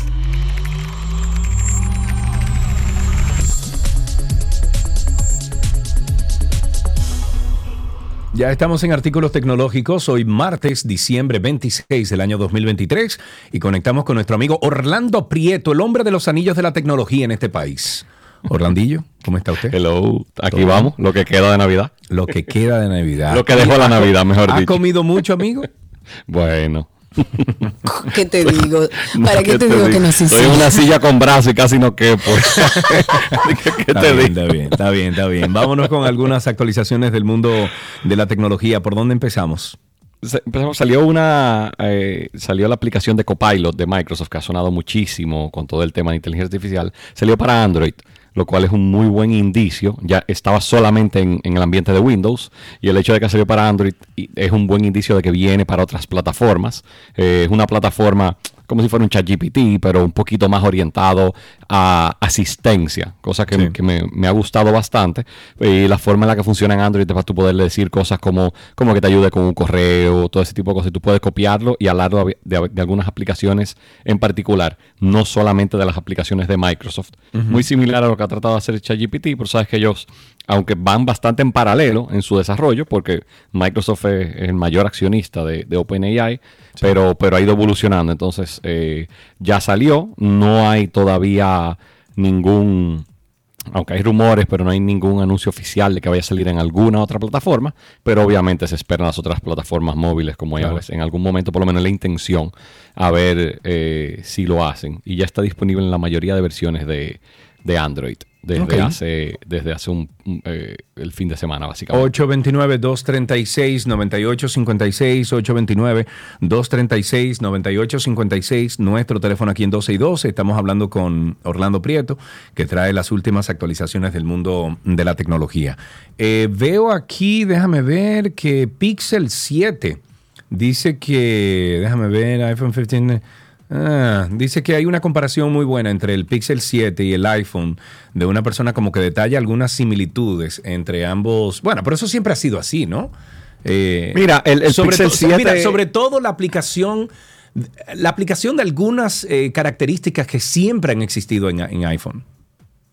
Ya estamos en artículos tecnológicos. Hoy martes, diciembre 26 del año 2023 y conectamos con nuestro amigo Orlando Prieto, el hombre de los anillos de la tecnología en este país. Orlandillo, ¿cómo está usted? Hello, aquí ¿Todo vamos, lo que queda de Navidad. Lo que queda de Navidad. *laughs* Lo que dejó la Navidad, mejor ¿Ha dicho. comido mucho, amigo? *laughs* Bueno. ¿Qué te digo? *laughs* ¿Para qué ¿Qué te digo que no Estoy en una silla con brazo y casi no quepo. *laughs* ¿Qué Está te bien, digo? está bien, está bien, está bien. Vámonos con algunas actualizaciones del mundo de la tecnología. ¿Por dónde empezamos, salió una eh, salió la aplicación de Copilot de Microsoft que ha sonado muchísimo con todo el tema de inteligencia artificial salió para Android lo cual es un muy buen indicio. Ya estaba solamente en, en el ambiente de Windows y el hecho de que salió para Android es un buen indicio de que viene para otras plataformas. Eh, es una plataforma como si fuera un chat GPT, pero un poquito más orientado a asistencia, cosa que, que me, me ha gustado bastante. Y la forma en la que funciona en Android es para tú poderle decir cosas como, como que te ayude con un correo, todo ese tipo de cosas. Y tú puedes copiarlo y hablarlo de, de- algunas aplicaciones en particular, no solamente de las aplicaciones de Microsoft. Muy similar a lo que ha tratado de hacer ChatGPT, pero sabes que ellos aunque van bastante en paralelo en su desarrollo, porque Microsoft es, el mayor accionista de, de OpenAI, pero, pero ha ido evolucionando. Entonces, eh, ya salió, no hay todavía ningún, aunque hay rumores, pero no hay ningún anuncio oficial de que vaya a salir en alguna otra plataforma, pero obviamente se esperan las otras plataformas móviles como Claro. iOS, en algún momento por lo menos la intención, a ver eh, si lo hacen. Y ya está disponible en la mayoría de versiones de, de Android. Desde Ok. hace, desde hace un, eh, el fin de semana, básicamente. 829-236-9856, 829-236-9856, nuestro teléfono aquí en 12 y 12. Estamos hablando con Orlando Prieto, que trae las últimas actualizaciones del mundo de la tecnología. Eh, veo aquí, déjame ver, que Pixel 7 dice que, déjame ver, iPhone 15... Ah, dice que hay una comparación muy buena entre el Pixel 7 y el iPhone de una persona como que detalla algunas similitudes entre ambos. Bueno, pero eso siempre ha sido así, ¿no? Eh, Mira, el- el sobre Pixel to- 7 mira, sobre todo la aplicación, la aplicación de algunas eh, características que siempre han existido en, en iPhone.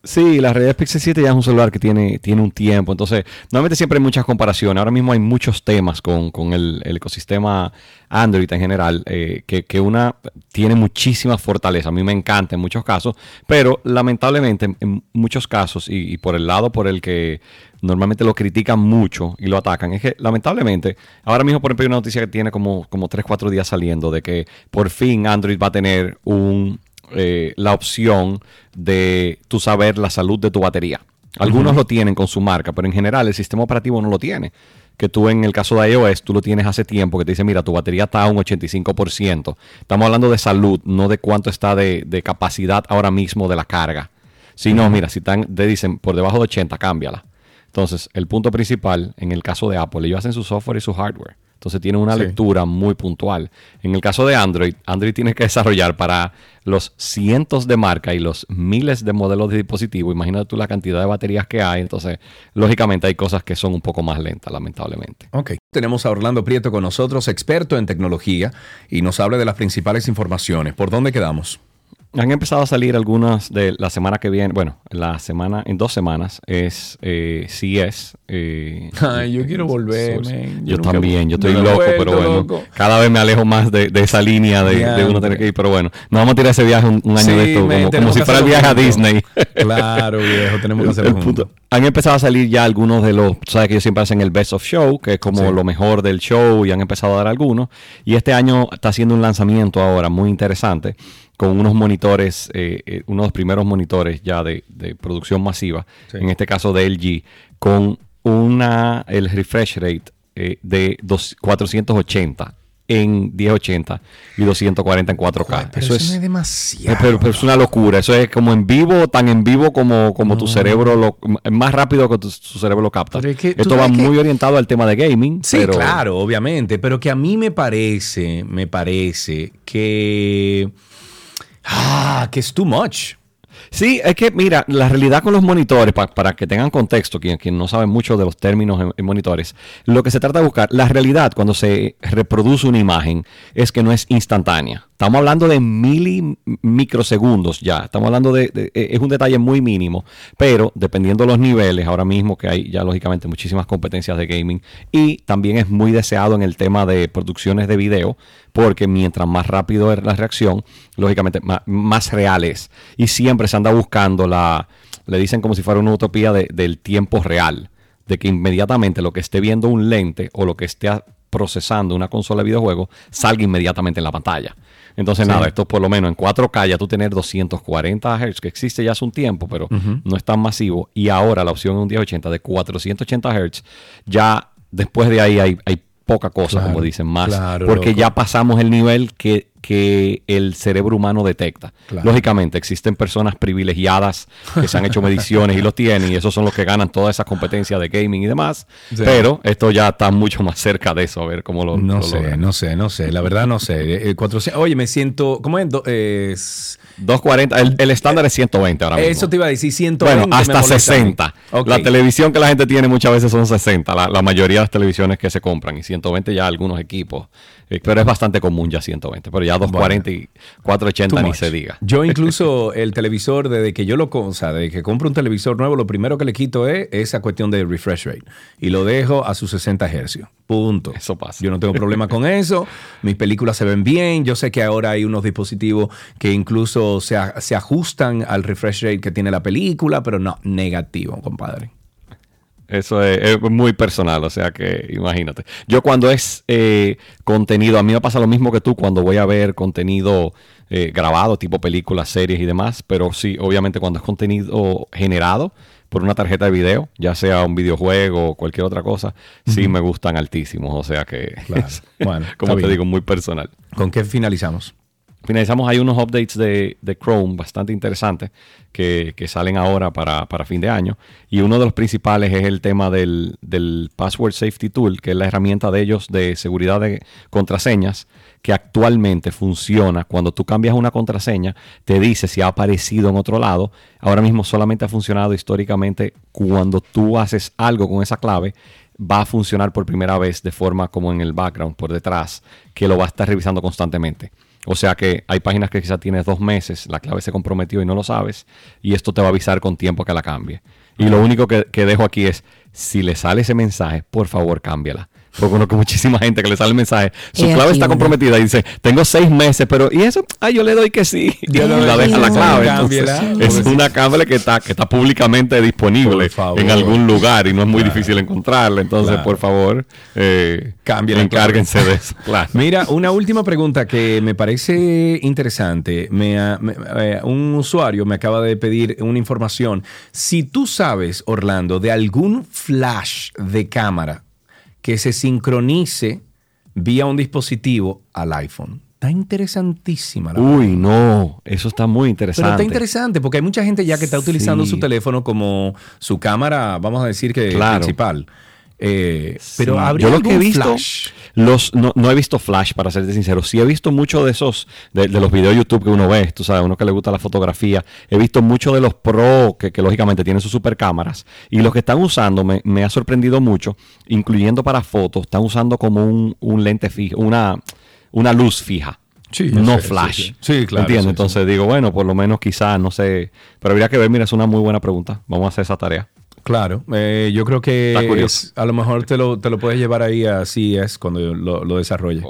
Sí, la realidad Pixel 7 ya es un celular que tiene, tiene un tiempo, entonces normalmente siempre hay muchas comparaciones. Ahora mismo hay muchos temas con, con el, el ecosistema Android en general, eh, que, que una tiene muchísima fortaleza. A mí me encanta en muchos casos, pero lamentablemente en, en muchos casos, y, y por el lado por el que normalmente lo critican mucho y lo atacan, es que lamentablemente, ahora mismo por ejemplo hay una noticia que tiene como, como 3, 4 días saliendo de que por fin Android va a tener un eh, la opción de tú saber la salud de tu batería. Algunos lo tienen con su marca, pero en general el sistema operativo no lo tiene. Que tú en el caso de iOS, tú lo tienes hace tiempo, que te dice, mira, tu batería está a un 85%. Estamos hablando de salud, no de cuánto está de, de capacidad ahora mismo de la carga. Si no, mira, si están, te dicen por debajo de 80, cámbiala. Entonces, el punto principal, en el caso de Apple, ellos hacen su software y su hardware. Entonces tienen una Sí. lectura muy puntual. En el caso de Android, Android tiene que desarrollar para los cientos de marcas y los miles de modelos de dispositivos. Imagínate tú la cantidad de baterías que hay. Entonces, lógicamente hay cosas que son un poco más lentas, lamentablemente. Ok. Tenemos a Orlando Prieto con nosotros, experto en tecnología, y nos habla de las principales informaciones. ¿Por dónde quedamos? Han empezado a salir algunas de la semana que viene. Bueno, la semana, en dos semanas es eh, CES. eh, Ay, yo quiero volver, man. Yo, también, yo estoy loco, vuelto, pero bueno, loco. cada vez me alejo más de, de esa línea de, de uno tener que ir. Pero bueno, nos vamos a tirar ese viaje un, un año Sí, de esto, man, como, como si fuera el viaje a. Disney. Claro, viejo, tenemos que hacerlo El punto-. Han empezado a salir ya algunos de los, sabes que ellos siempre hacen el Best of Show, que es como Sí. lo mejor del show, y han empezado a dar algunos. Y este año está haciendo un lanzamiento ahora muy interesante con unos monitores, eh, eh, uno de los primeros monitores ya de, de producción masiva, Sí. en este caso de LG, con una el refresh rate eh, de dos- 480 en 1080 y 240 en 4K. Pero eso, no es demasiado. Pero, pero es una locura. Eso es como en vivo, tan en vivo como, como tu cerebro, lo, más rápido que tu, tu cerebro lo capta. Es que Esto va que- muy orientado al tema de gaming. Sí, pero claro, obviamente, pero que a mí me parece, me parece que... Ah, que es too much. Sí, es que mira, la realidad con los monitores, pa- para que tengan contexto, quien, no sabe mucho de los términos en, monitores, lo que se trata de buscar, la realidad cuando se reproduce una imagen es que no es instantánea. Estamos hablando de mili microsegundos ya. Estamos hablando de, de- eh, es un detalle muy mínimo, pero dependiendo de los niveles, ahora mismo que hay ya lógicamente muchísimas competencias de gaming y también es muy deseado en el tema de producciones de video, porque mientras más rápido es la reacción, lógicamente ma- más, real es. Y siempre se anda buscando la, le dicen como si fuera una utopía de- del tiempo real, de que inmediatamente lo que esté viendo un lente o lo que esté procesando una consola de videojuegos salga inmediatamente en la pantalla. Entonces, Sí. nada, esto por lo menos en 4K ya tú tener 240 Hz, que existe ya hace un tiempo, pero no es tan masivo. Y ahora la opción en un 1080 de 480 Hz, ya después de ahí hay, hay poca cosa, Claro, como dicen, más. claro, porque loco. ya pasamos el nivel que, que el cerebro humano detecta. Claro. Lógicamente, existen personas privilegiadas que se han hecho mediciones y los tienen, y esos son los que ganan toda esa competencia de gaming y demás. Sí. Pero esto ya está mucho más cerca de eso, a ver cómo lo. No lo sé, logran. no sé, no sé. La verdad no sé. Eh, 400 oye, me siento... ¿Cómo es? Do- es 240, el, el estándar es 120 ahora mismo. eso te iba a decir, 120 Bueno, hasta molesta a mí. 60. Ok. La televisión que la gente tiene muchas veces son 60, la, la mayoría de las televisiones que se compran, y 120 ya algunos equipos. Eh, pero es bastante común ya 120, pero ya ya 240 y 480 Too ni much. se diga. Yo *laughs* incluso el televisor, desde que yo lo o sea, desde que compro un televisor nuevo, lo primero que le quito es esa cuestión de refresh rate. Y lo dejo a sus 60 hercios. Punto. Eso pasa. Yo no tengo problema con eso. Mis películas se ven bien. Yo sé que ahora hay unos dispositivos que incluso se, a- se ajustan al refresh rate que tiene la película, pero no, negativo, compadre. Eso es, es muy personal, o sea que imagínate. Yo cuando es eh, contenido, a mí me pasa lo mismo que tú cuando voy a ver contenido eh, grabado, tipo películas, series y demás, pero sí, obviamente cuando es contenido generado por una tarjeta de video, ya sea un videojuego o cualquier otra cosa, sí me gustan altísimos, o sea que, Claro. *laughs* Bueno, como te bien. digo, muy personal. ¿Con qué finalizamos? Finalizamos, hay unos updates de, de Chrome bastante interesantes que, que salen ahora para, para fin de año. Y uno de los principales es el tema del, del Password Safety Tool, que es la herramienta de ellos de seguridad de contraseñas, que actualmente funciona. Cuando tú cambias una contraseña, te dice si ha aparecido en otro lado. Ahora mismo solamente ha funcionado históricamente cuando tú haces algo con esa clave va a funcionar por primera vez de forma como en el background, por detrás, que lo va a estar revisando constantemente. O sea que hay páginas que quizás tienes dos meses, la clave se comprometió y no lo sabes, y esto te va a avisar con tiempo que la cambie. Y lo único que, que dejo aquí es, si le sale ese mensaje, por favor cámbiala. Porque conozco muchísima gente que le sale el mensaje, su Y clave está comprometida y dice, tengo seis meses, pero ¿y eso? Ah, yo le doy que sí. Y *laughs* Yo le doy la deja la clave. Entonces, es una clave que está, que está públicamente disponible en algún lugar y no es muy Claro. difícil encontrarla. Entonces, Claro. por favor, eh, encárguense de eso. *laughs* Claro. Mira, una última pregunta que me parece interesante. Me ha- me- eh, un usuario me acaba de pedir una información. Si tú sabes, Orlando, de algún flash de cámara que se sincronice vía un dispositivo al iPhone. Está interesantísima la Uy, no, eso está muy interesante. Pero está interesante porque hay mucha gente ya que está utilizando Sí. su teléfono como su cámara, vamos a decir que Claro. principal. Eh, pero Sí. habría yo lo que he visto, flash? los, no, no he visto Flash, para serte sincero. Sí he visto mucho de esos, de, de los videos de YouTube que uno ve, tú sabes, uno que le gusta la fotografía. He visto mucho de los pro que, que lógicamente tienen sus super cámaras. Y los que están usando me, me ha sorprendido mucho, incluyendo para fotos, están usando como un, un lente fijo, una, una luz fija. Sí, no sé, flash. sí. Sí, claro, Entonces digo, bueno, por lo menos quizás, no sé. Pero habría que ver, mira, es una muy buena pregunta. Vamos a hacer esa tarea. Claro, eh, yo creo que es- a lo mejor te lo, te lo puedes llevar ahí así es cuando lo, lo desarrolle.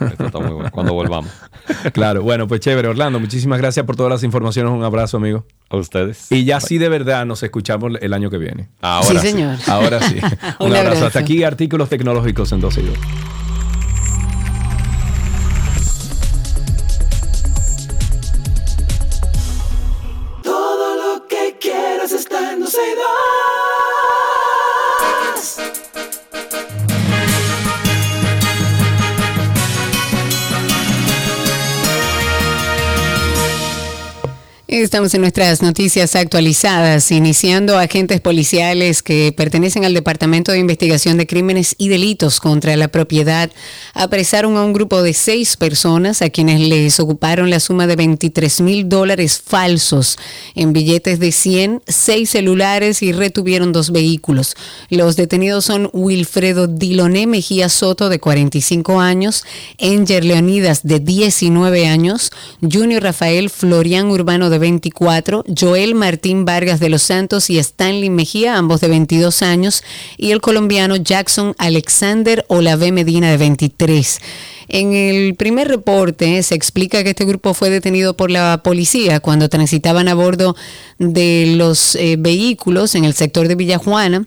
Esto está muy bueno. Cuando volvamos. *laughs* claro, bueno, pues chévere, Orlando, muchísimas gracias por todas las informaciones. Un abrazo, amigo. A ustedes. Y ya sí de verdad nos escuchamos el año que viene. Ahora Sí, señor. Ahora sí. *laughs* Un, Un abrazo. abrazo. Hasta aquí, artículos tecnológicos en 12 y 2. Estamos en nuestras noticias actualizadas, iniciando agentes policiales que pertenecen al Departamento de Investigación de Crímenes y Delitos contra la Propiedad apresaron a un grupo de seis personas a quienes les ocuparon la suma de 23 mil dólares falsos en billetes de 100, seis celulares y retuvieron dos vehículos. Los detenidos son Wilfredo Diloné Mejía Soto, de 45 años, Enger Leonidas, de 19 años, Junior Rafael Florian Urbano, de 24, Joel Martín Vargas de los Santos y Stanley Mejía, ambos de 22 años, y el colombiano Jackson Alexander Olave Medina, de 23. En el primer reporte se explica que este grupo fue detenido por la policía cuando transitaban a bordo de los eh, vehículos en el sector de Villajuana.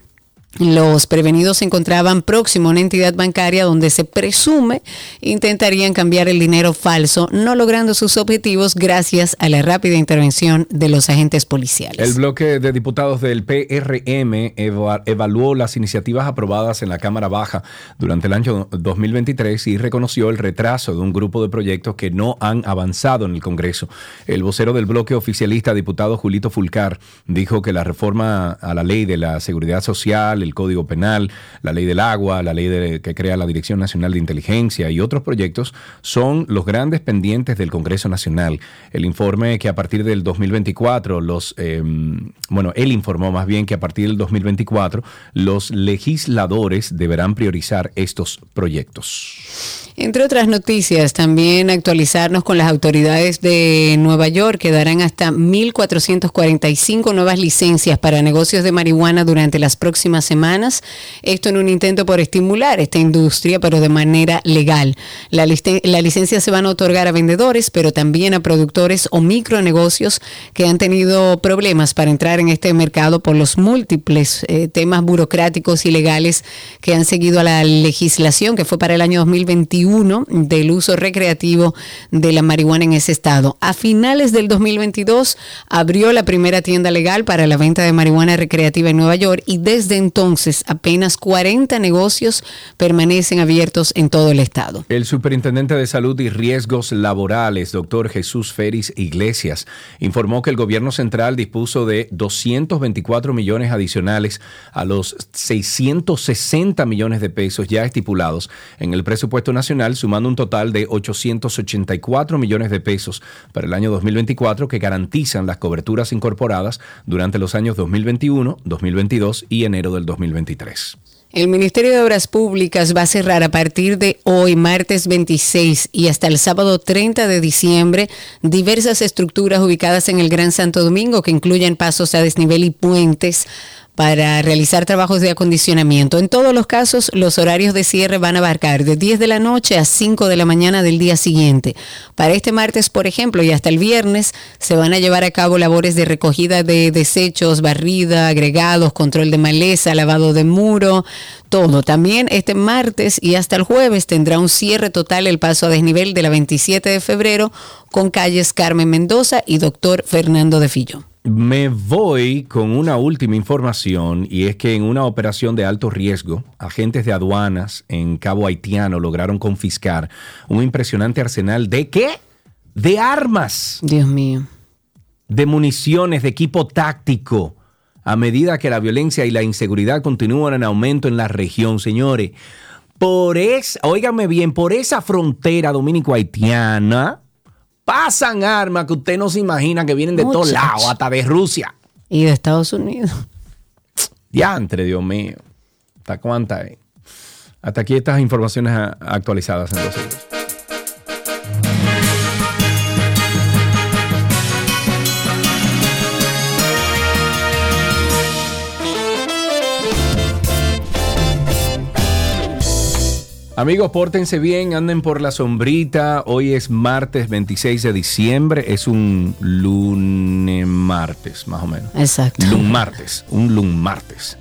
Los prevenidos se encontraban próximo a una entidad bancaria donde se presume intentarían cambiar el dinero falso, no logrando sus objetivos gracias a la rápida intervención de los agentes policiales. El bloque de diputados del PRM eva- evaluó las iniciativas aprobadas en la Cámara Baja durante el año 2023 y reconoció el retraso de un grupo de proyectos que no han avanzado en el Congreso. El vocero del bloque oficialista, diputado Julito Fulcar, dijo que la reforma a la ley de la seguridad social, el Código Penal, la ley del agua, la ley de- que crea la Dirección Nacional de Inteligencia y otros proyectos son los grandes pendientes del Congreso Nacional. El informe que a partir del 2024 los, eh, bueno, él informó más bien que a partir del 2024 los legisladores deberán priorizar estos proyectos. Entre otras noticias, también actualizarnos con las autoridades de Nueva York que darán hasta 1.445 nuevas licencias para negocios de marihuana durante las próximas semanas. Esto en un intento por estimular esta industria, pero de manera legal. La, la licencia se van a otorgar a vendedores, pero también a productores o micronegocios que han tenido problemas para entrar en este mercado por los múltiples eh, temas burocráticos y legales que han seguido a la legislación que fue para el año 2021 del uso recreativo de la marihuana en ese estado. A finales del 2022 abrió la primera tienda legal para la venta de marihuana recreativa en Nueva York y desde entonces apenas 40 negocios permanecen abiertos en todo el estado. El superintendente de Salud y Riesgos Laborales, doctor Jesús Feris Iglesias, informó que el gobierno central dispuso de 224 millones adicionales a los 660 millones de pesos ya estipulados en el presupuesto nacional, sumando un total de 884 millones de pesos para el año 2024 que garantizan las coberturas incorporadas durante los años 2021, 2022 y enero del 2023. El Ministerio de Obras Públicas va a cerrar a partir de hoy, martes 26, y hasta el sábado 30 de diciembre, diversas estructuras ubicadas en el Gran Santo Domingo que incluyen pasos a desnivel y puentes para realizar trabajos de acondicionamiento. En todos los casos, los horarios de cierre van a abarcar de 10 de la noche a 5 de la mañana del día siguiente. Para este martes, por ejemplo, y hasta el viernes, se van a llevar a cabo labores de recogida de desechos, barrida, agregados, control de maleza, lavado de muro, todo. También este martes y hasta el jueves tendrá un cierre total el paso a desnivel de la 27 de febrero con calles Carmen Mendoza y doctor Fernando de Fillo. Me voy con una última información y es que en una operación de alto riesgo, agentes de aduanas en Cabo Haitiano lograron confiscar un impresionante arsenal de qué? De armas. Dios mío. De municiones, de equipo táctico. A medida que la violencia y la inseguridad continúan en aumento en la región, señores. Por esa, óigame bien, por esa frontera dominico-haitiana pasan armas que usted no se imagina que vienen de todos lados, hasta de Rusia. Y de Estados Unidos. Diantre, Dios mío. ¿Hasta cuánta? Hasta aquí estas informaciones actualizadas en Amigos, pórtense bien, anden por la sombrita. Hoy es martes 26 de diciembre. Es un lunes martes, más o menos. Exacto. Lun martes, un lun martes.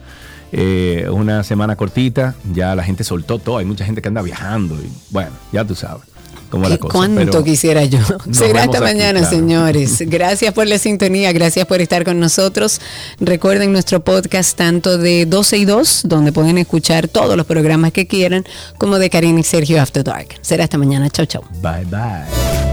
Eh, una semana cortita, ya la gente soltó todo. Hay mucha gente que anda viajando. Y, bueno, ya tú sabes la cosa. ¿Cuánto pero quisiera yo? *laughs* Será hasta aquí, mañana, claro. señores. *laughs* Gracias por la sintonía, gracias por estar con nosotros. Recuerden nuestro podcast tanto de 12 y 2, donde pueden escuchar todos los programas que quieran, como de Karina y Sergio After Dark. Será hasta mañana. Chau, chau. Bye, bye.